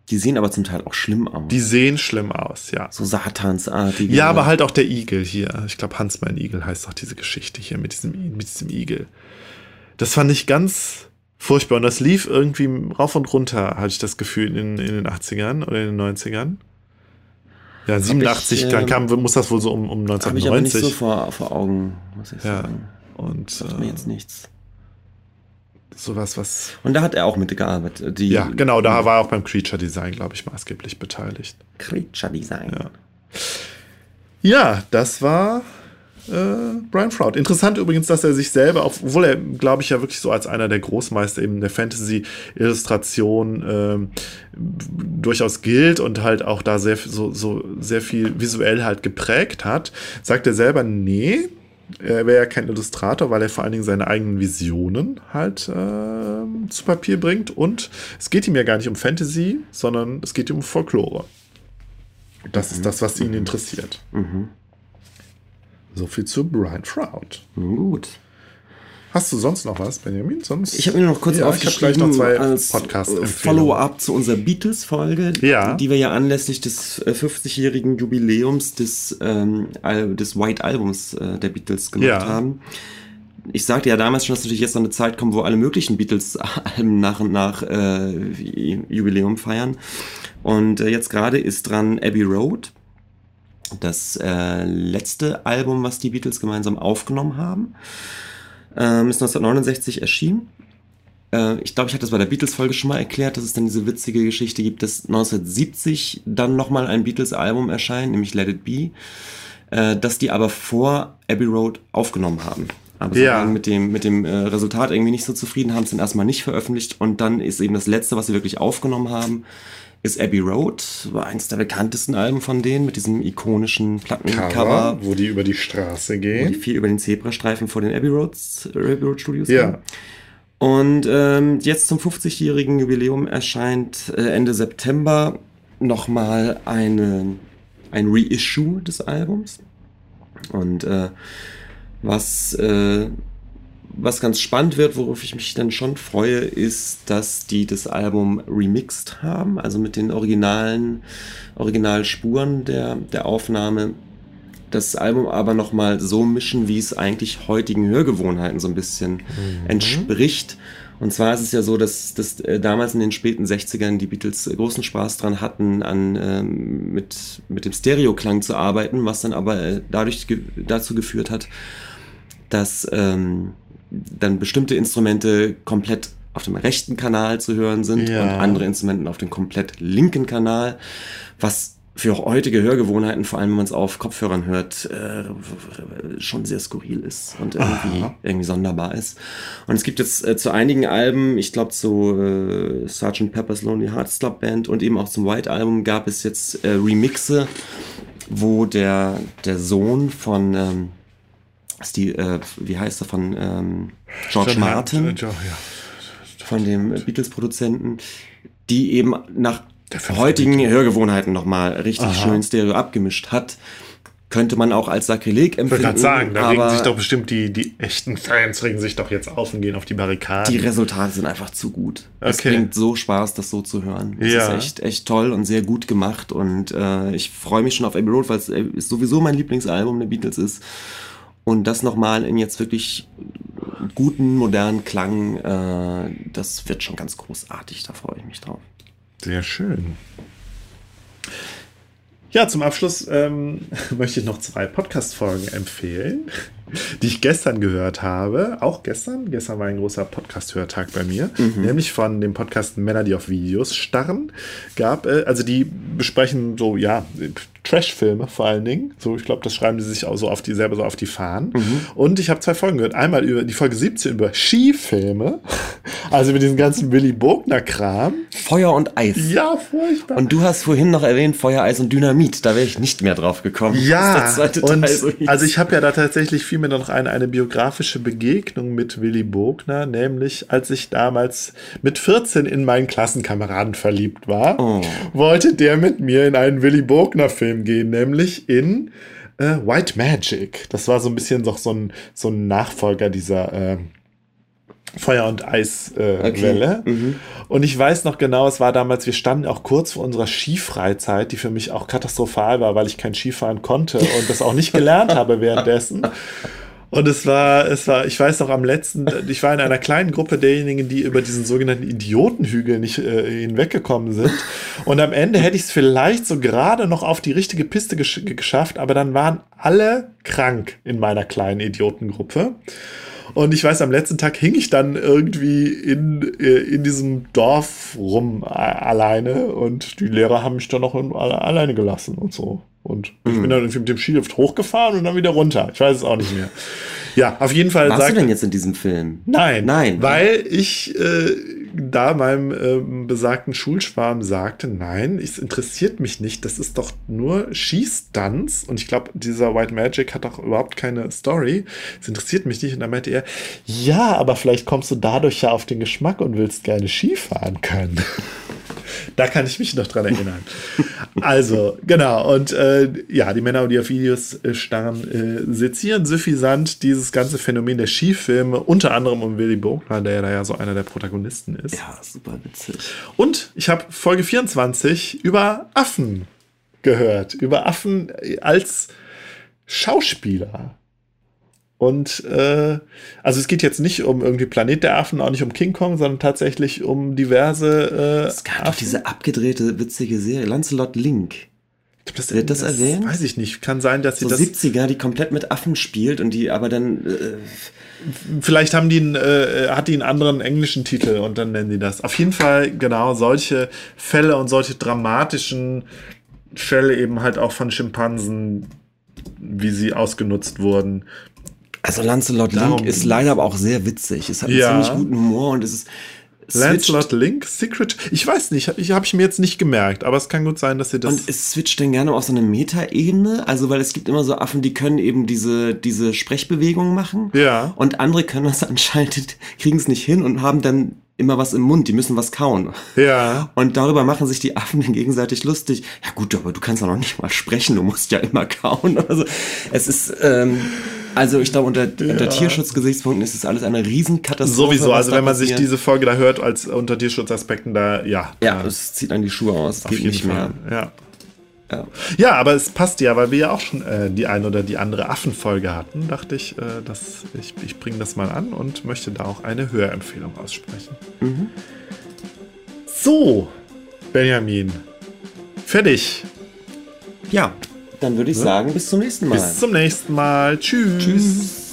Die sehen aber zum Teil auch schlimm aus. Die sehen schlimm aus, ja. So satansartige. Ja, aber halt auch der Igel hier. Ich glaube, Hans mein Igel heißt auch diese Geschichte hier mit diesem, mit diesem Igel. Das fand ich ganz furchtbar. Und das lief irgendwie rauf und runter, hatte ich das Gefühl, in, in den 80ern oder in den 90ern. Ja, 87, ich, dann kam, muss das wohl so um, um 1990. Habe ich aber nicht so vor, vor Augen, muss ich ja, sagen. Und sagt mir jetzt nichts. Sowas, was. Und da hat er auch mitgearbeitet. Die, ja, genau, da war er auch beim Creature Design, glaube ich, maßgeblich beteiligt. Creature Design. Ja. ja, das war äh, Brian Froud. Interessant übrigens, dass er sich selber, obwohl er, glaube ich, ja wirklich so als einer der Großmeister eben der Fantasy-Illustration äh, durchaus gilt und halt auch da sehr, so, so sehr viel visuell halt geprägt hat, sagt er selber, nee, er wäre ja kein Illustrator, weil er vor allen Dingen seine eigenen Visionen halt äh, zu Papier bringt. Und es geht ihm ja gar nicht um Fantasy, sondern es geht ihm um Folklore. Das mhm. ist das, was ihn mhm. interessiert. Mhm. So viel zu Brian Trout. Gut. Hast du sonst noch was, Benjamin? Sonst? Ich habe mir noch kurz ja, aufgeschrieben noch als Follow-up zu unserer Beatles-Folge, ja. die wir ja anlässlich des 50-jährigen äh, Jubiläums des, ähm, des White Albums äh, der Beatles gemacht ja. haben. Ich sagte ja damals schon, dass natürlich jetzt noch eine Zeit kommt, wo alle möglichen Beatles-Alben *laughs* nach und nach äh, Jubiläum feiern. Und äh, jetzt gerade ist dran Abbey Road, das äh, letzte Album, was die Beatles gemeinsam aufgenommen haben. Ähm, ist 1969 erschienen. Äh, ich glaube, ich hatte das bei der Beatles-Folge schon mal erklärt, dass es dann diese witzige Geschichte gibt, dass 1970 dann nochmal ein Beatles-Album erscheint, nämlich Let It Be, äh, dass die aber vor Abbey Road aufgenommen haben. Aber ja. sie waren mit dem, mit dem äh, Resultat irgendwie nicht so zufrieden, haben es dann erstmal nicht veröffentlicht und dann ist eben das letzte, was sie wirklich aufgenommen haben, ist Abbey Road, war eins der bekanntesten Alben von denen mit diesem ikonischen Plattencover. Cover, wo die über die Straße gehen. Wo die viel über den Zebrastreifen vor den Abbey, Roads, Abbey Road Studios Ja. Gehen. Und ähm, jetzt zum 50-jährigen Jubiläum erscheint äh, Ende September nochmal eine, ein Reissue des Albums. Und äh, was äh, was ganz spannend wird, worauf ich mich dann schon freue, ist, dass die das Album remixed haben, also mit den originalen Originalspuren der, der Aufnahme. Das Album aber nochmal so mischen, wie es eigentlich heutigen Hörgewohnheiten so ein bisschen mhm. entspricht. Und zwar ist es ja so, dass, dass äh, damals in den späten 60ern die Beatles großen Spaß dran hatten, an, ähm, mit, mit dem Stereoklang zu arbeiten, was dann aber äh, dadurch ge dazu geführt hat, dass ähm, dann bestimmte Instrumente komplett auf dem rechten Kanal zu hören sind ja. und andere Instrumente auf dem komplett linken Kanal, was für heutige Hörgewohnheiten, vor allem wenn man es auf Kopfhörern hört, äh, schon sehr skurril ist und irgendwie, irgendwie sonderbar ist. Und es gibt jetzt äh, zu einigen Alben, ich glaube zu äh, Sgt. Pepper's Lonely Hearts Club Band und eben auch zum White Album gab es jetzt äh, Remixe, wo der, der Sohn von ähm, ist die, äh, wie heißt er, von ähm, George John Martin, Hart, ja. von dem Beatles-Produzenten, die eben nach heutigen Hörgewohnheiten nochmal richtig Aha. schön stereo abgemischt hat. Könnte man auch als Sakrileg empfinden. Ich wollte sagen, da regen sich doch bestimmt die, die echten Fans regen sich doch jetzt auf und gehen auf die Barrikaden. Die Resultate sind einfach zu gut. Okay. Es bringt so Spaß, das so zu hören. Es ja. ist echt, echt toll und sehr gut gemacht und äh, ich freue mich schon auf Abbey Road, weil es äh, sowieso mein Lieblingsalbum der Beatles ist. Und das nochmal in jetzt wirklich guten, modernen Klang, äh, das wird schon ganz großartig, da freue ich mich drauf. Sehr schön. Ja, zum Abschluss ähm, *laughs* möchte ich noch zwei Podcast-Folgen empfehlen, *laughs* die ich gestern gehört habe. Auch gestern. Gestern war ein großer Podcast-Hörtag bei mir. Mhm. Nämlich von dem Podcast Männer, die auf Videos starren. Gab, äh, also die besprechen so, ja, Trash-Filme vor allen Dingen. So, ich glaube, das schreiben sie sich auch so auf die selber so auf die Fahnen. Mhm. Und ich habe zwei Folgen gehört. Einmal über die Folge 17 über Skifilme, also über diesen ganzen Willy Bogner-Kram. Feuer und Eis. Ja, furchtbar. Und du hast vorhin noch erwähnt Feuer, Eis und Dynamit. Da wäre ich nicht mehr drauf gekommen. Ja, und so also ich habe ja da tatsächlich viel mir noch eine, eine biografische Begegnung mit Willy Bogner, nämlich als ich damals mit 14 in meinen Klassenkameraden verliebt war, oh. wollte der mit mir in einen Willy Bogner-Film Film gehen, nämlich in äh, White Magic. Das war so ein bisschen doch so ein, so ein Nachfolger dieser äh, Feuer- und Eiswelle. Äh, okay. mhm. Und ich weiß noch genau, es war damals, wir standen auch kurz vor unserer Skifreizeit, die für mich auch katastrophal war, weil ich kein Skifahren konnte und das auch nicht gelernt habe *laughs* währenddessen. Und es war, es war, ich weiß noch am letzten, ich war in einer kleinen Gruppe derjenigen, die über diesen sogenannten Idiotenhügel nicht äh, hinweggekommen sind. Und am Ende hätte ich es vielleicht so gerade noch auf die richtige Piste gesch geschafft, aber dann waren alle krank in meiner kleinen Idiotengruppe. Und ich weiß, am letzten Tag hing ich dann irgendwie in, äh, in diesem Dorf rum alleine und die Lehrer haben mich dann noch alleine gelassen und so. Und ich bin dann irgendwie mit dem Skilift hochgefahren und dann wieder runter. Ich weiß es auch nicht mehr. Ja, auf jeden Fall Warst sagt du denn jetzt in diesem Film? Nein, Nein. weil ich äh, da meinem ähm, besagten Schulschwarm sagte, nein, es interessiert mich nicht. Das ist doch nur Skistunts und ich glaube, dieser White Magic hat doch überhaupt keine Story. Es interessiert mich nicht. Und dann meinte er, ja, aber vielleicht kommst du dadurch ja auf den Geschmack und willst gerne Skifahren können. Da kann ich mich noch dran erinnern. Also, genau. Und äh, ja, die Männer, die auf Videos äh, starren, äh, sezieren suffisant dieses ganze Phänomen der Skifilme, unter anderem um Willy Bogner, der ja da ja so einer der Protagonisten ist. Ja, super witzig. Und ich habe Folge 24 über Affen gehört. Über Affen als Schauspieler. Und äh, also es geht jetzt nicht um irgendwie Planet der Affen, auch nicht um King Kong, sondern tatsächlich um diverse äh, Es gab doch diese abgedrehte, witzige Serie, Lancelot Link. Das, Wird das erwähnt? Weiß ich nicht. Kann sein, dass sie So das. 70er, die komplett mit Affen spielt und die aber dann. Äh, Vielleicht haben die einen, äh, hat die einen anderen englischen Titel und dann nennen die das. Auf jeden Fall, genau, solche Fälle und solche dramatischen Fälle eben halt auch von Schimpansen, wie sie ausgenutzt wurden. Also Lancelot Link Darum ist ging's. leider aber auch sehr witzig. Es hat einen Ja. ziemlich guten Humor und es ist. Lancelot Link, Secret. Ich weiß nicht, ich habe ich mir jetzt nicht gemerkt, aber es kann gut sein, dass sie das. Und es switcht dann gerne auf so eine Metaebene, also weil es gibt immer so Affen, die können eben diese, diese Sprechbewegungen machen. Ja. Und andere können das anscheinend, *laughs* kriegen es nicht hin und haben dann immer was im Mund, die müssen was kauen. ja. Und darüber machen sich die Affen dann gegenseitig lustig. Ja gut, aber du kannst doch noch nicht mal sprechen, du musst ja immer kauen. *laughs* Also es ist, ähm, also ich glaube, unter, unter Tierschutzgesichtspunkten ist es alles eine Riesenkatastrophe. Sowieso, also wenn man sich diese Folge da hört, als unter Tierschutzaspekten da, ja. Ja, es zieht an die Schuhe aus, auf geht nicht Fall. mehr. Ja. Ja. Ja, aber es passt ja, weil wir ja auch schon äh, die eine oder die andere Affenfolge hatten, dachte ich, äh, dass ich, ich bringe das mal an und möchte da auch eine Hörempfehlung aussprechen. Mhm. So, Benjamin. Fertig. ja, dann würde ich sagen, bis zum nächsten Mal. Bis zum nächsten Mal. Tschüss. Tschüss.